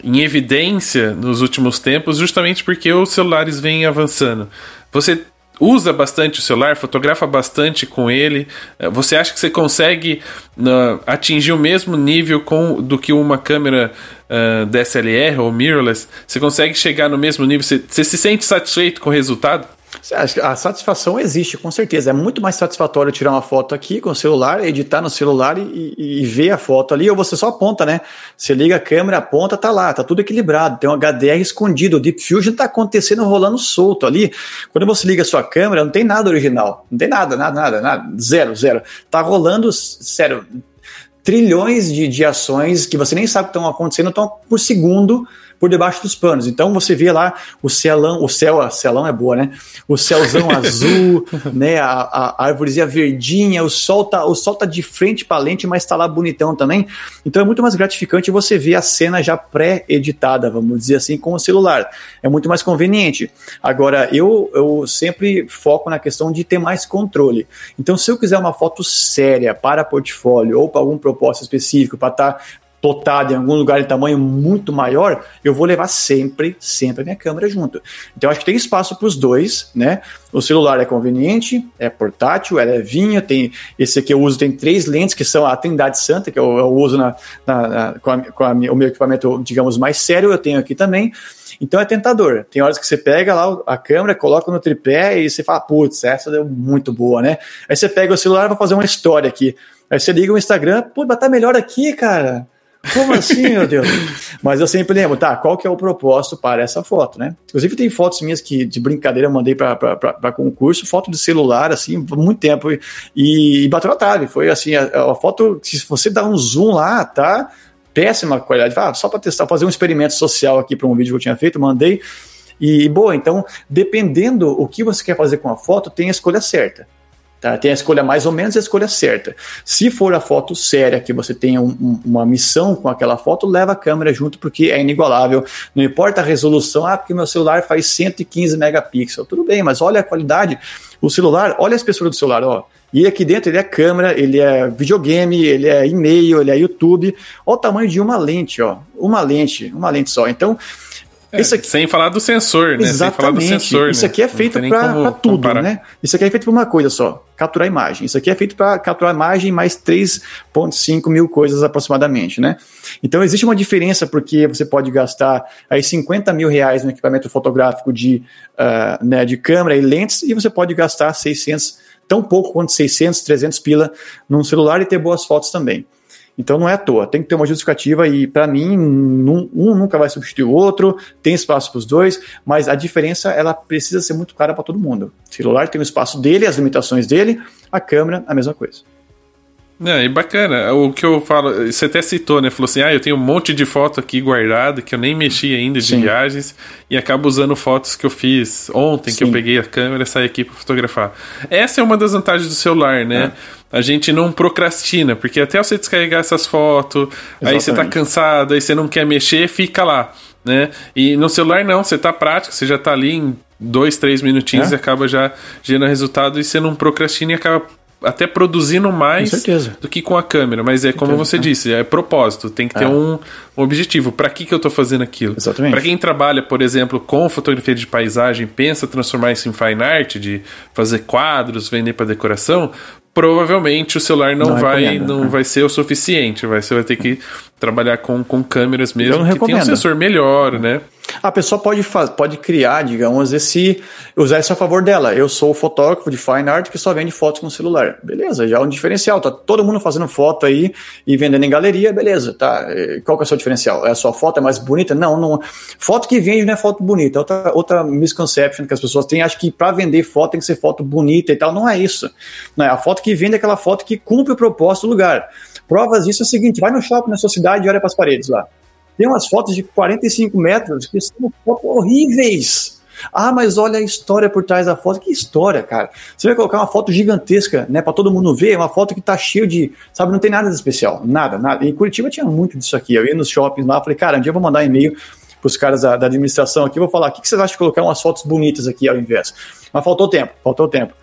em evidência nos últimos tempos, justamente porque os celulares vêm avançando. Você usa bastante o celular, fotografa bastante com ele. Você acha que você consegue uh, atingir o mesmo nível com, do que uma câmera uh, DSLR ou mirrorless? Você consegue chegar no mesmo nível? Você, você se sente satisfeito com o resultado?
A satisfação existe, com certeza. É muito mais satisfatório tirar uma foto aqui com o celular, editar no celular e, e, ver a foto ali, ou você só aponta, né? Você liga a câmera, aponta, tá lá, tá tudo equilibrado, tem um HDR escondido, o Deep Fusion tá acontecendo rolando solto ali. Quando você liga a sua câmera, não tem nada original, não tem nada, nada, nada, nada, zero, zero. Tá rolando, sério, trilhões de, de ações que você nem sabe que estão acontecendo, estão por segundo por debaixo dos panos. Então você vê lá o celão, o céu, a celão é boa, né? O céuzão azul, né? A, a, árvorezinha verdinha, o sol tá, o sol tá de frente para a lente, mas está lá bonitão também. Então é muito mais gratificante você ver a cena já pré-editada, vamos dizer assim, com o celular. É muito mais conveniente. Agora, eu, eu sempre foco na questão de ter mais controle. Então, se eu quiser uma foto séria para portfólio ou para algum propósito específico, para estar tá plotado em algum lugar em tamanho muito maior, eu vou levar sempre, sempre a minha câmera junto. Então acho que tem espaço para os dois, né? O celular é conveniente, é portátil, é levinho, tem esse aqui eu uso tem três lentes que são a Trindade Santa que eu, eu uso na, na, na, com, a, com a, o meu equipamento, digamos, mais sério, eu tenho aqui também. Então é tentador. Tem horas que você pega lá a câmera, coloca no tripé e você fala, putz, essa deu muito boa, né? Aí você pega o celular vai fazer uma história aqui. Aí você liga o Instagram, pô, tá melhor aqui, cara. Como assim, meu Deus? Mas eu sempre lembro, tá, qual que é o propósito para essa foto, né? Inclusive tem fotos minhas que de brincadeira eu mandei para concurso, foto de celular, assim, por muito tempo, e, e bateu na trave. Foi assim, a, a, foto, se você dá um zoom lá, tá péssima qualidade. Ah, só para testar, fazer um experimento social aqui para um vídeo que eu tinha feito, mandei. E, boa, então, dependendo o que você quer fazer com a foto, tem a escolha certa. Tá? Tem a escolha mais ou menos e a escolha certa. Se for a foto séria, que você tenha um, um, uma missão com aquela foto, leva a câmera junto porque é inigualável. Não importa a resolução, ah, porque meu celular faz 115 megapixels. Tudo bem, mas olha a qualidade. O celular, olha a espessura do celular, ó. E aqui dentro ele é câmera, ele é videogame, ele é e-mail, ele é YouTube. Olha o tamanho de uma lente, ó. Uma lente, uma lente só. Então,
é, aqui... Sem falar do sensor, né?
Exatamente.
Sem falar do sensor,
Isso aqui é feito para tudo, comparar. né? Isso aqui é feito para uma coisa só, capturar imagem. Isso aqui é feito para capturar imagem mais 3.5 mil coisas aproximadamente, né? Então existe uma diferença porque você pode gastar aí 50 mil reais no equipamento fotográfico de, uh, né, de câmera e lentes e você pode gastar 600, tão pouco quanto 600, 300 pila num celular e ter boas fotos também. Então não é à toa, tem que ter uma justificativa e para mim um, um, nunca vai substituir o outro, tem espaço para os dois, mas a diferença ela precisa ser muito clara para todo mundo. O celular tem o espaço dele, as limitações dele, a câmera a mesma coisa.
É, e bacana. O que eu falo, você até citou, né? Falou assim: ah, eu tenho um monte de foto aqui guardada que eu nem mexi ainda de Sim. viagens e acabo usando fotos que eu fiz ontem, Sim. que eu peguei a câmera e saí aqui para fotografar. Essa é uma das vantagens do celular, né? É. A gente não procrastina, porque até você descarregar essas fotos, Exatamente. aí você tá cansado, aí você não quer mexer, fica lá, né? E no celular não, você tá prático, você já tá ali em dois, três minutinhos é. e acaba já gerando resultado e você não procrastina e acaba até produzindo mais do que com a câmera, mas é como você disse, é propósito, tem que ter é. um, objetivo. Para que, que eu estou fazendo aquilo? Para quem trabalha, por exemplo, com fotografia de paisagem, pensa transformar isso em fine art, de fazer quadros, vender para decoração, provavelmente o celular não, não vai não né? vai ser o suficiente, vai, você vai ter que trabalhar com, com câmeras mesmo que tem um sensor melhor, né?
A pessoa pode, pode criar, digamos, esse usar isso a favor dela. Eu sou o fotógrafo de fine art que só vende fotos com celular. Beleza, já é um diferencial. Tá todo mundo fazendo foto aí e vendendo em galeria, beleza, tá? Qual que é o seu diferencial? É a sua foto é mais bonita? Não, não. Foto que vende não é foto bonita. Outra, outra misconception que as pessoas têm, acho que para vender foto tem que ser foto bonita e tal. Não é isso. Não é a foto que vende é aquela foto que cumpre o propósito do lugar. Provas disso é o seguinte: vai no shopping na sua cidade e olha para as paredes lá. Tem umas fotos de 45 metros que são horríveis. Ah, mas olha a história por trás da foto. Que história, cara. Você vai colocar uma foto gigantesca, né, para todo mundo ver, uma foto que tá cheia de, sabe, não tem nada de especial, nada, nada. Em Curitiba tinha muito disso aqui. Eu ia nos shoppings lá, falei, cara, um dia eu vou mandar e-mail para os caras da, da, administração aqui, vou falar, o que, que vocês acham de colocar umas fotos bonitas aqui ao invés? Mas faltou tempo, faltou tempo.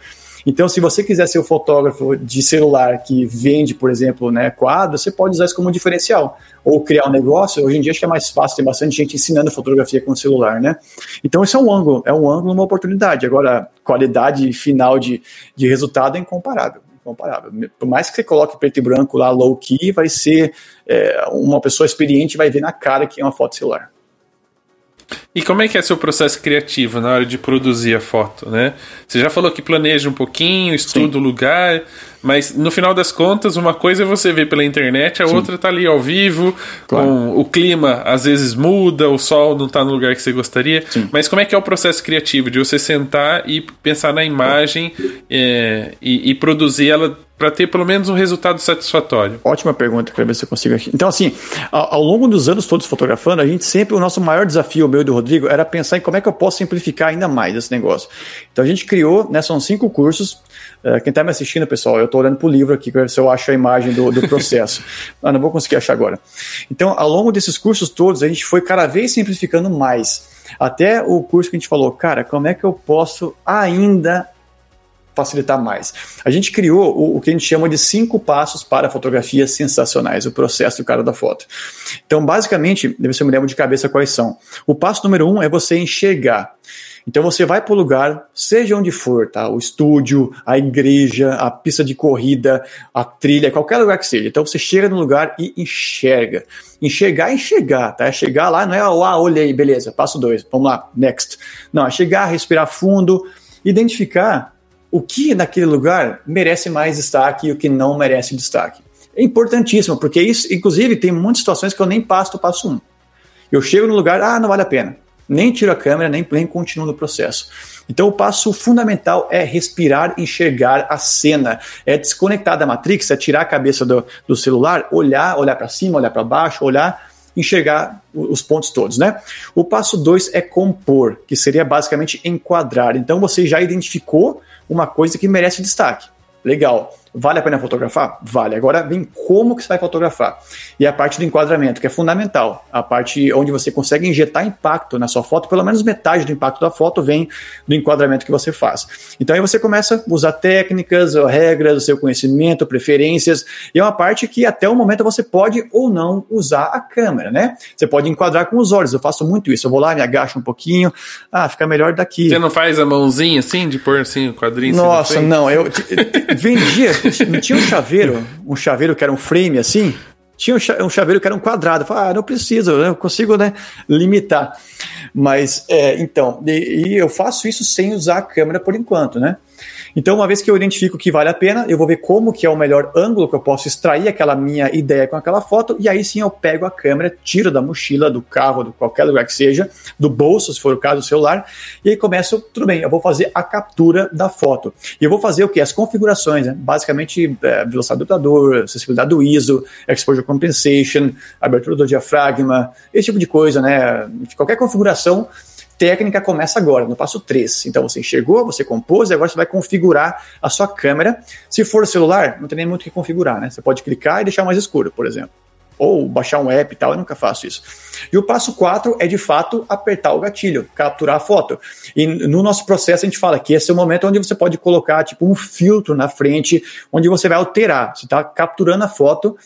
Então, se você quiser ser o fotógrafo de celular que vende, por exemplo, né, quadros, você pode usar isso como um diferencial. Ou criar um negócio, hoje em dia acho que é mais fácil, tem bastante gente ensinando fotografia com celular, né? Então, isso é um ângulo, é um ângulo, uma oportunidade. Agora, qualidade final de, de resultado é incomparável comparável. Por mais que você coloque preto e branco lá, low key, vai ser é, uma pessoa experiente vai ver na cara que é uma foto celular.
E como é que é seu processo criativo na hora de produzir a foto, né? Você já falou que planeja um pouquinho, estuda o lugar, mas no final das contas, uma coisa é você ver pela internet, a Sim. outra tá ali ao vivo, claro. com o clima às vezes muda, o sol não tá no lugar que você gostaria. Sim. Mas como é que é o processo criativo de você sentar e pensar na imagem é, e, e produzir ela para ter pelo menos um resultado satisfatório?
Ótima pergunta, quero ver se eu consigo aqui. Então, assim, ao, ao, longo dos anos todos fotografando, a gente sempre, o nosso maior desafio, o meu e do Rodrigo, era pensar em como é que eu posso simplificar ainda mais esse negócio. Então, a gente criou, né, são cinco cursos. Uh, quem está me assistindo, pessoal, eu estou olhando para o livro aqui, para ver se eu acho a imagem do, do processo. ah, não vou conseguir achar agora. Então, ao longo desses cursos todos, a gente foi cada vez simplificando mais. Até o curso que a gente falou, cara, como é que eu posso ainda facilitar mais. A gente criou o, o, que a gente chama de cinco passos para fotografias sensacionais, o processo do cara da foto. Então, basicamente, deve ser me lembro de cabeça quais são. O passo número um é você enxergar. Então você vai para o lugar, seja onde for, tá? O estúdio, a igreja, a pista de corrida, a trilha, qualquer lugar que seja. Então você chega no lugar e enxerga. Enxergar é enxergar, tá? É chegar lá, não é, ah, olhei, beleza, passo dois, vamos lá, next. Não, é chegar, respirar fundo, identificar o que naquele lugar merece mais destaque e o que não merece destaque. É importantíssimo, porque isso, inclusive, tem muitas situações que eu nem passo o passo um. Eu chego no lugar, ah, não vale a pena nem tiro a câmera, nem, nem continuo no processo. Então, o passo fundamental é respirar, enxergar a cena, é desconectar da Matrix, é tirar a cabeça do, do celular, olhar, olhar para cima, olhar para baixo, olhar, enxergar os pontos todos, né? O passo 2 é compor, que seria basicamente enquadrar. Então, você já identificou uma coisa que merece destaque. Legal. Vale a pena fotografar? Vale. Agora vem como que você vai fotografar. E a parte do enquadramento, que é fundamental. A parte onde você consegue injetar impacto na sua foto, pelo menos metade do impacto da foto vem do enquadramento que você faz. Então aí você começa a usar técnicas, regras, o seu conhecimento, preferências. E é uma parte que até o momento você pode ou não usar a câmera, né? Você pode enquadrar com os olhos. Eu faço muito isso. Eu vou lá, me agacho um pouquinho. Ah, fica melhor daqui.
Você não faz a mãozinha assim, de pôr assim o quadrinho?
Nossa, não. Eu vendia não tinha um chaveiro, um chaveiro que era um frame assim? Tinha um chaveiro que era um quadrado. Eu falei, ah, não preciso, eu consigo né, limitar. Mas, é, então, e, e eu faço isso sem usar a câmera por enquanto, né? Então, uma vez que eu identifico que vale a pena, eu vou ver como que é o melhor ângulo que eu posso extrair aquela minha ideia com aquela foto, e aí sim eu pego a câmera, tiro da mochila, do carro, de qualquer lugar que seja, do bolso, se for o caso, do celular, e aí começo, tudo bem, eu vou fazer a captura da foto. E eu vou fazer o que? As configurações, né? Basicamente, é, velocidade do computador, acessibilidade do ISO, exposure compensation, abertura do diafragma, esse tipo de coisa, né? Qualquer configuração técnica começa agora, no passo 3. Então você enxergou, você compôs, e agora você vai configurar a sua câmera. Se for celular, não tem nem muito o que configurar, né? Você pode clicar e deixar mais escuro, por exemplo. Ou baixar um app e tal, eu nunca faço isso. E o passo 4 é de fato apertar o gatilho, capturar a foto. E no nosso processo a gente fala que esse é o momento onde você pode colocar tipo um filtro na frente, onde você vai alterar. Você está capturando a foto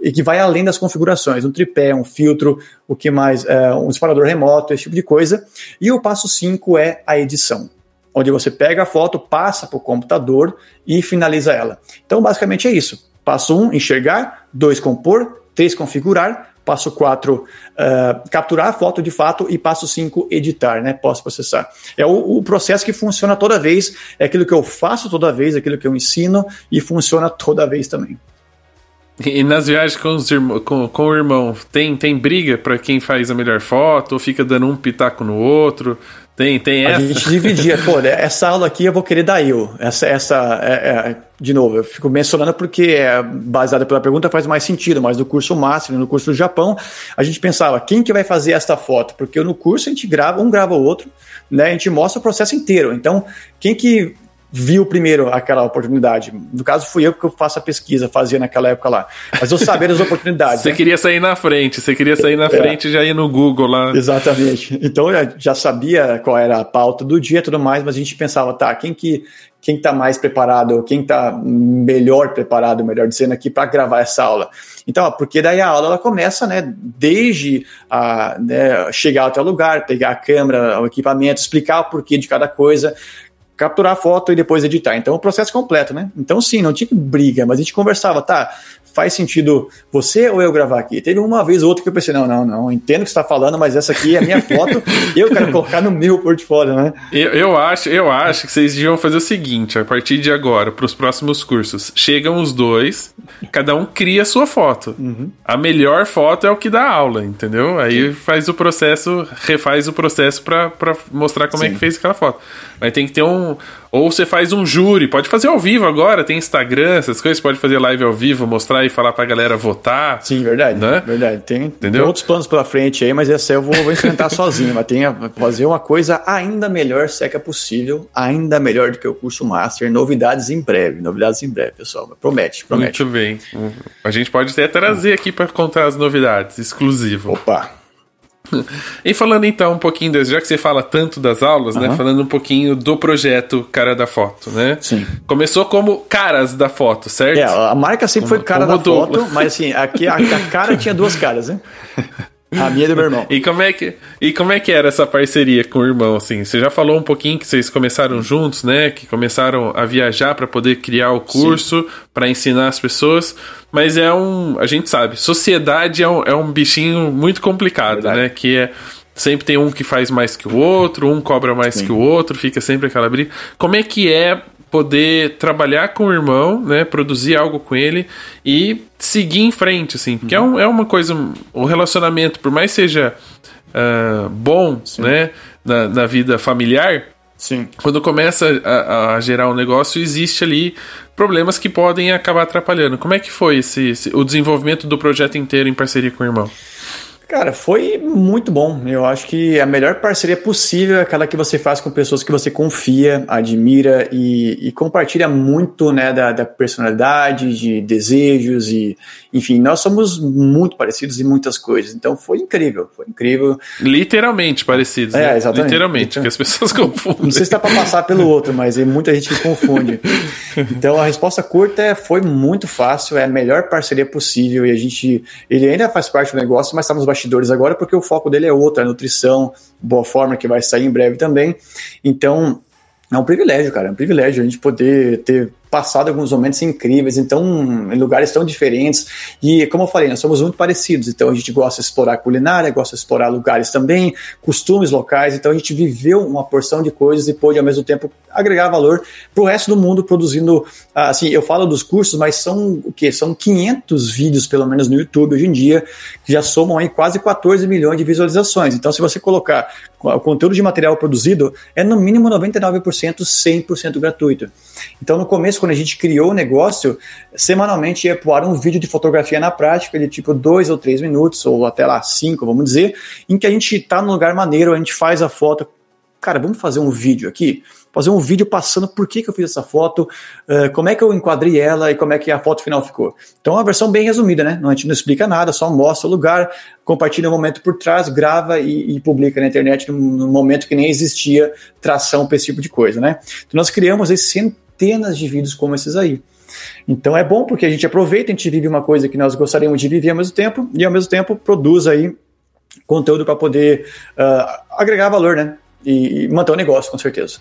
e que vai além das configurações, um tripé, um filtro, o que mais, é, um disparador remoto, esse tipo de coisa. E o passo 5 é a edição, onde você pega a foto, passa para o computador e finaliza ela. Então, basicamente é isso. Passo 1, um, enxergar, 2, compor, 3, configurar, passo 4, uh, é, capturar a foto de fato e passo 5, editar, né, pós-processar. É o, o, processo que funciona toda vez, é aquilo que eu faço toda vez, é aquilo que eu ensino e funciona toda vez também.
E nas viagens com, os irmão, com, com o irmão, tem, tem briga para quem faz a melhor foto, ou fica dando um pitaco no outro? Tem, tem essa?
A gente dividia, pô, né, essa aula aqui eu vou querer dar eu. Essa, essa é, é, de novo, eu fico mencionando porque é baseada pela pergunta faz mais sentido, mas no curso Master, no curso do Japão, a gente pensava, quem que vai fazer esta foto? Porque no curso a gente grava, um grava o outro, né? A gente mostra o processo inteiro. Então, quem que viu primeiro aquela oportunidade. No caso, fui eu que eu faço a pesquisa, fazia naquela época lá. Mas eu sabia das oportunidades.
Você né? queria sair na frente, você queria sair na é. frente e já ia no Google lá.
Exatamente. Então eu já sabia qual era a pauta do dia e tudo mais, mas a gente pensava, tá, quem que quem está mais preparado, quem está melhor preparado, melhor dizendo aqui, para gravar essa aula. Então, porque daí a aula ela começa, né, desde a, né, chegar até o lugar, pegar a câmera, o equipamento, explicar o porquê de cada coisa, capturar a foto e depois editar. Então, o processo completo, né? Então, sim, não tinha briga, mas a gente conversava, tá? Faz sentido você ou eu gravar aqui? Teve uma vez ou outra que eu pensei, não, não, não, entendo o que você está falando, mas essa aqui é a minha foto, eu quero colocar no meu portfólio, né?
Eu, eu, acho, eu acho que vocês deviam fazer o seguinte, a partir de agora, para os próximos cursos, chegam os dois, cada um cria a sua foto. Uhum. A melhor foto é o que dá aula, entendeu? Aí sim. faz o processo, refaz o processo para mostrar como sim. é que fez aquela foto. Mas tem que ter um. Ou você faz um júri, pode fazer ao vivo agora, tem Instagram, essas coisas, pode fazer live ao vivo, mostrar e falar pra galera votar.
Sim, verdade. Né? Verdade. Tem, Entendeu? tem outros planos pela frente aí, mas essa eu vou, vou enfrentar sozinho. Mas tem que fazer uma coisa ainda melhor, se é que é possível, ainda melhor do que o curso Master. Novidades em breve, novidades em breve, pessoal. Promete, promete.
Muito bem. A gente pode até trazer aqui para contar as novidades, exclusivo.
Opa!
E falando então um pouquinho, das, já que você fala tanto das aulas, uhum. né? Falando um pouquinho do projeto Cara da Foto, né?
Sim.
Começou como Caras da Foto, certo? É,
a marca sempre foi Cara da Foto, mas assim, aqui a, a cara tinha duas caras, né? A minha e do meu irmão.
E como, é que, e como é que era essa parceria com o irmão, assim? Você já falou um pouquinho que vocês começaram juntos, né? Que começaram a viajar para poder criar o curso, para ensinar as pessoas. Mas é um... A gente sabe, sociedade é um, é um bichinho muito complicado, Verdade. né? Que é... Sempre tem um que faz mais que o outro, um cobra mais Sim. que o outro, fica sempre aquela briga. Como é que é poder trabalhar com o irmão, né, produzir algo com ele e seguir em frente, assim, porque uhum. é, um, é uma coisa, o um relacionamento, por mais seja uh, bom, Sim. né, na, na, vida familiar,
Sim.
quando começa a, a, gerar um negócio, existe ali problemas que podem acabar atrapalhando. Como é que foi esse, esse o desenvolvimento do projeto inteiro em parceria com o irmão?
Cara, foi muito bom. Eu acho que a melhor parceria possível é aquela que você faz com pessoas que você confia, admira e, e compartilha muito né, da, da, personalidade, de desejos e, enfim, nós somos muito parecidos em muitas coisas. Então foi incrível, foi incrível.
Literalmente parecidos. É, né? exatamente. Literalmente, que as pessoas confundem.
Não sei se está para passar pelo outro, mas tem muita gente que confunde. Então a resposta curta é foi muito fácil, é a melhor parceria possível e a gente, ele ainda faz parte do negócio, mas estamos bastidores agora, porque o foco dele é outro, é nutrição, boa forma, que vai sair em breve também. Então, é um privilégio, cara, é um privilégio a gente poder ter passado alguns momentos incríveis, então em lugares tão diferentes. E como eu falei, nós somos muito parecidos, então a gente gosta de explorar culinária, gosta de explorar lugares também, costumes locais, então a gente viveu uma porção de coisas e pôde ao mesmo tempo agregar valor para o resto do mundo produzindo, assim, eu falo dos cursos, mas são o que? São 500 vídeos pelo menos no YouTube hoje em dia, que já somam aí quase 14 milhões de visualizações. Então se você colocar o conteúdo de material produzido, é no mínimo 99% 100% gratuito. Então no começo quando a gente criou o negócio, semanalmente ia pro um vídeo de fotografia na prática, de tipo dois ou três minutos, ou até lá cinco, vamos dizer, em que a gente tá num lugar maneiro, a gente faz a foto. Cara, vamos fazer um vídeo aqui? Fazer um vídeo passando por que, que eu fiz essa foto, uh, como é que eu enquadrei ela e como é que a foto final ficou. Então é uma versão bem resumida, né? A gente não explica nada, só mostra o lugar, compartilha o momento por trás, grava e, e publica na internet num, num, momento que nem existia tração para esse tipo de coisa, né? Então nós criamos esse centenas de vídeos como esses aí. Então é bom porque a gente aproveita, a gente vive uma coisa que nós gostaríamos de viver ao mesmo tempo e ao mesmo tempo produz aí conteúdo para poder uh, agregar valor, né? E, e manter o negócio, com certeza.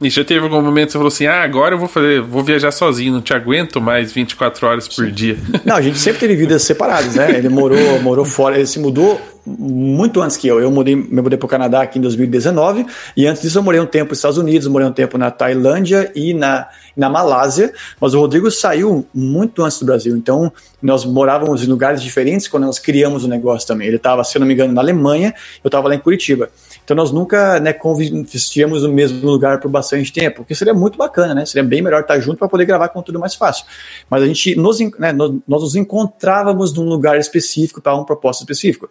E já teve algum momento que você falou assim: ah, agora eu vou fazer, vou viajar sozinho, não te aguento mais 24 horas por dia.
Não, a gente sempre teve vidas separadas, né? Ele morou, morou fora, ele se mudou muito antes que eu. Eu mudei, me mudei para o Canadá aqui em 2019 e antes disso eu morei um tempo nos Estados Unidos, morei um tempo na Tailândia e na, na Malásia. Mas o Rodrigo saiu muito antes do Brasil, então nós morávamos em lugares diferentes quando nós criamos o negócio também. Ele estava, se eu não me engano, na Alemanha, eu estava lá em Curitiba. Então nós nunca né, estivemos no mesmo lugar por bastante tempo, porque seria muito bacana, né? Seria bem melhor estar junto para poder gravar conteúdo mais fácil. Mas a gente nos, né, nós, nós nos encontrávamos num lugar específico para um propósito específico.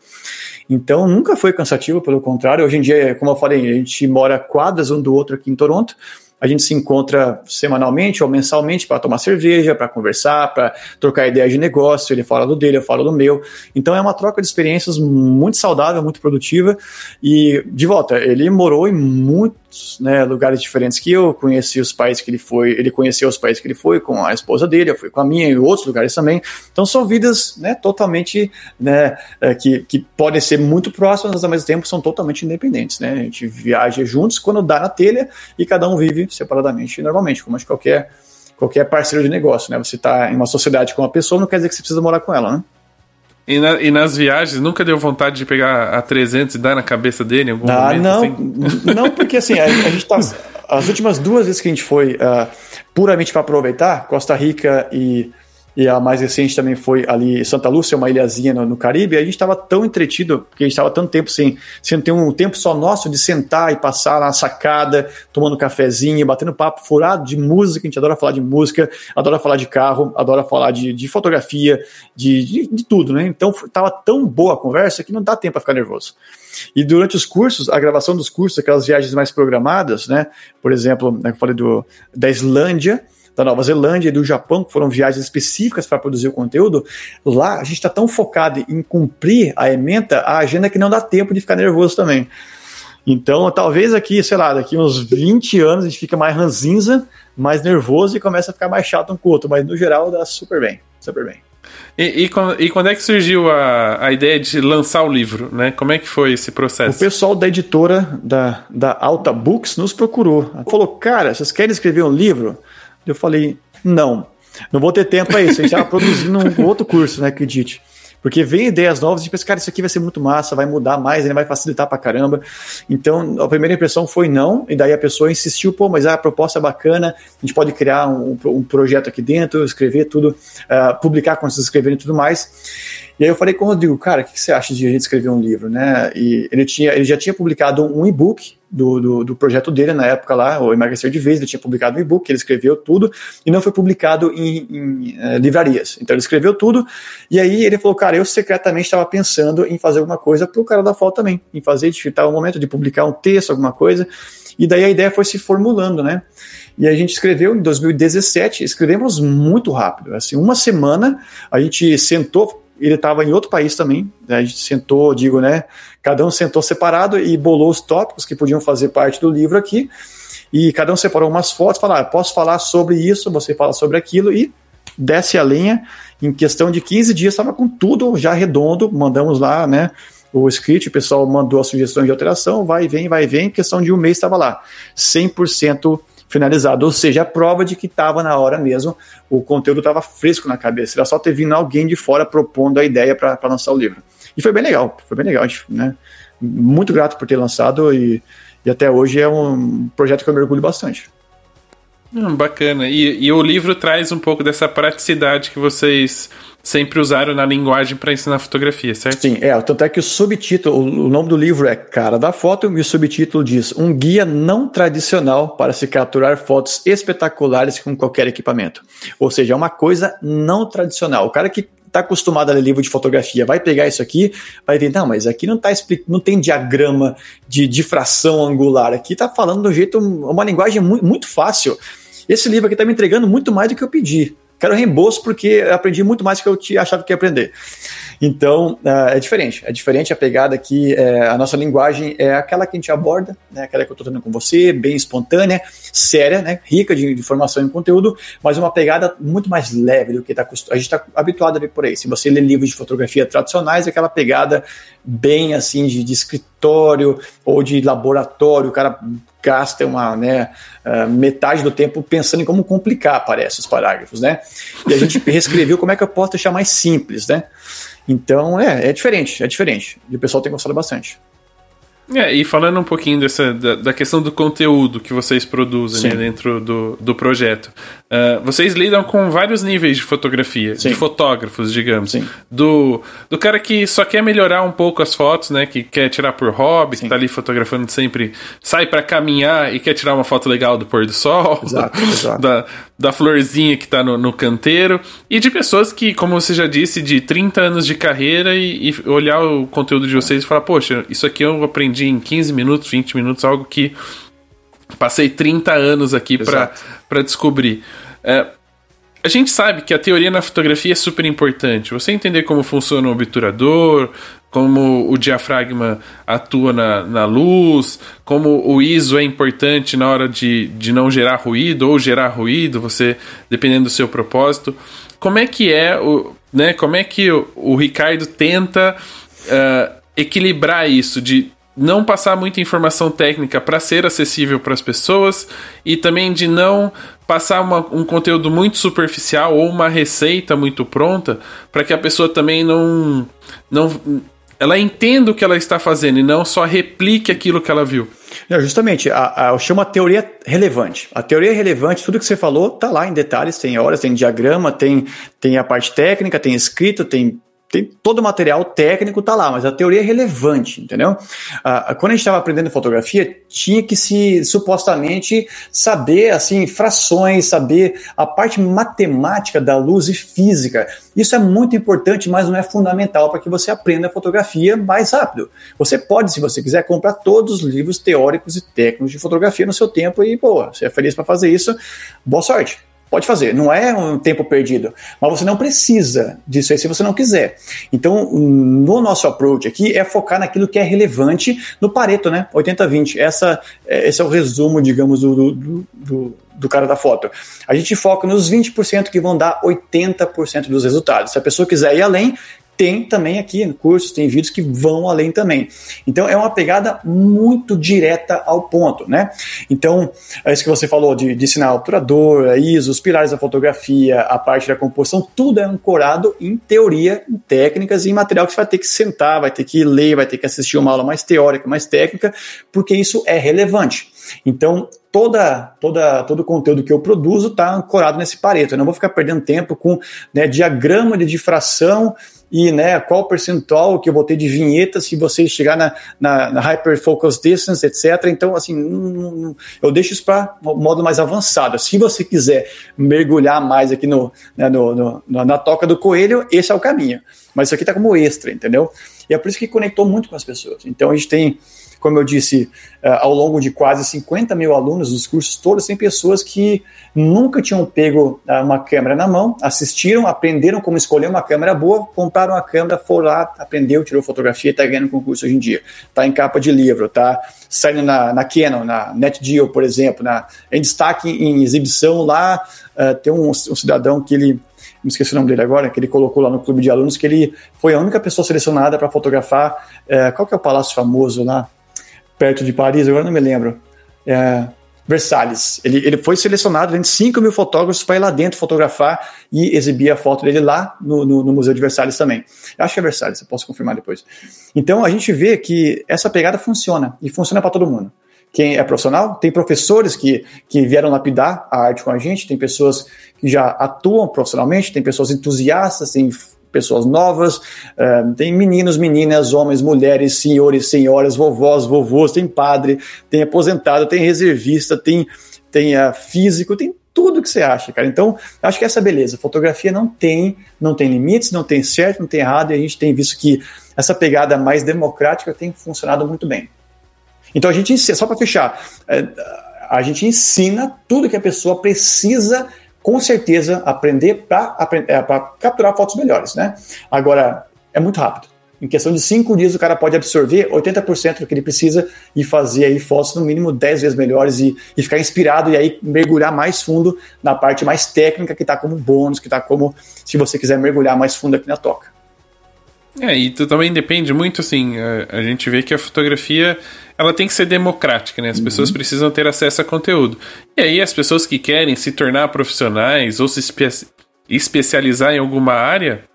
Então nunca foi cansativo, pelo contrário. Hoje em dia, como eu falei, a gente mora quadras um do outro aqui em Toronto. A gente se encontra semanalmente ou mensalmente para tomar cerveja, para conversar, para trocar ideias de negócio. Ele fala do dele, eu falo do meu. Então é uma troca de experiências muito saudável, muito produtiva. E, de volta, ele morou em muitos né, lugares diferentes que eu. Conheci os países que ele foi, ele conheceu os países que ele foi com a esposa dele, eu fui com a minha e outros lugares também. Então são vidas né, totalmente né, é, que, que podem ser muito próximas, mas ao mesmo tempo são totalmente independentes. Né? A gente viaja juntos quando dá na telha e cada um vive separadamente normalmente, como que qualquer, qualquer parceiro de negócio, né? Você está em uma sociedade com uma pessoa, não quer dizer que você precisa morar com ela, né?
E, na, e, nas viagens, nunca deu vontade de pegar a 300 e dar na cabeça dele em algum
ah,
momento?
Não, assim? não porque assim, a, a, gente tá. As últimas duas vezes que a gente foi uh, puramente para aproveitar, Costa Rica e e a mais recente também foi ali Santa Lúcia, uma ilhazinha no, no Caribe, e a gente estava tão entretido, porque a gente estava tanto tempo sem, sem ter um tempo só nosso de sentar e passar na sacada, tomando cafezinho, batendo papo furado de música, a gente adora falar de música, adora falar de carro, adora falar de, de fotografia, de, de, de tudo, né? Então estava tão boa a conversa que não dá tempo para ficar nervoso. E durante os cursos, a gravação dos cursos, aquelas viagens mais programadas, né? Por exemplo, né, eu falei do, da Islândia, da Nova Zelândia e do Japão, que foram viagens específicas para produzir o conteúdo, lá a gente está tão focado em cumprir a ementa, a agenda que não dá tempo de ficar nervoso também. Então, talvez aqui, sei lá, daqui uns 20 anos a gente fica mais ranzinza, mais nervoso e começa a ficar mais chato um com o outro, mas no geral dá super bem, super bem.
E, e, e, quando é que surgiu a, a ideia de lançar o livro, né? Como é que foi esse processo?
O pessoal da editora da, da Alta Books nos procurou. Falou, cara, vocês querem escrever um livro? Eu falei, não, não vou ter tempo para isso. A gente estava produzindo um outro curso, né? Acredite. Porque vem ideias novas e pensa, cara, isso aqui vai ser muito massa, vai mudar mais, vai facilitar pra caramba. Então, a primeira impressão foi não, e daí a pessoa insistiu, pô, mas a proposta é bacana, a gente pode criar um, um projeto aqui dentro, escrever tudo, uh, publicar quando vocês escreverem e tudo mais. E aí eu falei com o Rodrigo, cara, o que você acha de a gente escrever um livro, né? E ele, tinha, ele já tinha publicado um e-book do, do, do, projeto dele na época lá, o Emagrecer de Vez, ele tinha publicado um e-book, ele escreveu tudo e não foi publicado em, em uh, livrarias. Então ele escreveu tudo e aí ele falou, cara, eu secretamente estava pensando em fazer alguma coisa para o cara da FOL também, em fazer, de o momento de publicar um texto, alguma coisa. E daí a ideia foi se formulando, né? E a gente escreveu em 2017, escrevemos muito rápido. Assim, uma semana a gente sentou, ele estava em outro país também, né, a gente sentou, digo, né, cada um sentou separado e bolou os tópicos que podiam fazer parte do livro aqui, e cada um separou umas fotos, falou, ah, posso falar sobre isso, você fala sobre aquilo, e desce a linha, em questão de 15 dias estava com tudo já redondo, mandamos lá, né, o script, o pessoal mandou as sugestões de alteração, vai vem, vai vem, em questão de um mês estava lá, 100% finalizado, ou seja, a prova de que estava na hora mesmo, o conteúdo estava fresco na cabeça, era só ter vindo alguém de fora propondo a ideia para lançar o livro. E foi bem legal, foi bem legal, né? Muito grato por ter lançado e, e até hoje é um projeto que eu mergulho bastante.
Hum, bacana. E, e o livro traz um pouco dessa praticidade que vocês sempre usaram na linguagem para ensinar fotografia, certo?
Sim, é. Tanto é que o subtítulo, o nome do livro é Cara da Foto e o subtítulo diz Um guia não tradicional para se capturar fotos espetaculares com qualquer equipamento. Ou seja, é uma coisa não tradicional. O cara que está acostumado a ler livro de fotografia vai pegar isso aqui, vai ver, não, mas aqui não tá não tem diagrama de difração angular, aqui está falando do jeito, uma linguagem muito fácil. Esse livro aqui está me entregando muito mais do que eu pedi. Quero reembolso porque aprendi muito mais do que eu te achava que ia aprender. Então, uh, é diferente. É diferente a pegada aqui. É, a nossa linguagem é aquela que a gente aborda, né, aquela que eu estou tendo com você, bem espontânea, séria, né, rica de, informação e conteúdo, mas uma pegada muito mais leve do que tá, a gente está habituado a ver por aí. Se você lê livros de fotografia tradicionais, é aquela pegada bem assim de, de escritório ou de laboratório, o cara gasta uma né, uh, metade do tempo pensando em como complicar, parece, os parágrafos, né? E a gente reescreveu como é que eu posso deixar mais simples, né? Então, é, é diferente, é diferente. E o pessoal tem gostado bastante.
É, e falando um pouquinho dessa, da, da questão do conteúdo que vocês produzem né, dentro do, do projeto, uh, vocês lidam com vários níveis de fotografia, Sim. de fotógrafos, digamos. Sim. Do, do cara que só quer melhorar um pouco as fotos, né? Que quer tirar por hobby, Sim. que tá ali fotografando sempre, sai para caminhar e quer tirar uma foto legal do pôr do sol, exato, exato. Da, da florzinha que tá no, no canteiro, e de pessoas que, como você já disse, de 30 anos de carreira e, e olhar o conteúdo de vocês e falar, poxa, isso aqui eu aprendi em 15 minutos, 20 minutos, algo que passei 30 anos aqui para descobrir. É, a gente sabe que a teoria na fotografia é super importante. Você entender como funciona o obturador, como o diafragma atua na, na luz, como o ISO é importante na hora de, de não gerar ruído ou gerar ruído, você dependendo do seu propósito. Como é que é o, né? Como é que o, o Ricardo tenta uh, equilibrar isso de não passar muita informação técnica para ser acessível para as pessoas e também de não passar uma, um conteúdo muito superficial ou uma receita muito pronta para que a pessoa também não não ela entenda o que ela está fazendo e não só replique aquilo que ela viu.
Não, justamente, a, a, eu chamo a teoria relevante. A teoria relevante, tudo que você falou, tá lá em detalhes, tem horas, tem diagrama, tem, tem a parte técnica, tem escrito, tem tem todo o material técnico tá lá, mas a teoria é relevante, entendeu? Ah, quando a gente estava aprendendo fotografia, tinha que se supostamente saber assim frações, saber a parte matemática da luz e física. Isso é muito importante, mas não é fundamental para que você aprenda fotografia mais rápido. Você pode, se você quiser, comprar todos os livros teóricos e técnicos de fotografia no seu tempo e, pô, você é feliz para fazer isso. Boa sorte. Pode fazer, não é um tempo perdido, mas você não precisa disso aí se você não quiser. Então, no nosso approach aqui é focar naquilo que é relevante no Pareto, né? 80-20. Essa, é, esse é o resumo, digamos, do, do, do, do cara da foto. A gente foca nos 20% que vão dar 80% dos resultados. Se a pessoa quiser ir além, tem também aqui cursos, tem vídeos que vão além também. Então é uma pegada muito direta ao ponto, né? Então, é isso que você falou de, de sinal obturador, ISO, os pilares da fotografia, a parte da composição, tudo é ancorado em teoria, em técnicas e em material que você vai ter que sentar, vai ter que ler, vai ter que assistir uma aula mais teórica, mais técnica, porque isso é relevante. Então, toda, toda, todo o conteúdo que eu produzo está ancorado nesse pareto. Eu não vou ficar perdendo tempo com né, diagrama de difração e né, qual percentual que eu vou ter de vinhetas se você chegar na, na, na Hyper Focus Distance, etc. Então, assim, eu deixo isso para modo mais avançado. Se você quiser mergulhar mais aqui no, né, no, no, na toca do coelho, esse é o caminho. Mas isso aqui está como extra, entendeu? E é por isso que conectou muito com as pessoas. Então, a gente tem como eu disse, uh, ao longo de quase 50 mil alunos dos cursos todos, tem pessoas que nunca tinham pego uh, uma câmera na mão, assistiram, aprenderam como escolher uma câmera boa, compraram a câmera, foram lá, aprendeu, tirou fotografia está ganhando concurso hoje em dia. Está em capa de livro, está saindo na, na Canon, na NetGeo, por exemplo, na, em destaque em exibição lá, uh, tem um, um cidadão que ele me esqueci o nome dele agora, que ele colocou lá no clube de alunos, que ele foi a única pessoa selecionada para fotografar. qual que é o palácio famoso lá? Perto de Paris, agora não me lembro. É, Versalhes. Ele, ele foi selecionado entre 5 mil fotógrafos para ir lá dentro fotografar e exibir a foto dele lá no, no, no Museu de Versalhes também. Eu acho que é Versalhes, eu posso confirmar depois. Então a gente vê que essa pegada funciona e funciona para todo mundo. Quem é profissional, tem professores que, que vieram lapidar a arte com a gente, tem pessoas que já atuam profissionalmente, tem pessoas entusiastas, tem pessoas novas, uh, tem meninos, meninas, homens, mulheres, senhores, senhoras, vovós, vovôs, tem padre, tem aposentado, tem reservista, tem, tem uh, físico, tem tudo que você acha, cara. Então, acho que essa é beleza. Fotografia não tem, não tem limites, não tem certo, não tem errado, e a gente tem visto que essa pegada mais democrática tem funcionado muito bem. Então a gente só para fechar, eh, a gente ensina tudo que a pessoa precisa com certeza aprender para é, capturar fotos melhores, né? Agora, é muito rápido. Em questão de cinco dias, o cara pode absorver 80% do que ele precisa e fazer aí fotos no mínimo 10 vezes melhores e, e ficar inspirado e aí mergulhar mais fundo na parte mais técnica que está como bônus, que está como se você quiser mergulhar mais fundo aqui na toca.
É, e também depende muito, assim, a, a, gente vê que a fotografia, ela tem que ser democrática, né? As uhum. pessoas precisam ter acesso a conteúdo. E aí as pessoas que querem se tornar profissionais ou se espe especializar em alguma área,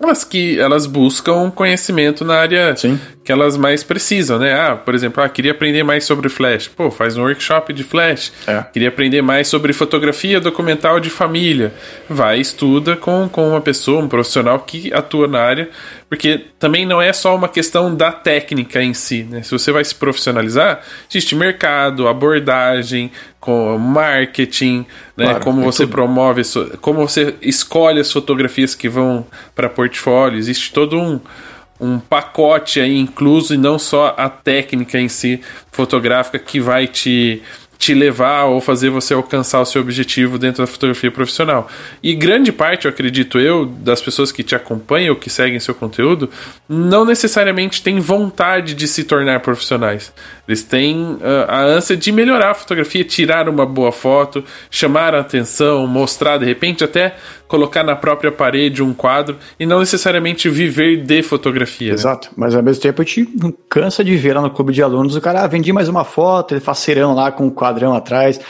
elas que elas buscam conhecimento na área Sim. Que elas mais precisam, né? Ah, por exemplo, ah, queria aprender mais sobre Flash. Pô, faz um workshop de Flash. É. Queria aprender mais sobre fotografia documental de família. Vai, estuda com, com uma pessoa, um profissional que atua na área, porque também não é só uma questão da técnica em si, né? Se você vai se profissionalizar, existe mercado, abordagem, com marketing, né? Claro, como você tudo. promove, como você escolhe as fotografias que vão para portfólio, existe todo um, um pacote aí incluso e não só a técnica em si fotográfica que vai te te levar ou fazer você alcançar o seu objetivo dentro da fotografia profissional. E grande parte, eu acredito eu, das pessoas que te acompanham ou que seguem seu conteúdo, não necessariamente tem vontade de se tornar profissionais. Eles têm uh, a ânsia de melhorar a fotografia, tirar uma boa foto, chamar a atenção, mostrar de repente até colocar na própria parede um quadro e não necessariamente viver de fotografia. Né?
Exato, né? mas ao mesmo tempo a gente cansa de ver lá no clube de alunos o cara ah, vendi mais uma foto, ele faz serão lá com um quadrão atrás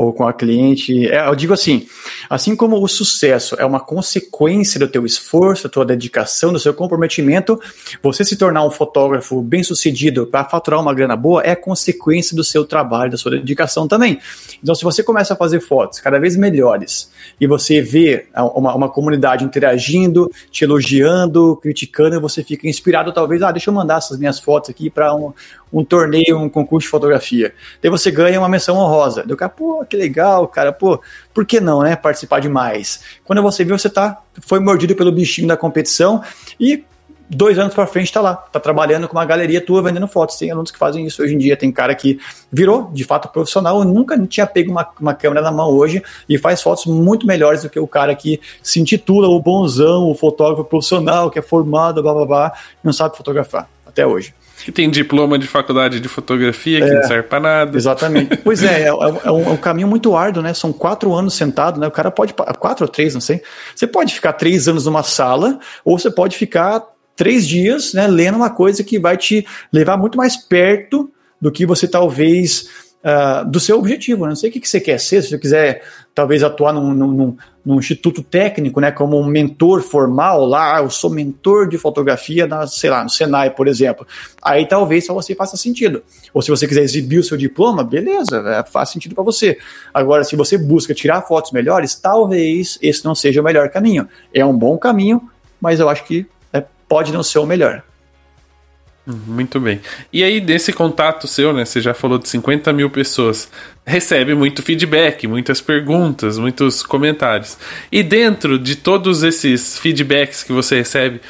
ou com a cliente. É, eu digo assim, assim como o sucesso é uma consequência do teu esforço, da tua dedicação, do seu comprometimento, você se tornar um fotógrafo bem-sucedido para faturar uma grana boa é consequência do seu trabalho, da sua dedicação também. Então, se você começa a fazer fotos cada vez melhores e você vê uma, uma comunidade interagindo, te elogiando, criticando, você fica inspirado, talvez, ah, deixa eu mandar essas minhas fotos aqui para um, um torneio, um concurso de fotografia. Daí você ganha uma menção honrosa. Do cara, pô, que legal, cara, pô, por que não, né? Participar de mais. Quando você vê, você tá, foi mordido pelo bichinho da competição e dois anos para frente está lá, está trabalhando com uma galeria tua vendendo fotos. Tem alunos que fazem isso hoje em dia. Tem cara que virou de fato profissional, nunca tinha pego uma, uma câmera na mão hoje e faz fotos muito melhores do que o cara que se intitula o bonzão, o fotógrafo profissional, que é formado, blá blá blá, não sabe fotografar até hoje.
Que tem diploma de faculdade de fotografia, que é, não serve para nada.
Exatamente. Pois é, é, é, um, é, um, caminho muito árduo, né? São quatro anos sentado, né? O cara pode. Quatro ou três, não sei. Você pode ficar três anos numa sala, ou você pode ficar três dias, né, lendo uma coisa que vai te levar muito mais perto do que você talvez uh, do seu objetivo. Né? Não sei o que, que você quer ser, se você quiser talvez atuar num, num, num, instituto técnico, né, como um mentor formal lá, ah, eu sou mentor de fotografia na, sei lá, no Senai, por exemplo. Aí talvez só você faça sentido. Ou se você quiser exibir o seu diploma, beleza, é, faz sentido para você. Agora, se você busca tirar fotos melhores, talvez esse não seja o melhor caminho. É um bom caminho, mas eu acho que pode não ser o melhor.
Muito bem. E aí, nesse contato seu, né? Você já falou de 50 mil pessoas. Recebe muito feedback, muitas perguntas, muitos comentários. E dentro de todos esses feedbacks que você recebe,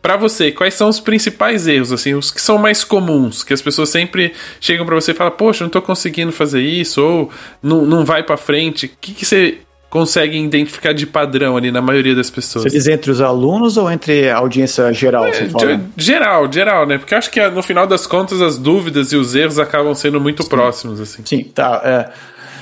para você, quais são os principais erros, assim, os que são mais comuns, que as pessoas sempre chegam para você e falam, poxa, não tô conseguindo fazer isso, ou não, não vai para frente. O que, que você conseguem identificar de padrão ali na maioria das pessoas.
Você diz entre os alunos ou entre a audiência geral? É,
geral, geral, né? Porque acho que no final das contas as dúvidas e os erros acabam sendo muito Sim. próximos, assim.
Sim, tá. É,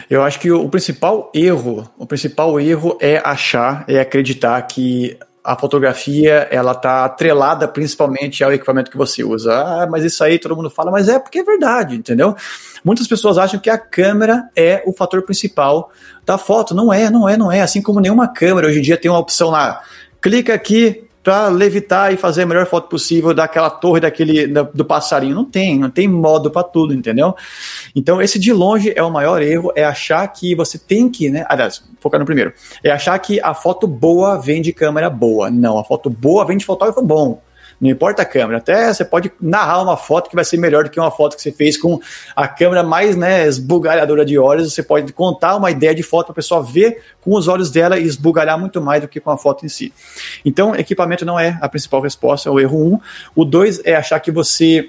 eu acho que o principal erro, o principal erro é achar, é acreditar que a fotografia ela está atrelada principalmente ao equipamento que você usa. Ah, mas isso aí todo mundo fala, mas é porque é verdade, entendeu? Muitas pessoas acham que a câmera é o fator principal da foto. Não é, não é, não é. Assim como nenhuma câmera hoje em dia tem uma opção lá. Clica aqui, para levitar e fazer a melhor foto possível daquela torre daquele do passarinho. Não tem, não tem modo para tudo, entendeu? Então esse de longe é o maior erro, é achar que você tem que, né? Aliás, focar no primeiro, é achar que a foto boa vem de câmera boa. Não, a foto boa vem de fotógrafo bom. Não importa a câmera. Até você pode narrar uma foto que vai ser melhor do que uma foto que você fez com a câmera mais né, esbugalhadora de olhos. Você pode contar uma ideia de foto para a pessoa ver com os olhos dela e esbugalhar muito mais do que com a foto em si. Então, equipamento não é a principal resposta, é o erro 1. Um. O 2 é achar que você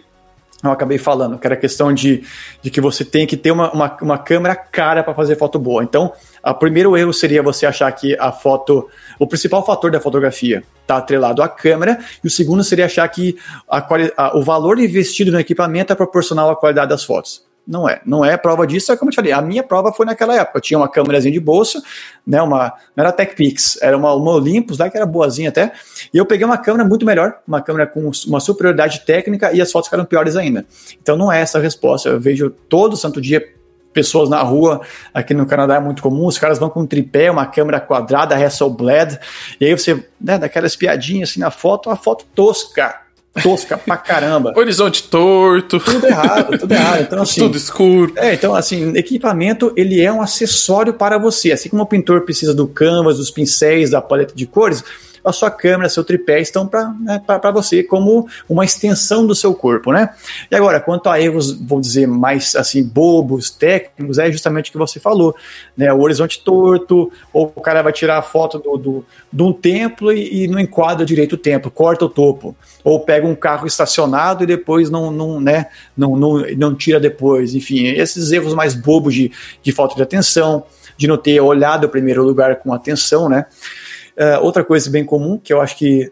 eu acabei falando, que era a questão de, de que você tem que ter uma, uma, uma câmera cara para fazer foto boa. Então, o primeiro erro seria você achar que a foto, o principal fator da fotografia está atrelado à câmera, e o segundo seria achar que a, a, o valor investido no equipamento é proporcional à qualidade das fotos. Não é, não é prova disso, é como eu te falei, a minha prova foi naquela época, eu tinha uma câmerazinha de bolso, né, uma, não era TechPix, era uma, uma Olympus lá, que era boazinha até, e eu peguei uma câmera muito melhor, uma câmera com uma superioridade técnica, e as fotos ficaram piores ainda. Então não é essa a resposta, eu vejo todo santo dia pessoas na rua, aqui no Canadá é muito comum, os caras vão com um tripé, uma câmera quadrada, Hasselblad, e aí você, né, daquela espiadinha assim na foto, uma foto tosca, tosca pra caramba.
Horizonte torto.
Tudo errado, tudo errado. Então, assim,
tudo escuro.
É, então, assim, equipamento, ele é um acessório para você. Assim como o pintor precisa do canvas, dos pincéis, da paleta de cores, a sua câmera, seu tripé estão para né, você como uma extensão do seu corpo, né? E agora, quanto a erros, vou dizer, mais assim, bobos, técnicos, é justamente o que você falou, né? O horizonte torto, ou o cara vai tirar a foto do, do, de um templo e, e não enquadra direito o templo, corta o topo. Ou pega um carro estacionado e depois não, não, né, não, não, não tira depois. Enfim, esses erros mais bobos de, de falta de atenção, de não ter olhado o primeiro lugar com atenção, né? Uh, outra coisa bem comum, que eu acho que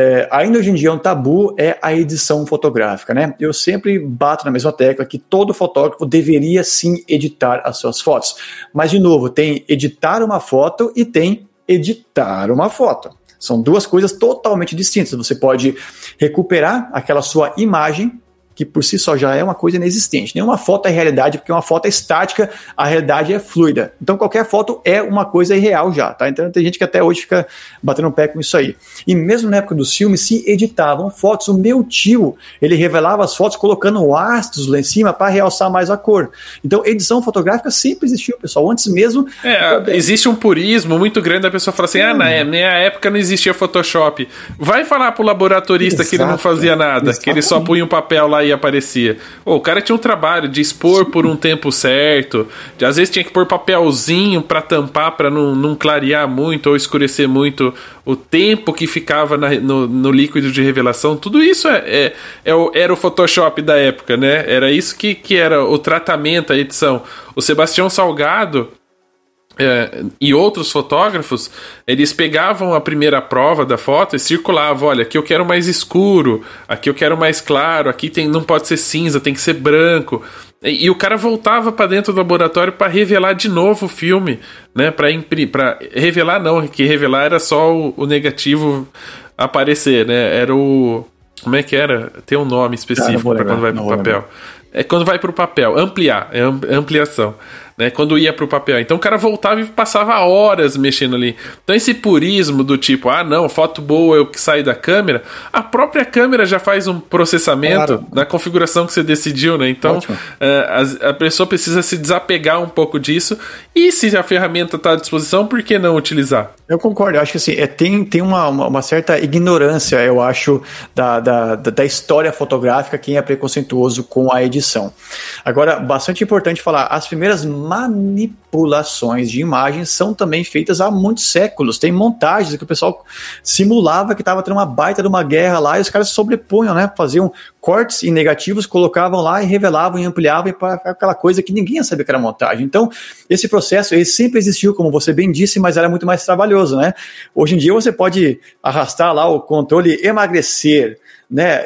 é, ainda hoje em dia é um tabu, é a edição fotográfica, né? Eu sempre bato na mesma tecla que todo fotógrafo deveria sim editar as suas fotos. Mas, de novo, tem editar uma foto e tem editar uma foto. São duas coisas totalmente distintas. Você pode recuperar aquela sua imagem que por si só já é uma coisa inexistente. Nenhuma foto é realidade, porque uma foto é estática, a realidade é fluida. Então qualquer foto é uma coisa irreal já, tá? Então tem gente que até hoje fica batendo o pé com isso aí. E mesmo na época dos filmes se editavam fotos. O meu tio, ele revelava as fotos colocando astros lá em cima para realçar mais a cor. Então edição fotográfica sempre existiu, pessoal. Antes mesmo.
É, existe um purismo muito grande da pessoa falar assim: ah, na minha época não existia Photoshop. Vai falar pro laboratorista Exato, que ele não fazia nada, que ele só punha um papel lá e aparecia. Oh, o cara tinha um trabalho de expor por um tempo certo, de, às vezes tinha que pôr papelzinho para tampar, para não, não clarear muito ou escurecer muito o tempo que ficava na, no, no, líquido de revelação. Tudo isso é, é, é o, era o Photoshop da época, né? Era isso que, que era o tratamento, a edição. O Sebastião Salgado é, e outros fotógrafos, eles pegavam a primeira prova da foto e circulavam, olha, aqui eu quero mais escuro, aqui eu quero mais claro, aqui tem, não pode ser cinza, tem que ser branco. E, e o cara voltava para dentro do laboratório para revelar de novo o filme, né? Para para revelar não, que revelar era só o, o, negativo aparecer, né? Era o como é que era? Tem um nome específico para quando vai pro papel. É quando vai pro papel, ampliar, é ampliação né? Quando ia pro papel. Então o cara voltava e passava horas mexendo ali. Então esse purismo do tipo, ah, não, foto boa é o que sai da câmera, a própria câmera já faz um processamento claro. na configuração que você decidiu, né? Então é, a, a, pessoa precisa se desapegar um pouco disso. E se a ferramenta está à disposição, por que não utilizar?
Eu concordo, eu acho que assim, é, tem, tem uma, uma, uma certa ignorância, eu acho, da, da, da história fotográfica, quem é preconceituoso com a edição. Agora, bastante importante falar, as primeiras manipulações de imagens são também feitas há muitos séculos. Tem montagens que o pessoal simulava que estava tendo uma baita de uma guerra lá e os caras sobrepunham, né? Faziam cortes e negativos, colocavam lá e revelavam e ampliavam para aquela coisa que ninguém ia saber que era montagem. Então, esse processo ele sempre existiu, como você bem disse, mas era muito mais trabalhoso, né? Hoje em dia você pode arrastar lá o controle emagrecer, né?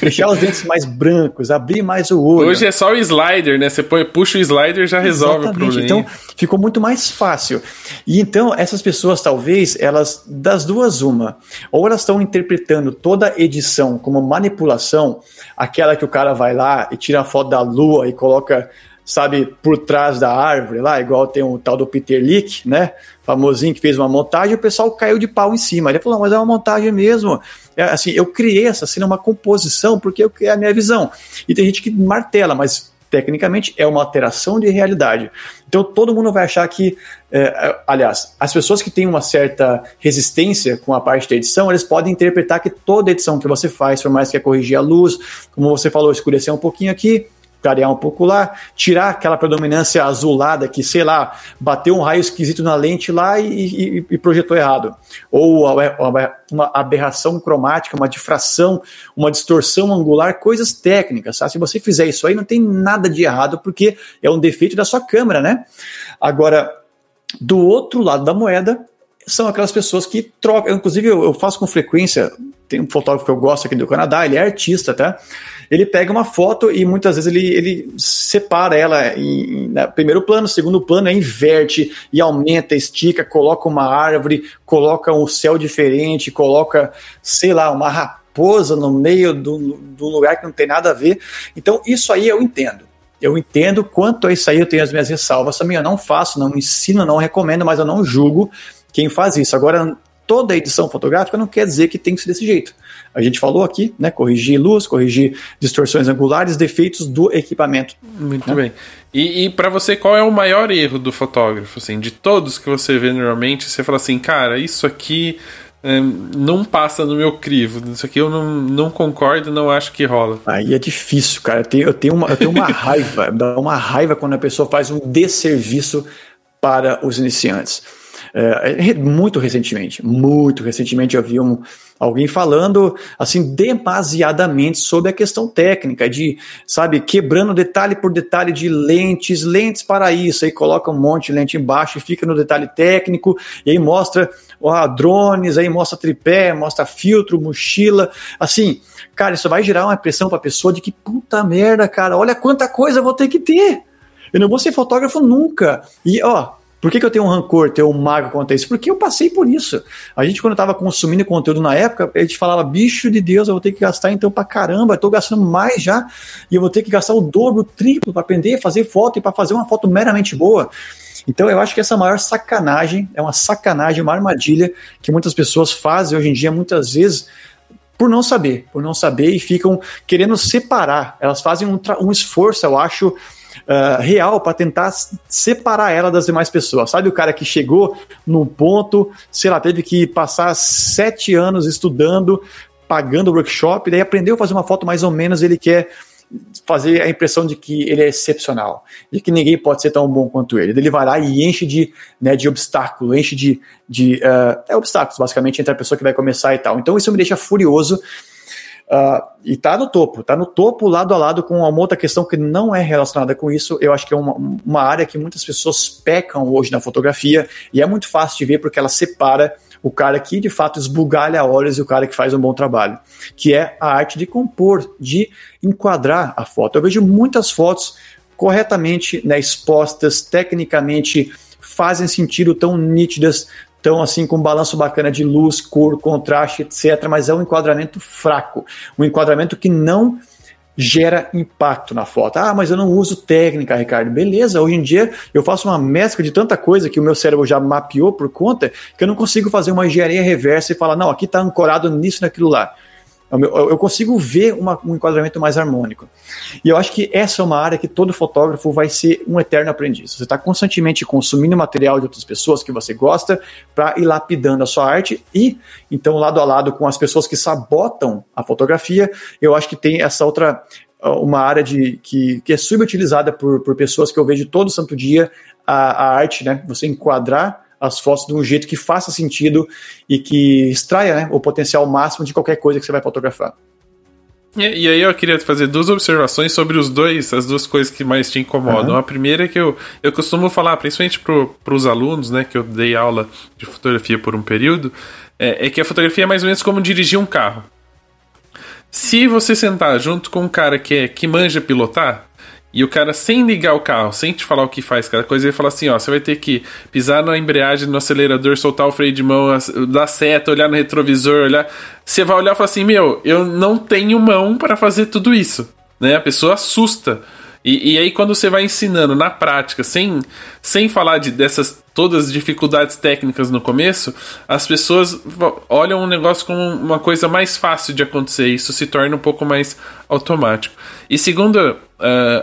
Deixar os dentes mais brancos, abrir mais o olho.
Hoje é só o slider, né? Você põe, puxa o slider já resolve Exatamente. o problema.
Então ficou muito mais fácil. E então essas pessoas talvez elas das duas uma, ou elas estão interpretando toda a edição como manipulação, aquela que o cara vai lá e tira a foto da lua e coloca sabe, por trás da árvore lá, igual tem o tal do Peter Lick, né? Famosinho que fez uma montagem, o pessoal caiu de pau em cima. Ele falou, mas é uma montagem mesmo. É, assim, eu criei essa cena, uma composição, porque é a minha visão. E tem gente que martela, mas tecnicamente é uma alteração de realidade. Então todo mundo vai achar que, é, aliás, as pessoas que têm uma certa resistência com a parte da edição, eles podem interpretar que toda edição que você faz, por mais que é corrigir a luz, como você falou, escurecer um pouquinho aqui, clarear um pouco lá, tirar aquela predominância azulada que, sei lá, bateu um raio esquisito na lente lá e, e, e projetou errado. Ou uma aberração cromática, uma difração, uma distorção angular, coisas técnicas. Sabe? Se você fizer isso aí, não tem nada de errado, porque é um defeito da sua câmera, né? Agora, do outro lado da moeda, são aquelas pessoas que trocam. Inclusive, eu, faço com frequência. Tem um fotógrafo que eu gosto aqui do Canadá, ele é artista, tá? ele pega uma foto e muitas vezes ele, ele separa ela em, né, primeiro plano, segundo plano, aí inverte e aumenta, estica, coloca uma árvore, coloca um céu diferente, coloca, sei lá, uma raposa no meio do, do lugar que não tem nada a ver. Então, isso aí eu entendo. Eu entendo quanto a isso aí eu tenho as minhas ressalvas também. Eu não faço, não ensino, não recomendo, mas eu não julgo quem faz isso. Agora, toda edição fotográfica não quer dizer que tem que ser desse jeito. A gente falou aqui, né? Corrigir luz, corrigir distorções angulares, defeitos do equipamento.
Muito né? bem. E, e para você, qual é o maior erro do fotógrafo? Assim, de todos que você vê normalmente, você fala assim, cara, isso aqui é, não passa no meu crivo. Isso aqui eu não, não concordo, não acho que rola.
Aí é difícil, cara. Eu tenho, eu tenho uma, eu tenho uma raiva, dá uma raiva quando a pessoa faz um desserviço para os iniciantes. É, muito recentemente, muito recentemente eu vi um, alguém falando assim demasiadamente sobre a questão técnica de, sabe, quebrando detalhe por detalhe de lentes, lentes para isso, aí coloca um monte de lente embaixo e fica no detalhe técnico, e aí mostra ó, drones, aí mostra tripé, mostra filtro, mochila, assim, cara, isso vai gerar uma impressão para a pessoa de que puta merda, cara, olha quanta coisa eu vou ter que ter. Eu não vou ser fotógrafo nunca. E ó, por que, que eu tenho um rancor, tenho um mago contra isso? Porque eu passei por isso. A gente, quando estava consumindo conteúdo na época, a gente falava, bicho de Deus, eu vou ter que gastar então pra caramba, eu tô gastando mais já, e eu vou ter que gastar o dobro, o triplo para aprender fazer foto e para fazer uma foto meramente boa. Então eu acho que essa maior sacanagem, é uma sacanagem, uma armadilha que muitas pessoas fazem hoje em dia, muitas vezes, por não saber, por não saber e ficam querendo separar. Elas fazem um, um esforço, eu acho, uh, real para tentar separar ela das demais pessoas. Sabe o cara que chegou num ponto, sei lá, teve que passar sete anos estudando pagando workshop, daí aprendeu a fazer uma foto mais ou menos, ele quer fazer a impressão de que ele é excepcional, de que ninguém pode ser tão bom quanto ele. Ele vai lá e enche de, né, de obstáculo, enche de, de uh, é obstáculos, basicamente, entre a pessoa que vai começar e tal. Então isso me deixa furioso. Uh, e tá no topo, tá no topo lado a lado com uma outra questão que não é relacionada com isso. Eu acho que é uma, uma área que muitas pessoas pecam hoje na fotografia e é muito fácil de ver porque ela separa o cara que de fato esbugalha olhos e o cara que faz um bom trabalho, que é a arte de compor, de enquadrar a foto. Eu vejo muitas fotos corretamente né, expostas, tecnicamente fazem sentido, tão nítidas, tão assim com um balanço bacana de luz, cor, contraste, etc. Mas é um enquadramento fraco, um enquadramento que não gera impacto na foto. Ah, mas eu não uso técnica, Ricardo. Beleza, hoje em dia eu faço uma mescla de tanta coisa que o meu cérebro já mapeou por conta que eu não consigo fazer uma engenharia reversa e falar, não, aqui está ancorado nisso, naquilo lá. Eu consigo ver uma, um enquadramento mais harmônico. E eu acho que essa é uma área que todo fotógrafo vai ser um eterno aprendiz. Você está constantemente consumindo material de outras pessoas que você gosta para ir lapidando a sua arte e, então, lado a lado com as pessoas que sabotam a fotografia, eu acho que tem essa outra uma área de, que, que é subutilizada por, por pessoas que eu vejo todo santo dia, a, a arte, né? Você enquadrar as fotos de um jeito que faça sentido e que extraia né, o potencial máximo de qualquer coisa que você vai fotografar.
E, e, aí eu queria fazer duas observações sobre os dois, as duas coisas que mais te incomodam. Uhum. A primeira é que eu, eu costumo falar, principalmente para os alunos, né, que eu dei aula de fotografia por um período, é, é que a fotografia é mais ou menos como dirigir um carro. Se você sentar junto com um cara que, é, que manja pilotar, e o cara, sem ligar o carro, sem te falar o que faz cada coisa, ele fala assim: ó, você vai ter que pisar na embreagem, no acelerador, soltar o freio de mão, dar seta, olhar no retrovisor, olhar. Você vai olhar e falar assim: meu, eu não tenho mão para fazer tudo isso. Né? A pessoa assusta. E, e, aí, quando você vai ensinando na prática, sem, sem falar de dessas todas as dificuldades técnicas no começo, as pessoas olham o negócio como uma coisa mais fácil de acontecer. Isso se torna um pouco mais automático. E segundo uh,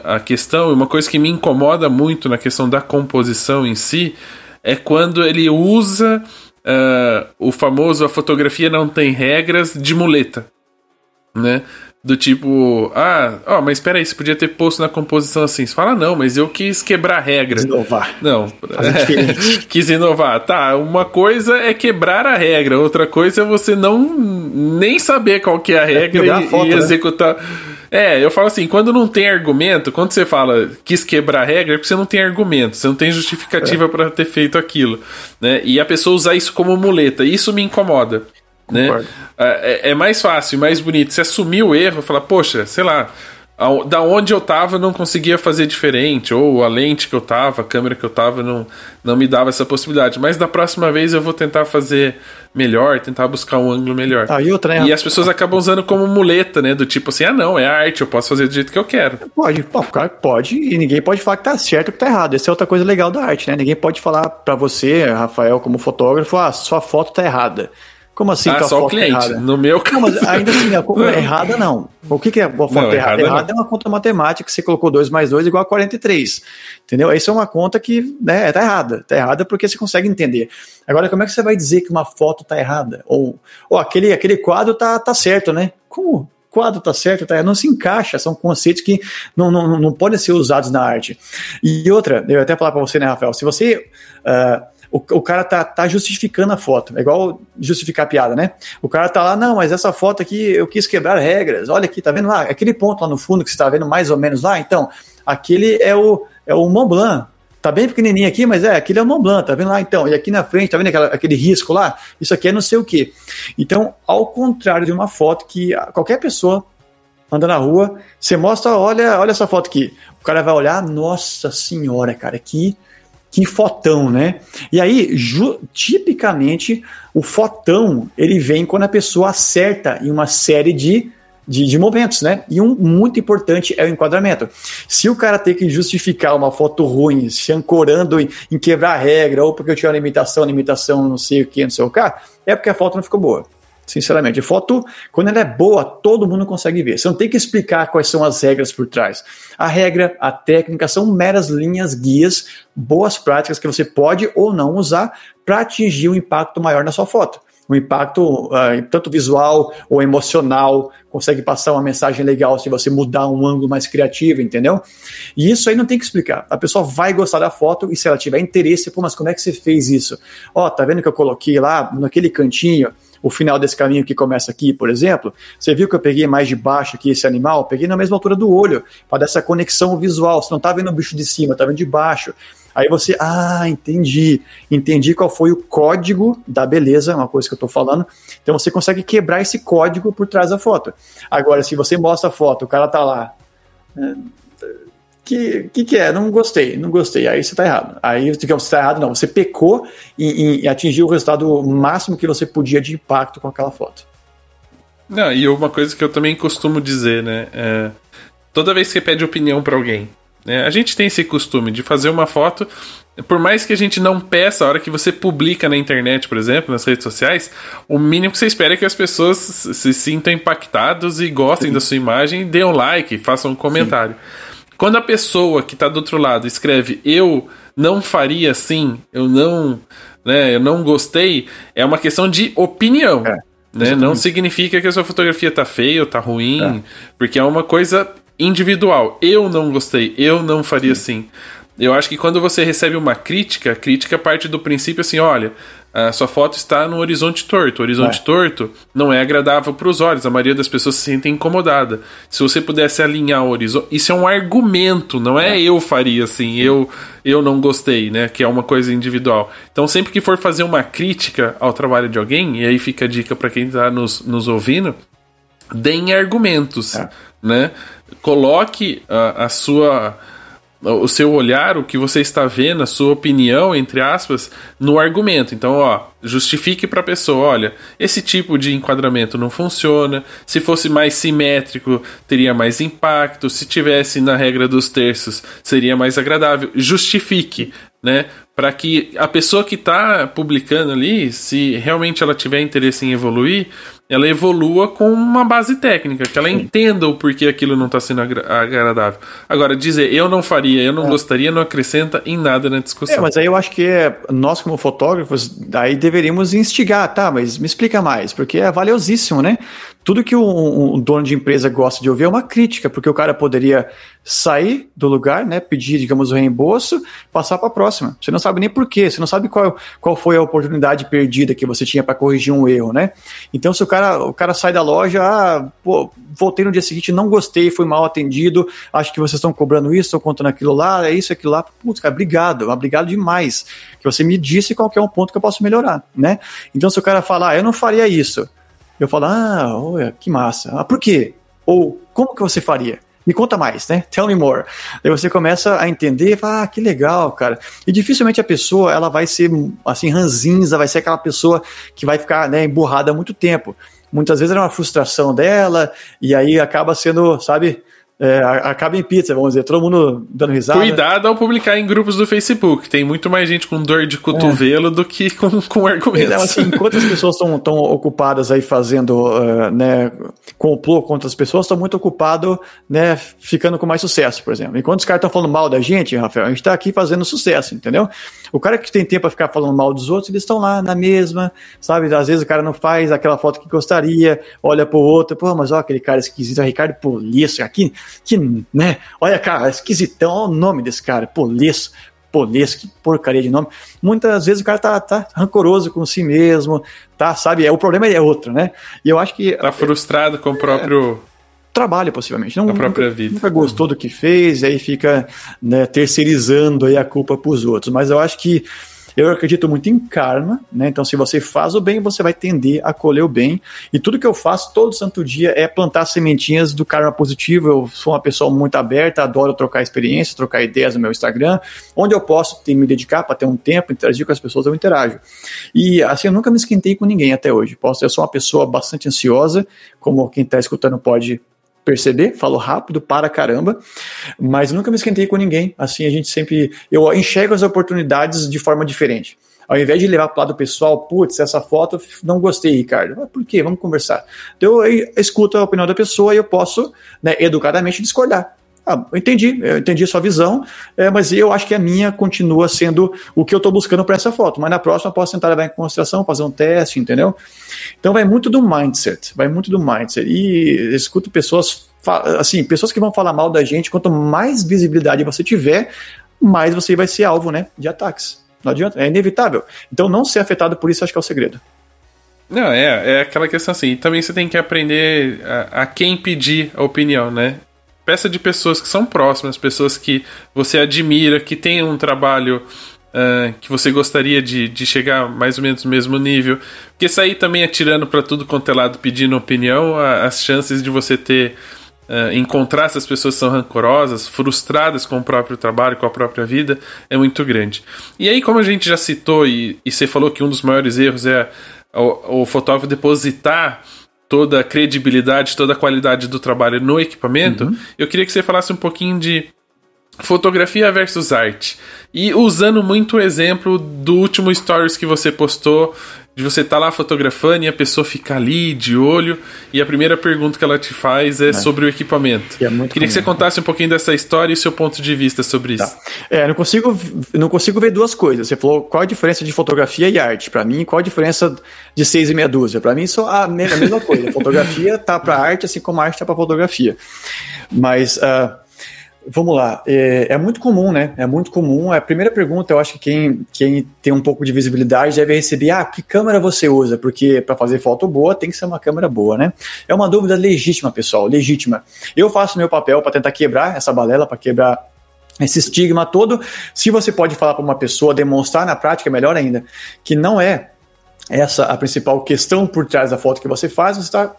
a questão, uma coisa que me incomoda muito na questão da composição em si, é quando ele usa uh, o famoso a fotografia não tem regras de muleta. Né? Do tipo, ah, ó, mas espera aí, você podia ter posto na composição assim. Você fala, não, mas eu quis quebrar a regra.
Inovar.
Não, é, quis inovar. Tá, uma coisa é quebrar a regra, outra coisa é você não nem saber qual que é a é regra é e, foto, e, né? executar. Né? É, eu falo assim, quando não tem argumento, quando você fala quis quebrar a regra, é porque você não tem argumento, você não tem justificativa é. para ter feito aquilo, né? E a pessoa usar isso como muleta, isso me incomoda. Né? É, é, mais fácil, mais bonito. Você assumir o erro, falar, poxa, sei lá, da onde eu tava eu não conseguia fazer diferente, ou a lente que eu tava, a câmera que eu tava não, não me dava essa possibilidade. Mas da próxima vez eu vou tentar fazer melhor, tentar buscar um ângulo melhor.
Ah, e, outra,
né? e as pessoas acabam usando como muleta, né? Do tipo assim, ah não, é arte, eu posso fazer do jeito que eu quero.
Pode, pode, e ninguém pode falar que tá certo ou que tá errado. Essa é outra coisa legal da arte, né? Ninguém pode falar para você, Rafael, como fotógrafo, ah, sua foto tá errada. Como assim?
Ah, só o cliente. Errada? No meu caso. Não,
mas ainda assim, a não. errada não. O que, que é a foto não, errada? Errada, é uma conta matemática que você colocou 2 mais 2 igual a 43. Entendeu? Isso é uma conta que né, tá errada. Tá errada porque você consegue entender. Agora, como é que você vai dizer que uma foto tá errada? Ou, ou aquele, aquele quadro tá, tá certo, né? Como? quadro tá certo, tá, não se encaixa, são conceitos que não, não, não podem ser usados na arte. E outra, eu até falar para você, né, Rafael, se você uh, o, o cara tá, tá justificando a foto. É igual justificar a piada, né? O cara tá lá, não, mas essa foto aqui eu quis quebrar regras. Olha aqui, tá vendo lá? Aquele ponto lá no fundo que você tá vendo mais ou menos lá, então, aquele é o, é o Mont Blanc. Tá bem pequenininho aqui, mas é, aquele é o Mont Blanc, tá vendo lá então? E aqui na frente, tá vendo aquela, aquele risco lá? Isso aqui é não sei o que. Então, ao contrário de uma foto que qualquer pessoa anda na rua, você mostra, olha, olha essa foto aqui. O cara vai olhar, nossa senhora, cara, que que fotão, né? E aí, tipicamente, o fotão ele vem quando a pessoa acerta em uma série de, de, de, momentos, né? E um muito importante é o enquadramento. Se o cara tem que justificar uma foto ruim, se ancorando em, em quebrar a regra, ou porque eu tinha uma limitação, limitação, não sei o que, não sei o que, é porque a foto não ficou boa. Sinceramente, foto, quando ela é boa, todo mundo consegue ver. Você não tem que explicar quais são as regras por trás. A regra, a técnica são meras linhas guias, boas práticas que você pode ou não usar para atingir um impacto maior na sua foto. um impacto uh, tanto visual ou emocional, consegue passar uma mensagem legal se você mudar um ângulo mais criativo, entendeu? E isso aí não tem que explicar. A pessoa vai gostar da foto e se ela tiver interesse, pô, mas como é que você fez isso? Ó, tá vendo que eu coloquei lá naquele cantinho o final desse caminho que começa aqui, por exemplo, você viu que eu peguei mais de baixo aqui esse animal? Peguei na mesma altura do olho, para dar essa conexão visual. Você não tá vendo o bicho de cima, tá vendo de baixo. Aí você, ah, entendi. Entendi qual foi o código da beleza, uma coisa que eu estou falando. Então você consegue quebrar esse código por trás da foto. Agora, se você mostra a foto, o cara tá lá. É, que, que que é? Não gostei, não gostei. Aí você está errado. Aí, digamos, você está errado, não. Você pecou em, em atingir o resultado máximo que você podia de impacto com aquela foto.
Não, e uma coisa que eu também costumo dizer, né? É, toda vez que você pede opinião para alguém, né? A gente tem esse costume de fazer uma foto, por mais que a gente não peça, a hora que você publica na internet, por exemplo, nas redes sociais, o mínimo que você espera é que as pessoas se sintam impactados e gostem Sim. da sua imagem dêem um like, façam um comentário. Sim. Quando a pessoa que está do outro lado escreve eu não faria assim, eu não, né, eu não gostei, é uma questão de opinião. É. Né? Não significa que a sua fotografia tá feia ou tá ruim, é. porque é uma coisa individual. Eu não gostei, eu não faria Sim. assim. Eu acho que quando você recebe uma crítica, a crítica parte do princípio assim: olha, a sua foto está no horizonte torto. O horizonte é. torto não é agradável para os olhos, a maioria das pessoas se sentem incomodada. Se você pudesse alinhar o horizonte. Isso é um argumento, não é, é, eu faria assim, eu, eu não gostei, né? Que é uma coisa individual. Então, sempre que for fazer uma crítica ao trabalho de alguém, e aí fica a dica para quem está nos, nos ouvindo, deem argumentos, é. né? Coloque a, a sua o seu olhar, o que você está vendo, a sua opinião, entre aspas, no argumento. Então, ó, justifique para a pessoa, olha, esse tipo de enquadramento não funciona. Se fosse mais simétrico, teria mais impacto. Se tivesse na regra dos terços, seria mais agradável. Justifique, né? Para que a pessoa que está publicando ali, se realmente ela tiver interesse em evoluir, ela evolua com uma base técnica, que ela Sim. entenda o porquê aquilo não está sendo agradável. Agora, dizer eu não faria, eu não é. gostaria, não acrescenta em nada na discussão. É,
mas aí eu acho que é, nós, como fotógrafos, aí deveríamos instigar, tá? Mas me explica mais, porque é valiosíssimo, né? Tudo que um, um, dono de empresa gosta de ouvir é uma crítica, porque o cara poderia sair do lugar, né, pedir, digamos, o reembolso, passar para a próxima. Você não sabe nem por quê, você não sabe qual, qual foi a oportunidade perdida que você tinha para corrigir um erro, né? Então, se o cara, o cara sai da loja, ah, pô, voltei no dia seguinte, não gostei, fui mal atendido, acho que vocês estão cobrando isso, estão contando aquilo lá, é isso, aquilo lá. Putz, cara, obrigado, obrigado demais, que você me disse qual é um ponto que eu posso melhorar, né? Então, se o cara falar, ah, eu não faria isso, eu falo, ah, olha, que massa. Ah, por quê? Ou como que você faria? Me conta mais, né? Tell me more. Aí você começa a entender, ah, que legal, cara. E dificilmente a pessoa, ela vai ser, assim, ranzinza, vai ser aquela pessoa que vai ficar, né, emburrada há muito tempo. Muitas vezes é uma frustração dela, e aí acaba sendo, sabe, é, acaba em pizza, vamos dizer, todo mundo dando risada.
Cuidado ao publicar em grupos do Facebook. Tem muito mais gente com dor de cotovelo é. do que com, com argumentos. Então,
assim, enquanto as pessoas estão ocupadas aí fazendo uh, né, complô contra as pessoas, estão muito ocupados né, ficando com mais sucesso, por exemplo. Enquanto os caras estão falando mal da gente, Rafael, a gente está aqui fazendo sucesso, entendeu? O cara que tem tempo para ficar falando mal dos outros, eles estão lá na mesma, sabe? Às vezes o cara não faz aquela foto que gostaria, olha pro outro, pô, mas ó, aquele cara esquisito, é Ricardo Poliço, aqui que, né? Olha, cara, esquisitão, olha o nome desse cara, Polesso, Polesso, que porcaria de nome. Muitas vezes o cara tá, tá rancoroso com si mesmo, tá, sabe? É, o problema é outro, né? E eu acho que.
Tá frustrado com o próprio.
É, trabalho, possivelmente. Não,
a própria
nunca,
vida.
Nunca gostou do que fez, aí fica né, terceirizando aí a culpa para os outros. Mas eu acho que eu acredito muito em karma, né? Então, se você faz o bem, você vai tender a colher o bem. E tudo que eu faço todo santo dia é plantar sementinhas do karma positivo. Eu sou uma pessoa muito aberta, adoro trocar experiências, trocar ideias no meu Instagram. Onde eu posso me dedicar para ter um tempo, interagir com as pessoas, eu interajo. E assim, eu nunca me esquentei com ninguém até hoje. Posso, eu sou uma pessoa bastante ansiosa, como quem está escutando pode perceber, falo rápido para caramba, mas nunca me esquentei com ninguém. Assim, a gente sempre. Eu enxergo as oportunidades de forma diferente. Ao invés de levar para o lado pessoal, putz, essa foto não gostei, Ricardo. Por quê? Vamos conversar. Então, eu escuto a opinião da pessoa e eu posso, né, educadamente discordar. Ah, eu entendi, eu entendi sua visão, é, mas eu acho que a minha continua sendo o que eu estou buscando para essa foto. Mas na próxima eu posso tentar levar em consideração, fazer um teste, entendeu? Então vai muito do mindset, vai muito do mindset. E escuto pessoas, assim, pessoas que vão falar mal da gente, quanto mais visibilidade você tiver, mais você vai ser alvo, né, de ataques. Não adianta, é inevitável. Então não ser afetado por isso acho que é o segredo.
Não, é, é aquela questão assim. também você tem que aprender a, a, quem pedir a opinião, né? Peça de pessoas que são próximas, pessoas que você admira, que têm um trabalho uh, que você gostaria de, de chegar mais ou menos no mesmo nível. Porque sair também atirando para tudo quanto é lado pedindo opinião, a, as chances de você ter. Uh, encontrar essas pessoas que são rancorosas, frustradas com o próprio trabalho, com a própria vida, é muito grande. E aí, como a gente já citou, e, e você falou que um dos maiores erros é o, o fotógrafo depositar toda a credibilidade, toda a qualidade do trabalho no equipamento, uhum. eu queria que você falasse um pouquinho de fotografia versus arte. E usando muito o exemplo do último stories que você postou de você estar tá lá fotografando e a pessoa ficar ali de olho e a primeira pergunta que ela te faz é, é. sobre o equipamento. É Queria comum. que você contasse um pouquinho dessa história e seu ponto de vista sobre tá. isso.
É, não consigo, não consigo ver duas coisas. Você falou qual a diferença de fotografia e arte. Para mim, qual a diferença de seis e meia dúzia? Para mim, só a mesma coisa. fotografia tá para arte, assim como a arte tá para fotografia. Mas uh, Vamos lá, é, é, muito comum, né? É muito comum. A primeira pergunta, eu acho que quem, quem tem um pouco de visibilidade deve receber: ah, que câmera você usa? Porque para fazer foto boa tem que ser uma câmera boa, né? É uma dúvida legítima, pessoal, legítima. Eu faço meu papel para tentar quebrar essa balela, para quebrar esse estigma todo. Se você pode falar para uma pessoa, demonstrar na prática, melhor ainda, que não é essa a principal questão por trás da foto que você faz, você está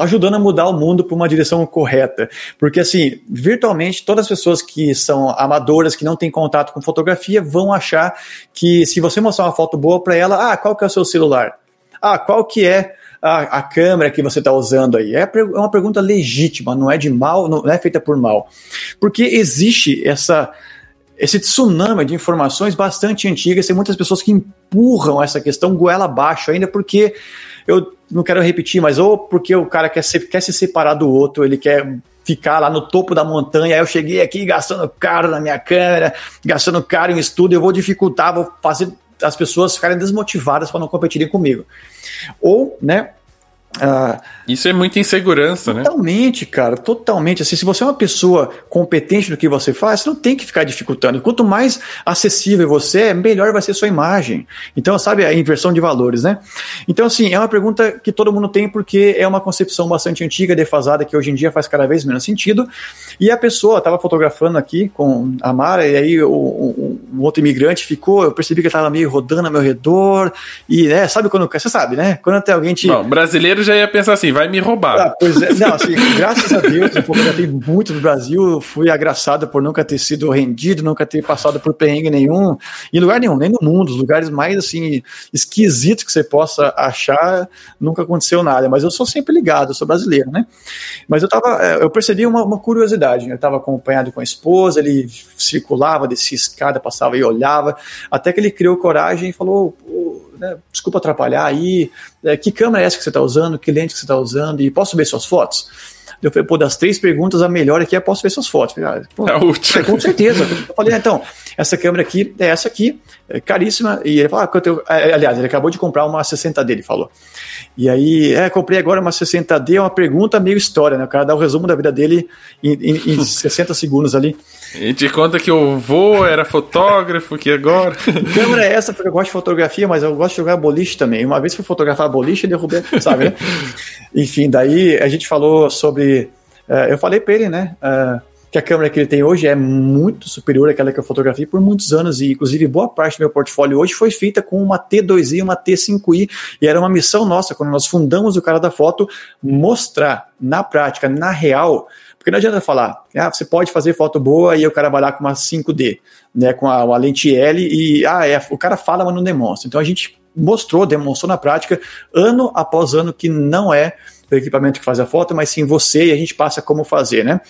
ajudando a mudar o mundo para uma direção correta. Porque, assim, virtualmente, todas as pessoas que são amadoras, que não têm contato com fotografia, vão achar que se você mostrar uma foto boa para ela, ah, qual que é o seu celular? Ah, qual que é a, a câmera que você está usando aí? É, é uma pergunta legítima, não é de mal, não é feita por mal. Porque existe essa esse tsunami de informações bastante antigas, tem muitas pessoas que empurram essa questão goela abaixo ainda porque eu não quero repetir, mas ou porque o cara quer, ser, quer se separar do outro, ele quer ficar lá no topo da montanha, aí eu cheguei aqui gastando caro na minha câmera, gastando caro em estudo, eu vou dificultar, vou fazer as pessoas ficarem desmotivadas para não competirem comigo. Ou, né,
ah, Isso é muita insegurança,
totalmente, né? Totalmente, cara, totalmente. Assim, se você é uma pessoa competente no que você faz, você não tem que ficar dificultando. Quanto mais acessível você é, melhor vai ser sua imagem. Então, sabe, a inversão de valores, né? Então, assim, é uma pergunta que todo mundo tem porque é uma concepção bastante antiga, defasada, que hoje em dia faz cada vez menos sentido. E a pessoa estava fotografando aqui com a Mara, e aí o, o, o outro imigrante ficou, eu percebi que ele estava meio rodando ao meu redor, e, né, sabe quando, você sabe, né? Quando tem alguém te...
Bom, brasileiro já ia pensar assim, vai me roubar.
Ah, pois é, não, assim, graças a Deus, eu fotografei muito no Brasil, fui agraçado por nunca ter sido rendido, nunca ter passado por perrengue nenhum, em lugar nenhum, nem no mundo, os lugares mais, assim, esquisitos que você possa achar, nunca aconteceu nada, mas eu sou sempre ligado, eu sou brasileiro, né? Mas eu tava, é, eu percebi uma, uma curiosidade, eu estava acompanhado com a esposa, ele circulava, descia escada, passava e olhava, até que ele criou coragem e falou, né, desculpa atrapalhar aí, é, que câmera é essa que você está usando, que lente que você está usando, e posso ver suas fotos? Eu falei, pô, das três perguntas, a melhor aqui é posso ver suas fotos. Falei, ah, pô, a última. Com certeza. Eu falei, ah, então, essa câmera aqui é essa aqui, é caríssima. E ele falou, ah, eu... É, aliás, ele acabou de comprar uma 60D, ele falou. E aí, é, comprei agora uma 60D, é uma pergunta meio história, né? O cara dá o resumo da vida dele em, em, em 60 segundos ali.
E te conta que o vô era fotógrafo, que agora.
Câmera é essa? Porque eu gosto de fotografia, mas eu gosto de jogar boliche também. Uma vez fui fotografar boliche e derrubei, sabe, né? Enfim, daí a gente falou sobre. Uh, eu falei para ele, né? Uh, que a câmera que ele tem hoje é muito superior àquela que eu fotografei por muitos anos, e inclusive boa parte do meu portfólio hoje foi feita com uma T2i e uma T5i, e era uma missão nossa, quando nós fundamos o cara da foto, mostrar na prática, na real, porque não adianta falar, ah, você pode fazer foto boa e o cara vai lá com uma 5D, né, com a, uma lente L e ah, é, o cara fala, mas não demonstra. Então a gente mostrou, demonstrou na prática, ano após ano, que não é o equipamento que faz a foto, mas sim você e a gente passa como fazer, né?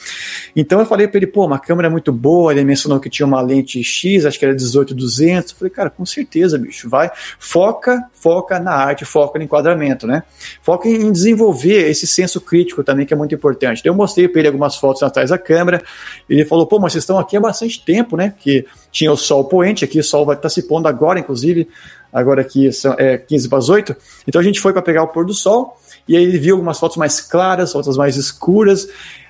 Então eu falei para ele, pô, uma câmera é muito boa, ele mencionou que tinha uma lente X, acho que era 18-200. Eu falei, cara, com certeza, bicho, vai, foca, foca na arte, foca no enquadramento, né? Foca em desenvolver esse senso crítico também, que é muito importante. Então, eu mostrei para ele algumas fotos atrás da câmera, ele falou, pô, mas vocês estão aqui há bastante tempo, né? Que tinha o sol poente, aqui o sol vai estar tá se pondo agora, inclusive, agora aqui são é, 15 para as 8. Então a gente foi para pegar o pôr do sol, e aí ele viu algumas fotos mais claras, outras mais escuras,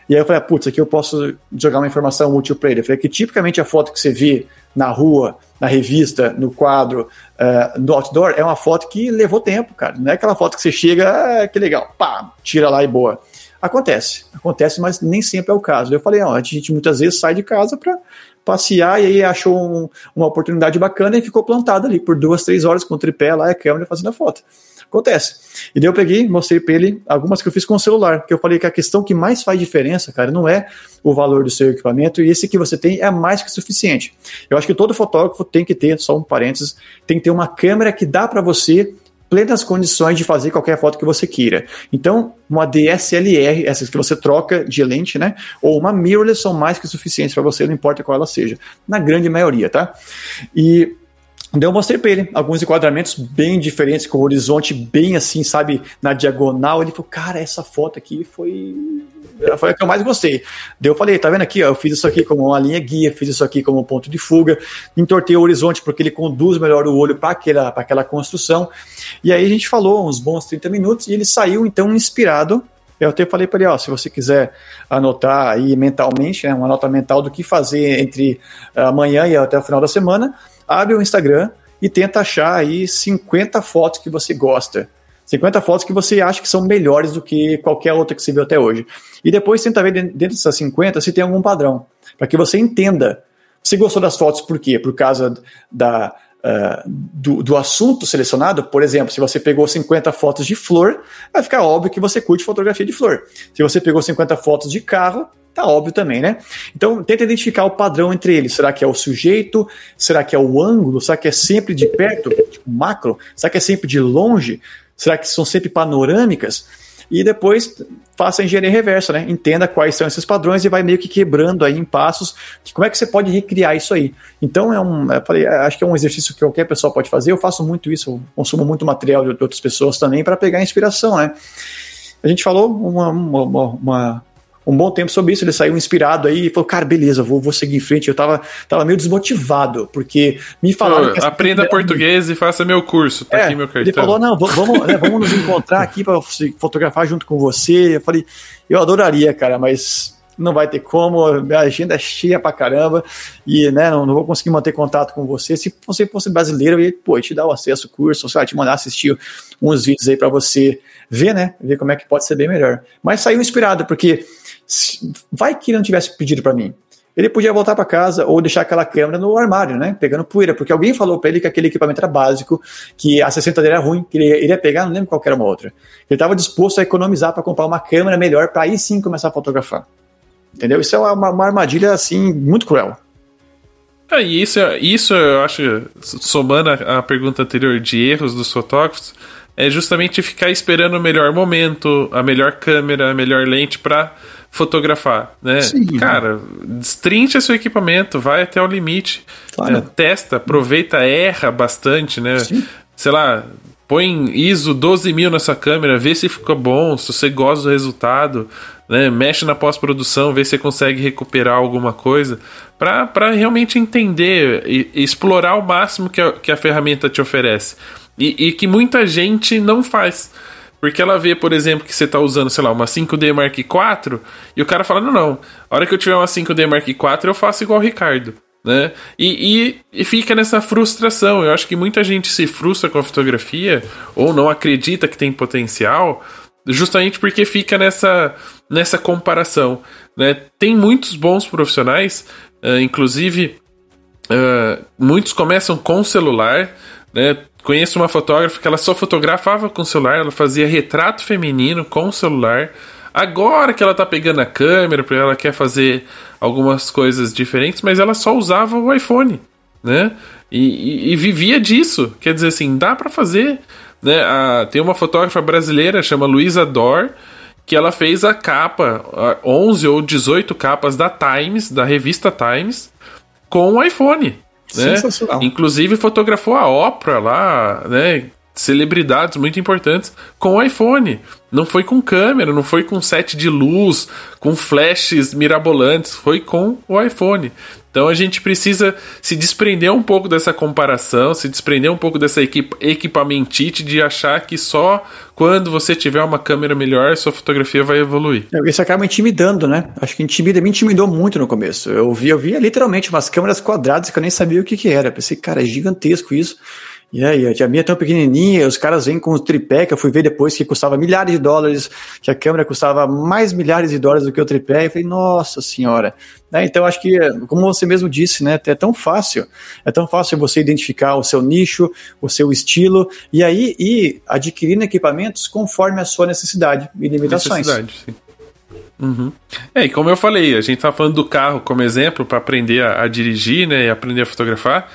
e aí eu falei, ah, putz, aqui eu posso jogar uma informação útil para ele. Eu falei que tipicamente a foto que você vê na rua, na revista, no quadro, uh, no outdoor, é uma foto que levou tempo, cara. Não é aquela foto que você chega, ah, que legal, pá, tira lá e boa. Acontece, acontece, mas nem sempre é o caso. Eu falei, ó, a gente muitas vezes sai de casa para passear e aí achou um, uma oportunidade bacana e ficou plantado ali por duas, três horas com o tripé lá e a câmera fazendo a foto. Acontece. E daí eu peguei, mostrei para ele algumas que eu fiz com o celular, que eu falei que a questão que mais faz diferença, cara, não é o valor do seu equipamento, e esse que você tem é mais que suficiente. Eu acho que todo fotógrafo tem que ter, só um parênteses, tem que ter uma câmera que dá para você plenas condições de fazer qualquer foto que você queira. Então, uma DSLR, essas que você troca de lente, né? Ou uma mirrorless são mais que suficientes para você, não importa qual ela seja. Na grande maioria, tá? E Daí eu mostrei para ele alguns enquadramentos bem diferentes, com o horizonte bem assim, sabe, na diagonal. Ele falou, cara, essa foto aqui foi. Foi a que eu mais gostei. Daí eu falei, tá vendo aqui? Ó, eu fiz isso aqui como uma linha guia, fiz isso aqui como ponto de fuga, entortei o horizonte porque ele conduz melhor o olho para aquela, aquela construção. E aí a gente falou uns bons 30 minutos e ele saiu então inspirado eu até falei para ele, ó, se você quiser anotar aí mentalmente, né, uma nota mental do que fazer entre amanhã e até o final da semana, abre o Instagram e tenta achar aí 50 fotos que você gosta. 50 fotos que você acha que são melhores do que qualquer outra que você viu até hoje. E depois tenta ver dentro dessas 50 se tem algum padrão, para que você entenda. Se gostou das fotos por quê? Por causa da, uh, do, do assunto selecionado? Por exemplo, se você pegou 50 fotos de flor, vai ficar óbvio que você curte fotografia de flor. Se você pegou 50 fotos de carro, Tá óbvio também, né? Então, tenta identificar o padrão entre eles. Será que é o sujeito? Será que é o ângulo? Será que é sempre de perto, tipo macro? Será que é sempre de longe? Será que são sempre panorâmicas? E depois faça a engenharia reversa, né? Entenda quais são esses padrões e vai meio que quebrando aí em passos como é que você pode recriar isso aí. Então, é um, falei, acho que é um exercício que qualquer pessoa pode fazer. Eu faço muito isso, consumo muito material de outras pessoas também para pegar inspiração, né? A gente falou uma, uma, uma um bom tempo sobre isso. Ele saiu inspirado aí e falou: Cara, beleza, vou, vou seguir em frente. Eu tava, tava meio desmotivado, porque me falaram.
Pô, aprenda português e faça meu curso. Tá é, aqui meu cartão.
Ele falou: Não, vamos, né, vamos nos encontrar aqui para fotografar junto com você. Eu falei: Eu adoraria, cara, mas não vai ter como, a agenda é cheia pra caramba e né, não, não vou conseguir manter contato com você. Se você fosse brasileiro, eu ia pô, te dar o acesso ao curso, sei lá, te mandar assistir uns vídeos aí para você ver, né? Ver como é que pode ser bem melhor. Mas saiu inspirado, porque vai que ele não tivesse pedido para mim. Ele podia voltar para casa ou deixar aquela câmera no armário, né? Pegando poeira, porque alguém falou para ele que aquele equipamento era básico, que a 60 dele era ruim, que ele iria pegar, não lembro qual era uma outra. Ele estava disposto a economizar para comprar uma câmera melhor para aí sim começar a fotografar. Entendeu? Isso é uma, uma armadilha assim muito cruel.
É, isso, isso eu acho, somando a, a pergunta anterior de erros dos fotógrafos, é justamente ficar esperando o melhor momento, a melhor câmera, a melhor lente para fotografar, né? Sim, Cara, destrincha seu equipamento, vai até o limite, claro. é, testa, aproveita, erra bastante, né? Sim. Sei lá, põe ISO 12 mil nessa câmera, vê se fica bom, se você gosta do resultado, né? Mexe na pós-produção, vê se você consegue recuperar alguma coisa, para realmente entender e, e explorar o máximo que a, que a ferramenta te oferece. E, e que muita gente não faz. Porque ela vê, por exemplo, que você está usando, sei lá, uma 5D Mark IV, e o cara fala: não, não, a hora que eu tiver uma 5D Mark IV, eu faço igual o Ricardo. Né? E, e, e, fica nessa frustração. Eu acho que muita gente se frustra com a fotografia, ou não acredita que tem potencial, justamente porque fica nessa, nessa comparação. Né? Tem muitos bons profissionais, uh, inclusive, uh, muitos começam com celular. Né? Conheço uma fotógrafa que ela só fotografava com celular, ela fazia retrato feminino com celular. Agora que ela tá pegando a câmera, porque ela quer fazer algumas coisas diferentes, mas ela só usava o iPhone, né? E, e, e vivia disso. Quer dizer assim, dá para fazer. Né? A, tem uma fotógrafa brasileira, chama Luísa Dor, que ela fez a capa, 11 ou 18 capas da Times, da revista Times, com o iPhone. Né? Sensacional. Inclusive fotografou a Oprah lá, né? Celebridades muito importantes com o iPhone. Não foi com câmera, não foi com set de luz, com flashes mirabolantes, foi com o iPhone. Então a gente precisa se desprender um pouco dessa comparação, se desprender um pouco dessa equip equipamentite de achar que só quando você tiver uma câmera melhor sua fotografia vai evoluir.
É, isso acaba intimidando, né? Acho que intimida, me intimidou muito no começo. Eu via, eu via literalmente umas câmeras quadradas que eu nem sabia o que, que era. pensei, cara, é gigantesco isso. E aí, a minha é tão pequenininha, os caras vêm com o tripé, que eu fui ver depois que custava milhares de dólares, que a câmera custava mais milhares de dólares do que o tripé, e falei, nossa senhora. Né? Então, acho que, como você mesmo disse, né, é tão fácil, é tão fácil você identificar o seu nicho, o seu estilo, e aí ir adquirindo equipamentos conforme a sua necessidade e limitações. Necessidade, sim.
Uhum. É, e como eu falei, a gente tá falando do carro como exemplo para aprender a, a dirigir, né, e aprender a fotografar,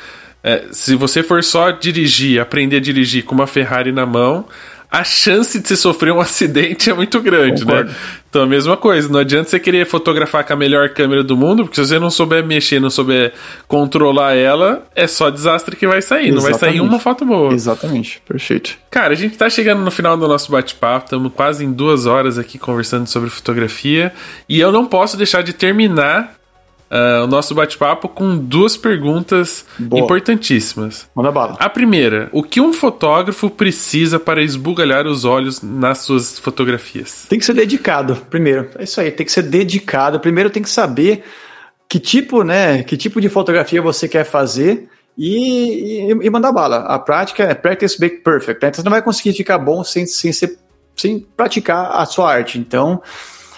é, se você for só dirigir, aprender a dirigir com uma Ferrari na mão, a chance de você sofrer um acidente é muito grande, né? Concordo. né? Então a mesma coisa, não adianta você querer fotografar com a melhor câmera do mundo, porque se você não souber mexer, não souber controlar ela, é só desastre que vai sair, Exatamente. não vai sair uma foto boa.
Exatamente, perfeito.
Cara, a gente tá chegando no final do nosso bate-papo, estamos quase em duas horas aqui conversando sobre fotografia, e eu não posso deixar de terminar uh, o nosso bate-papo com duas perguntas Boa. importantíssimas.
Manda bala.
A primeira, o que um fotógrafo precisa para esbugalhar os olhos nas suas fotografias?
Tem que ser dedicado, primeiro. É isso aí, tem que ser dedicado. Primeiro tem que saber que tipo, né, que tipo de fotografia você quer fazer e, e, e mandar bala. A prática é practice make perfect. Né? Então você não vai conseguir ficar bom sem, sem, ser, sem praticar a sua arte. Então,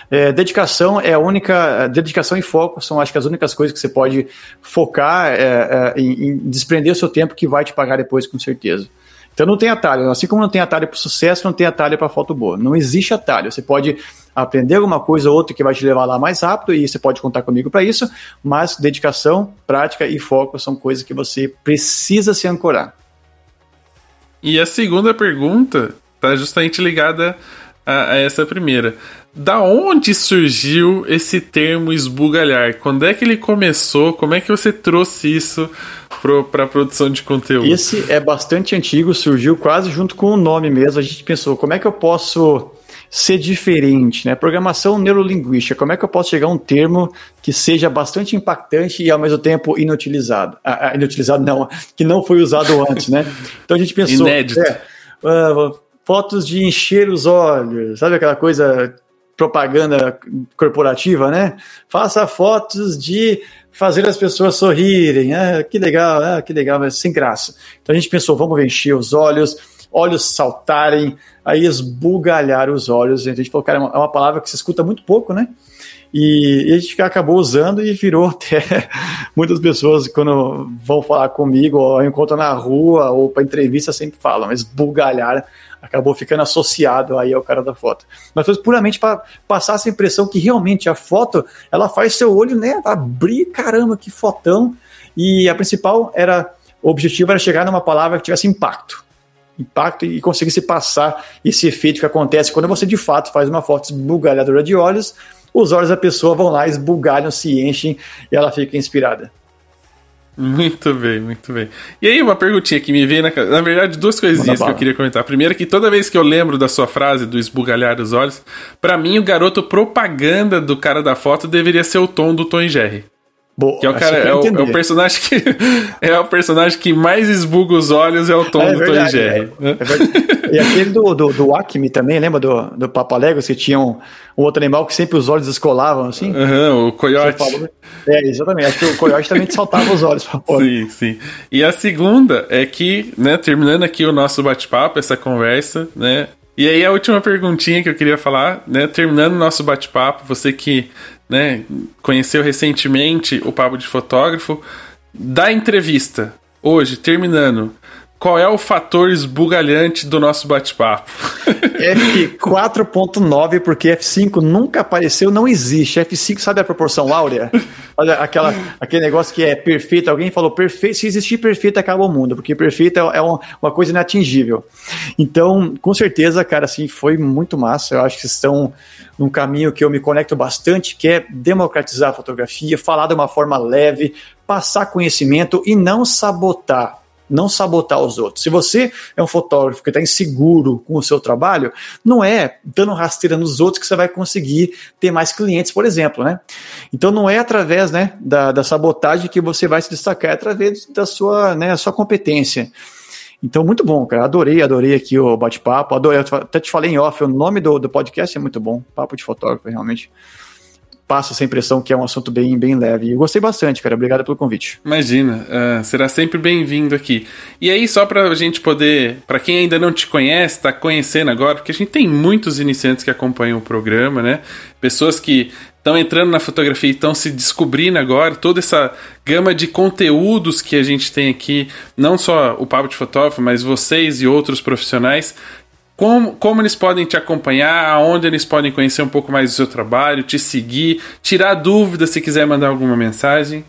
é, dedicação é a única. Dedicação e foco são, acho que, as únicas coisas que você pode focar é, é, em, em desprender o seu tempo que vai te pagar depois, com certeza. Então não tem atalho. Assim como não tem atalho para sucesso, não tem atalho para foto boa. Não existe atalho. Você pode aprender alguma coisa ou outra que vai te levar lá mais rápido e você pode contar comigo para isso, mas dedicação, prática e foco são coisas que você precisa se ancorar.
E a segunda pergunta está justamente ligada a, a essa primeira da onde surgiu esse termo esbugalhar? Quando é que ele começou? Como é que você trouxe isso para a produção de conteúdo?
Esse é bastante antigo, surgiu quase junto com o nome mesmo. A gente pensou, como é que eu posso ser diferente, né? Programação neurolinguística, como é que eu posso chegar a um termo que seja bastante impactante e ao mesmo tempo inutilizado? Ah, ah inutilizado não, que não foi usado antes, né? Então a gente pensou... Inédito. É, uh, fotos de encher os olhos, sabe aquela coisa propaganda corporativa, né? Faça fotos de fazer as pessoas sorrirem. Ah, que legal, ah, que legal, mas sem graça. Então a gente pensou, vamos encher os olhos, olhos saltarem, aí esbugalhar os olhos. A gente falou, cara, é uma, é palavra que se escuta muito pouco, né? E, a gente acabou usando e virou até muitas pessoas quando vão falar comigo ou encontram na rua ou para entrevista sempre falam esbugalhar acabou ficando associado aí ao cara da foto. Mas foi puramente para passar essa impressão que realmente a foto ela faz seu olho né, abrir, caramba, que fotão. E a principal era, o objetivo era chegar numa palavra que tivesse impacto. Impacto e conseguisse passar esse efeito que acontece quando você de fato faz uma foto esbugalhadora de olhos, os olhos da pessoa vão lá, esbugalham, se enchem e ela fica inspirada.
Muito bem, muito bem. E aí, uma perguntinha que me veio na Na verdade, duas coisinhas que eu queria comentar. A primeira, que toda vez que eu lembro da sua frase do esbugalhar os olhos, para mim, o garoto propaganda do cara da foto deveria ser o tom do Tom Jerry. Boa, que é o cara, é o, é o, personagem que é o personagem que mais esbuga os olhos é o Tom é, do verdade, Tom Jerry. É, né?
é e aquele do, do, do Acme também, lembra do, do Papaléguas que tinha um, um, outro animal que sempre os olhos escolavam assim?
Uhum, o coiote.
É, exatamente. Acho que o coiote também saltava os olhos
pra fora. Sim, sim. E a segunda é que, né, terminando aqui o nosso bate-papo, essa conversa, né, e aí a última perguntinha que eu queria falar, né, terminando o nosso bate-papo, você que né, conheceu recentemente o Papo de Fotógrafo, da entrevista, hoje, terminando, qual é o fator esbugalhante do nosso bate-papo?
F4.9, porque F5 nunca apareceu, não existe. F5 sabe a proporção áurea? Olha aquela, aquele negócio que é perfeito. Alguém falou perfeito. Se existir perfeito, acaba o mundo, porque perfeito é, é uma coisa inatingível. Então, com certeza, cara, assim, foi muito massa. Eu acho que estão num caminho que eu me conecto bastante, que é democratizar a fotografia, falar de uma forma leve, passar conhecimento e não sabotar não sabotar os outros. Se você é um fotógrafo que está inseguro com o seu trabalho, não é dando rasteira nos outros que você vai conseguir ter mais clientes, por exemplo, né? Então não é através né, da, da sabotagem que você vai se destacar, é através da sua, né, sua competência. Então, muito bom, cara. Adorei, adorei aqui o bate-papo. Adorei, até te falei em off, o nome do, do podcast é muito bom. Papo de fotógrafo, realmente passa essa impressão que é um assunto bem, bem leve. Eu gostei bastante, cara. Obrigado pelo convite.
Imagina, uh, será sempre bem-vindo aqui. E aí, só pra gente poder, para quem ainda não te conhece, tá conhecendo agora, porque a gente tem muitos iniciantes que acompanham o programa, né? Pessoas que estão entrando na fotografia e estão se descobrindo agora, toda essa gama de conteúdos que a gente tem aqui, não só o Papo de Fotógrafo, mas vocês e outros profissionais como, como eles podem te acompanhar, aonde eles podem conhecer um pouco mais do seu trabalho, te seguir, tirar dúvidas se quiser mandar alguma mensagem?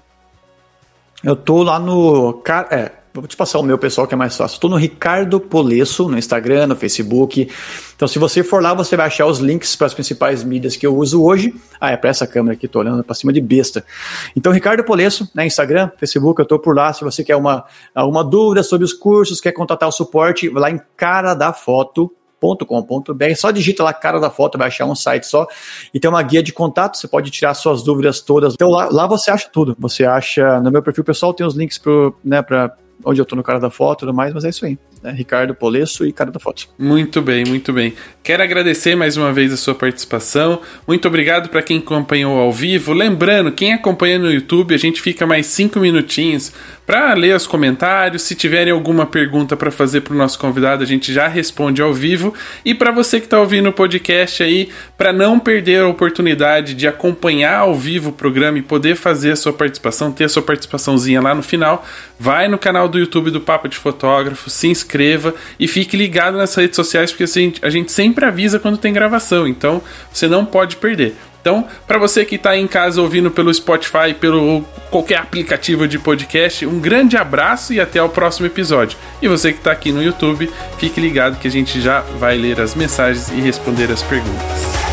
Eu tô lá no. É, vou te passar o meu pessoal que é mais fácil. Estou no Ricardo Polesso, no Instagram, no Facebook. Então, se você for lá, você vai achar os links para as principais mídias que eu uso hoje. Ah, é para essa câmera aqui, tô olhando para cima de besta. Então, Ricardo Polesso, né, Instagram, Facebook, eu tô por lá. Se você quer uma, alguma dúvida sobre os cursos, quer contatar o suporte, vai lá em cara da foto Só digita lá cara da foto, vai achar um site só e tem uma guia de contato. Você pode tirar suas dúvidas todas. Então lá, lá você acha tudo. Você acha no meu perfil pessoal tem os links para né, onde eu tô no cara da foto e tudo mais, mas é isso aí. Né? Ricardo Polesso e cara da foto.
Muito bem, muito bem. Quero agradecer mais uma vez a sua participação. Muito obrigado para quem acompanhou ao vivo. Lembrando, quem acompanha no YouTube, a gente fica mais cinco minutinhos para ler os comentários. Se tiverem alguma pergunta para fazer para o nosso convidado, a gente já responde ao vivo. E para você que está ouvindo o podcast aí, para não perder a oportunidade de acompanhar ao vivo o programa e poder fazer a sua participação, ter a sua participaçãozinha lá no final, vai no canal do YouTube do Papo de Fotógrafo, se inscreva e fique ligado nas redes sociais, porque assim, a gente sempre avisa quando tem gravação, então você não pode perder. Então, para você que está em casa ouvindo pelo Spotify, pelo qualquer aplicativo de podcast, um grande abraço e até o próximo episódio. E você que está aqui no YouTube, fique ligado que a gente já vai ler as mensagens e responder as perguntas.